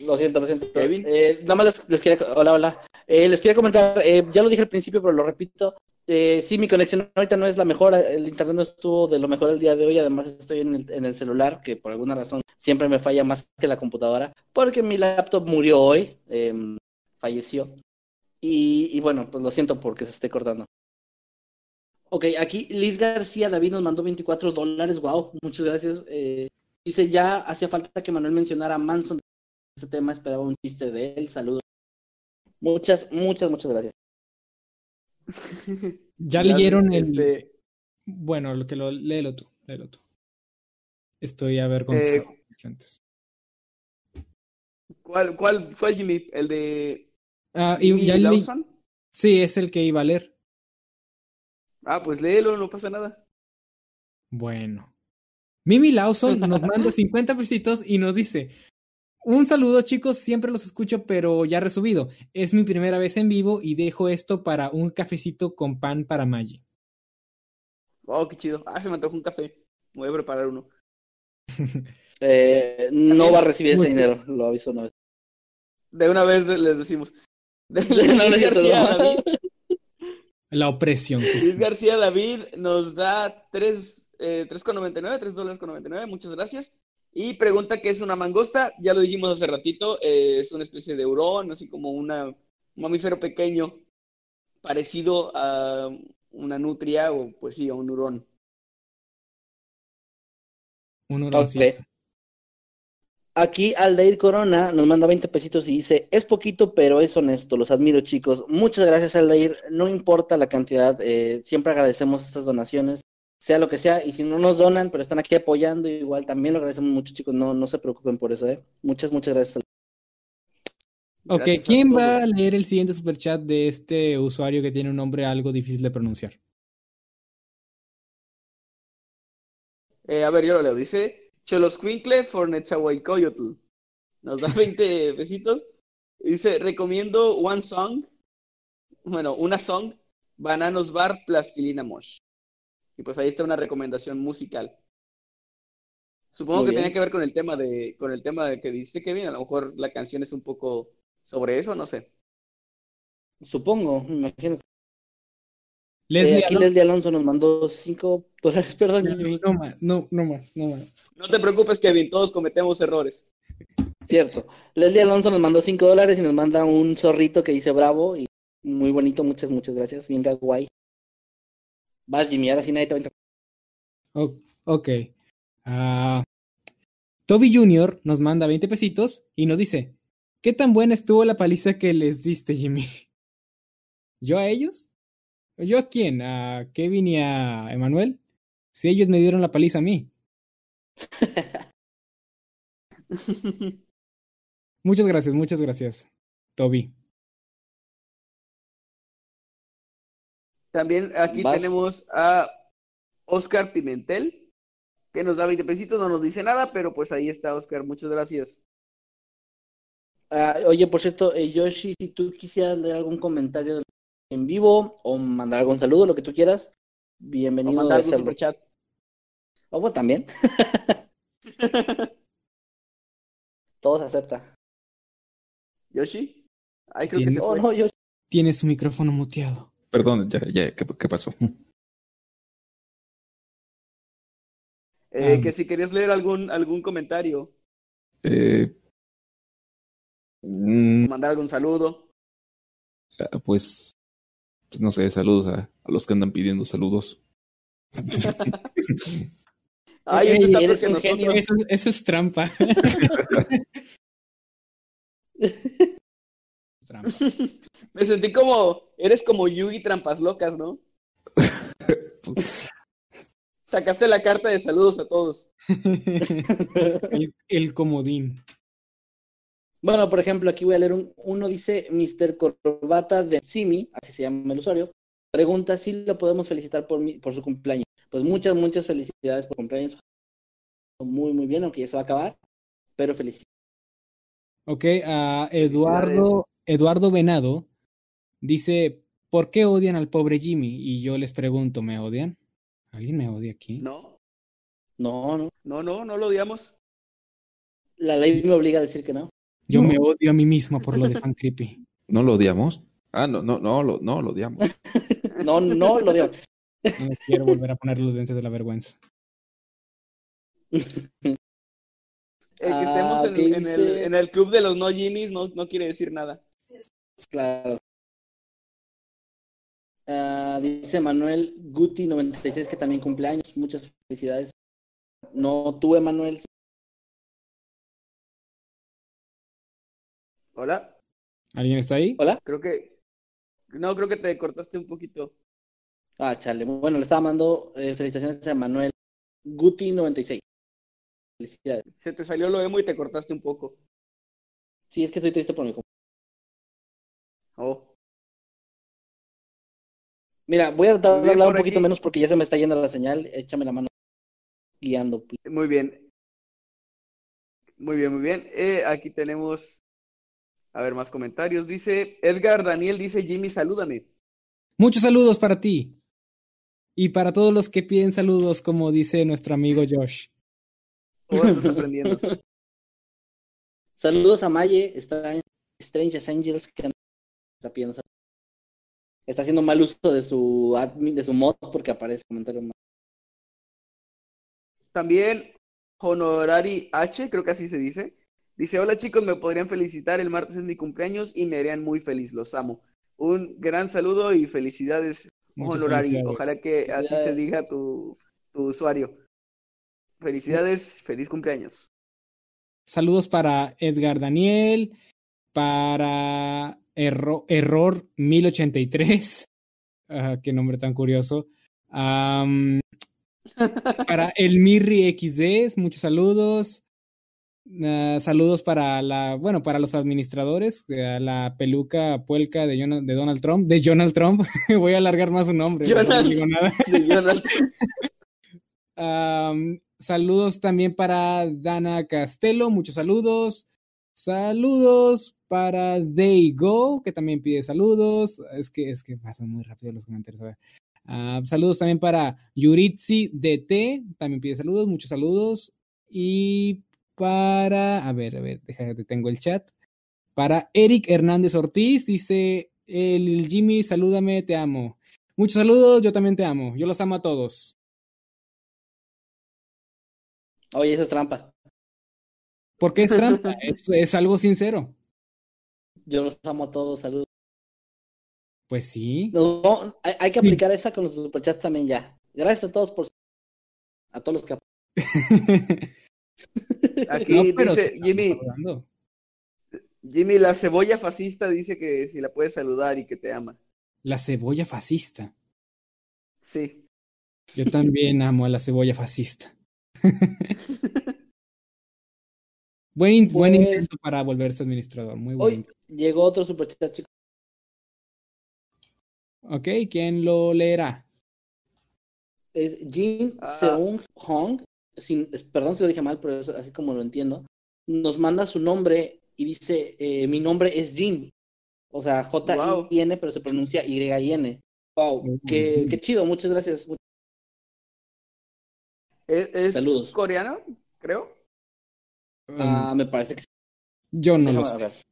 Lo siento, lo siento. Kevin. Eh, nada más les, les quería, hola, hola. Eh, les quería comentar, eh, ya lo dije al principio, pero lo repito. Eh, sí, mi conexión ahorita no es la mejor, el internet no estuvo de lo mejor el día de hoy, además estoy en el, en el celular, que por alguna razón siempre me falla más que la computadora, porque mi laptop murió hoy, eh, falleció. Y, y bueno, pues lo siento porque se esté cortando. Ok, aquí Liz García David nos mandó 24 dólares, wow, muchas gracias. Eh, dice, ya hacía falta que Manuel mencionara a Manson este tema, esperaba un chiste de él, saludos. Muchas, muchas, muchas gracias. Ya leyeron el. este, Bueno, lo que lo léelo tú, léelo tú. Estoy avergonzado. Eh. ¿cuál, cuál fue Jimmy? ¿El de Ah, y ya leí- Lawson? Sí, es el que iba a leer. Ah, pues léelo, no pasa nada. Bueno. Mimi Lawson nos manda 50 pesitos y nos dice: Un saludo, chicos, siempre los escucho, pero ya resubido. Es mi primera vez en vivo y dejo esto para un cafecito con pan para Maggie. Oh, qué chido. Ah, se me antojó un café. Voy a preparar uno. Eh, no va a recibir ese dinero, lo aviso una vez. De una vez les decimos. De- García no. David, La opresión. Luis García David nos da 3, eh, 3,99, 3 dólares con 99, muchas gracias. Y pregunta qué es una mangosta, ya lo dijimos hace ratito, eh, es una especie de hurón, así como una, un mamífero pequeño, parecido a una nutria o pues sí, a un hurón. Un Ok. huroncito. Aquí Aldair Corona nos manda 20 pesitos y dice, es poquito, pero es honesto, los admiro chicos. Muchas gracias Aldair, no importa la cantidad, eh, siempre agradecemos estas donaciones, sea lo que sea, y si no nos donan, pero están aquí apoyando, igual también lo agradecemos mucho chicos, no, no se preocupen por eso, ¿eh? Muchas, muchas gracias. Ok, Gracias a ¿quién va a leer el siguiente superchat de este usuario que tiene un nombre algo difícil de pronunciar? Eh, a ver, yo lo leo. Dice Choloscuincle for Netzahuaycoyotl. Nos da 20 pesitos. Dice, recomiendo One Song. Bueno, una song. Bananos Bar Plastilina Mosh. Y pues ahí está una recomendación musical. Supongo Muy que bien. tenía que ver con el tema de, con el tema de que dice Kevin. A lo mejor la canción es un poco sobre eso, no sé. Supongo, me imagino. Eh, Leslie, aquí Alonso- Leslie Alonso nos mandó 5 dólares, perdón. No más, no, no más, no más. No te preocupes, Kevin, todos cometemos errores. Cierto. Leslie Alonso nos mandó 5 dólares y nos manda un zorrito que dice bravo y muy bonito, muchas, muchas gracias. Bien guay. Vas, Jimmy, ahora sí nadie te va a ok. Ah, Toby Jr. nos manda 20 pesitos y nos dice: ¿Qué tan buena estuvo la paliza que les diste, Jimmy? ¿Yo a ellos? ¿Yo a quién? ¿A Kevin y a Emanuel? Si ellos me dieron la paliza a mí. Muchas gracias, muchas gracias, Toby. También aquí Vas. tenemos a Oscar Pimentel, que nos da 20 pesitos, no nos dice nada, pero pues ahí está Oscar, muchas gracias. Ah, oye, por cierto, eh, Yoshi, si tú quisieras leer algún comentario en vivo o mandar algún saludo, lo que tú quieras, O bienvenido a mandar algún superchat. O bueno, también. Todo se acepta. Yoshi, ay, creo que se Oh, no, Yoshi. Su micrófono muteado. Perdón, ya, ya, ¿qué, qué pasó? Eh, Ah. que si querías leer algún, algún comentario, Eh, mm, mandar algún saludo. ah, pues, pues no sé, saludos a, a los que andan pidiendo saludos. Ay, Ey, este está eres un nosotros. genio. Eso, eso es trampa. trampa. Me sentí como, eres como Yugi Trampas Locas, ¿no? Sacaste la carta de saludos a todos. el, el comodín. Bueno, por ejemplo, aquí voy a leer un, uno dice Mr. Corbata de Simi, así se llama el usuario, pregunta si lo podemos felicitar por, mi- por su cumpleaños. Pues muchas, muchas felicidades por cumpleaños. Muy, muy bien, aunque ya se va a acabar, pero felicidades. Ok, a Eduardo, Eduardo Venado dice, ¿por qué odian al pobre Jimmy? Y yo les pregunto, ¿me odian? ¿Alguien me odia aquí? No, No, no, no, no, no lo odiamos. la ley me obliga a decir que no. Yo me odio a mí mismo por lo de Fan Creepy. ¿No lo odiamos? Ah, no, no, no, lo, no lo odiamos. No, no lo digo. No quiero volver a poner los dientes de la vergüenza. El que Ah, estemos en, ok, en el, dice- en el club de los no Jimmys no, no quiere decir nada. Claro. Ah, dice Manuel Guti 96 que también cumpleaños. Muchas felicidades. No tú, Emanuel. Hola, ¿Alguien está ahí? Hola. creo que, no, creo que te cortaste un poquito. Ah, chale. Bueno, le estaba mandando eh, felicitaciones a Manuel Guti 96. Felicidades. Se te salió lo emo y te cortaste un poco. Sí, es que estoy triste por mi cumpleaños. Oh, Mira, voy a tratar de hablar un poquito aquí. menos porque ya se me está yendo la señal. Échame la mano guiando. please. muy bien. Muy bien, muy bien. Eh, aquí tenemos, a ver, más comentarios. Dice, Edgar Daniel dice, Jimmy, salúdame. Muchos saludos para ti. Y para todos los que piden saludos, como dice nuestro amigo Josh. ¿Cómo estás aprendiendo? Saludos a Maye, está en Strange Angels que está pidiendo saludos. Está haciendo mal uso de su admin, de su mod porque aparece comentario mal. También Honorari H, creo que así se dice. Dice, hola chicos, me podrían felicitar, el martes es mi cumpleaños y me harían muy feliz, los amo. Un gran saludo y felicidades, Muchas Honorari. felicidades. Ojalá que así se diga tu, tu usuario. Felicidades, feliz cumpleaños. Saludos para Edgar Daniel, para Erro- Error 1083. Ah, qué nombre tan curioso. Para el Mirri XD, muchos saludos. Ah, saludos para la, bueno, para los administradores, a la peluca puelca de, Donald Trump, de Donald Trump. Voy a alargar más su nombre. no digo nada. De saludos también para Dana Castelo, muchos saludos. Saludos para They Go, que también pide saludos. Es que, es que pasan muy rápido los comentarios. a ver. Ah, saludos también para Yuritsi DT, también pide saludos, muchos saludos. Y para, a ver, a ver, déjate, tengo el chat. Para Eric Hernández Ortiz, dice el Jimmy, salúdame, te amo. Muchos saludos, yo también te amo. Yo los amo a todos. Oye, eso es trampa. ¿Por qué es trampa? es, es algo sincero. Yo los amo a todos, saludos. Pues sí. Hay, hay que aplicar esa con los superchats también ya. Gracias a todos por a todos los que Aquí No, dice Jimmy, hablando. Jimmy, la cebolla fascista dice que si la puedes saludar y que te ama. La cebolla fascista. Sí. Yo también amo a la cebolla fascista. buen, in- buen Pues- intento para volverse administrador. Muy buen Hoy intento. llegó otro superchat, chicos. Ok, ¿quién lo leerá? Es Jin Ah. Seung Hong. Sin, perdón si lo dije mal, pero es así como lo entiendo. Nos manda su nombre y dice: eh, Mi nombre es Jin. O sea, J-I-N, pero se pronuncia Y-I-N. Wow, qué, qué chido, muchas gracias. ¿Es, es Saludos. coreano? Creo. Ah, me parece que sí. Yo no lo sé.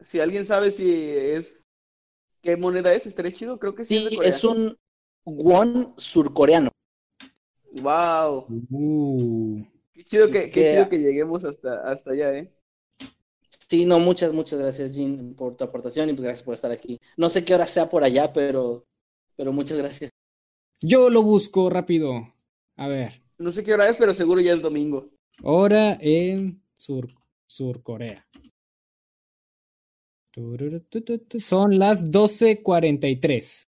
Si alguien sabe si es. ¿Qué moneda es? Estaría chido. Creo que sí, es de un won surcoreano. ¡Wow! Uh, Qué chido que, qué chido que lleguemos hasta, hasta allá, ¿eh? Sí, no, muchas, muchas gracias, Jin, por tu aportación y pues gracias por estar aquí. No sé qué hora sea por allá, pero, pero muchas gracias. yo lo busco rápido. A ver, No sé qué hora es, pero seguro ya es domingo. hora en Sur, Sur Corea. Son las 12.43.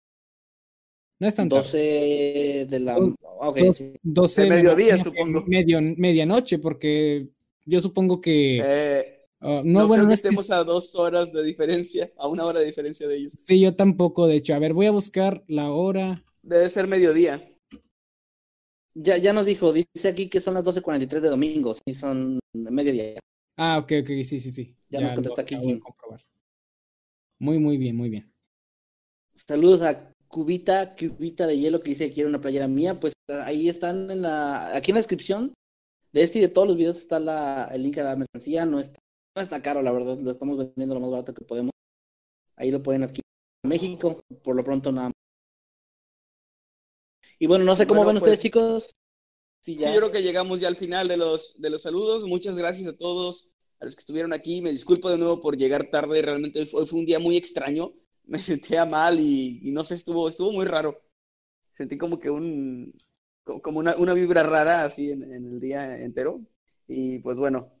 No es tan tarde. 12 de la... Ah, ok, dos- sí. 12 De me mediodía, supongo. Medio, medianoche, porque yo supongo que. Eh, ah, no, no, bueno, creo no que es que- estemos a dos horas de diferencia, a una hora de diferencia de ellos. Sí, yo tampoco, de hecho. A ver, voy a buscar la hora. Debe ser mediodía. Ya, ya nos dijo, dice aquí que son las 12.43 de domingo, sí, son mediodía. Ah, ok, ok, sí, sí, sí. Ya nos contestó aquí Jim. Muy, muy bien, muy bien. Saludos a Cubita, Cubita de hielo que dice que quiere una playera mía, pues ahí están en la, aquí en la descripción de este y de todos los videos está la, el link a la mercancía, no está, no está caro, la verdad, lo estamos vendiendo lo más barato que podemos. Ahí lo pueden adquirir en México, por lo pronto nada más. Y bueno, no sé cómo Bueno, ven pues- ustedes, chicos. Sí, Sí, ya. yo creo que llegamos ya al final de los, de los saludos. Muchas gracias a todos, a los que estuvieron aquí. Me disculpo de nuevo por llegar tarde. Realmente hoy fue, hoy fue un día muy extraño. Me sentía mal y, y no sé, estuvo, estuvo muy raro. Sentí como que un, co- como una, una vibra rara así en, en el día entero. Y pues bueno,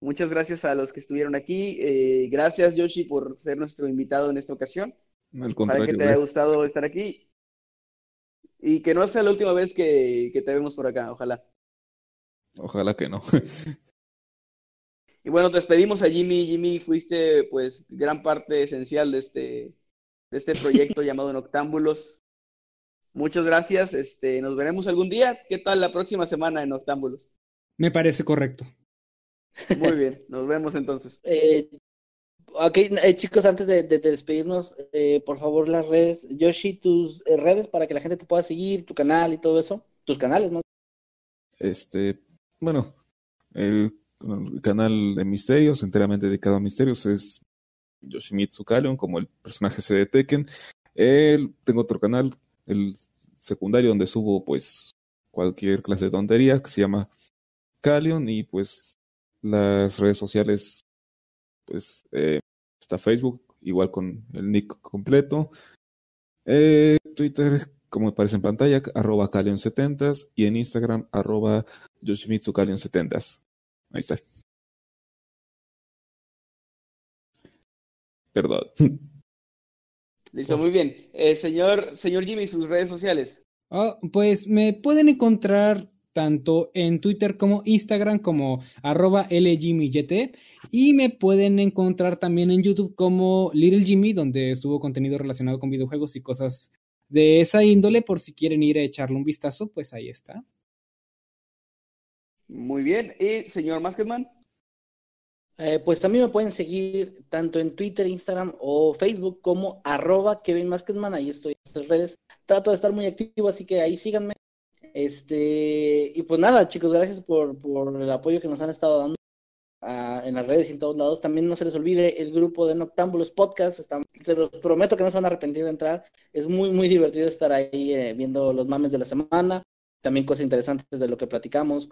muchas gracias a los que estuvieron aquí. Eh, gracias, Yoshi, por ser nuestro invitado en esta ocasión. Al Para que contrario, te güey. haya gustado estar aquí. Y que no sea la última vez que, que te vemos por acá, ojalá. ojalá que no. Y bueno, te despedimos a Jimmy. Jimmy, fuiste pues gran parte esencial de este, de este proyecto llamado Noctámbulos. Muchas gracias. Este, nos veremos algún día. ¿Qué tal la próxima semana en Noctámbulos? Me parece correcto. Muy bien, nos vemos entonces. Eh, ok, eh, chicos, antes de, de- de despedirnos, eh, por favor, las redes, Yoshi, tus eh, redes para que la gente te pueda seguir, tu canal y todo eso, tus canales, ¿no? Este, bueno, el, canal de Misterios, enteramente dedicado a Misterios, es Yoshimitsu Kalion, como el personaje ese de Tekken. El- tengo otro canal, el secundario, donde subo pues cualquier clase de tontería, que se llama Kalion, y pues las redes sociales, pues eh, está Facebook, igual con el nick completo. Eh, Twitter, como aparece en pantalla, arroba Kalion70 y en Instagram, arroba Yoshimitsu Kalion70. Ahí está. Perdón. Listo, muy bien. Eh, señor, señor Jimmy, sus redes sociales. Ah, pues me pueden encontrar tanto en Twitter como Instagram como arroba LJimmyYT y me pueden encontrar también en YouTube como Little Jimmy, donde subo contenido relacionado con videojuegos y cosas de esa índole, por si quieren ir a echarle un vistazo, pues ahí está. Muy bien. Y señor Masketman. Eh, pues también me pueden seguir tanto en Twitter, Instagram o Facebook como arroba Kevin Masketman, ahí estoy en estas redes. Trato de estar muy activo, así que ahí síganme. Este, y pues nada, chicos, gracias por, por el apoyo que nos han estado dando ah, en las redes y en todos lados. También no se les olvide el grupo de Noctámbulos Podcast. Se los prometo que no se van a arrepentir de entrar. Es muy, muy divertido estar ahí eh, viendo los mames de la semana. También cosas interesantes de lo que platicamos,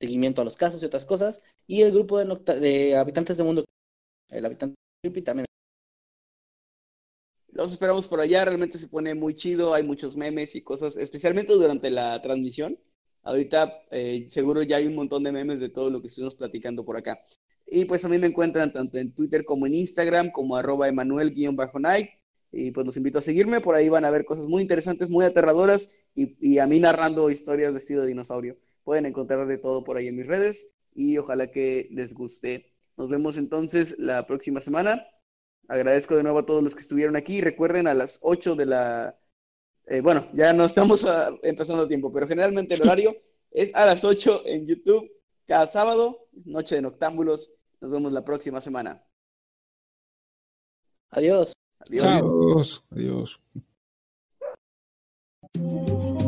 seguimiento a los casos y otras cosas. Y el grupo de, Nocta- de habitantes del mundo, el habitante creepy también. Los esperamos por allá, realmente se pone muy chido, hay muchos memes y cosas, especialmente durante la transmisión. Ahorita eh, seguro ya hay un montón de memes de todo lo que estuvimos platicando por acá. Y pues a mí me encuentran tanto en Twitter como en Instagram, como arroba Emanuel-Night. Y pues los invito a seguirme, por ahí van a ver cosas muy interesantes, muy aterradoras y, y a mí narrando historias de estilo de dinosaurio. Pueden encontrar de todo por ahí en mis redes y ojalá que les guste. Nos vemos entonces la próxima semana. Agradezco de nuevo a todos los que estuvieron aquí. Recuerden a las 8 de la... eh, bueno, ya no estamos ah, empezando a tiempo, pero generalmente el horario es a las 8 en YouTube cada sábado, Noche de Noctámbulos. Nos vemos la próxima semana. Adiós. Adiós. Adiós. Adiós.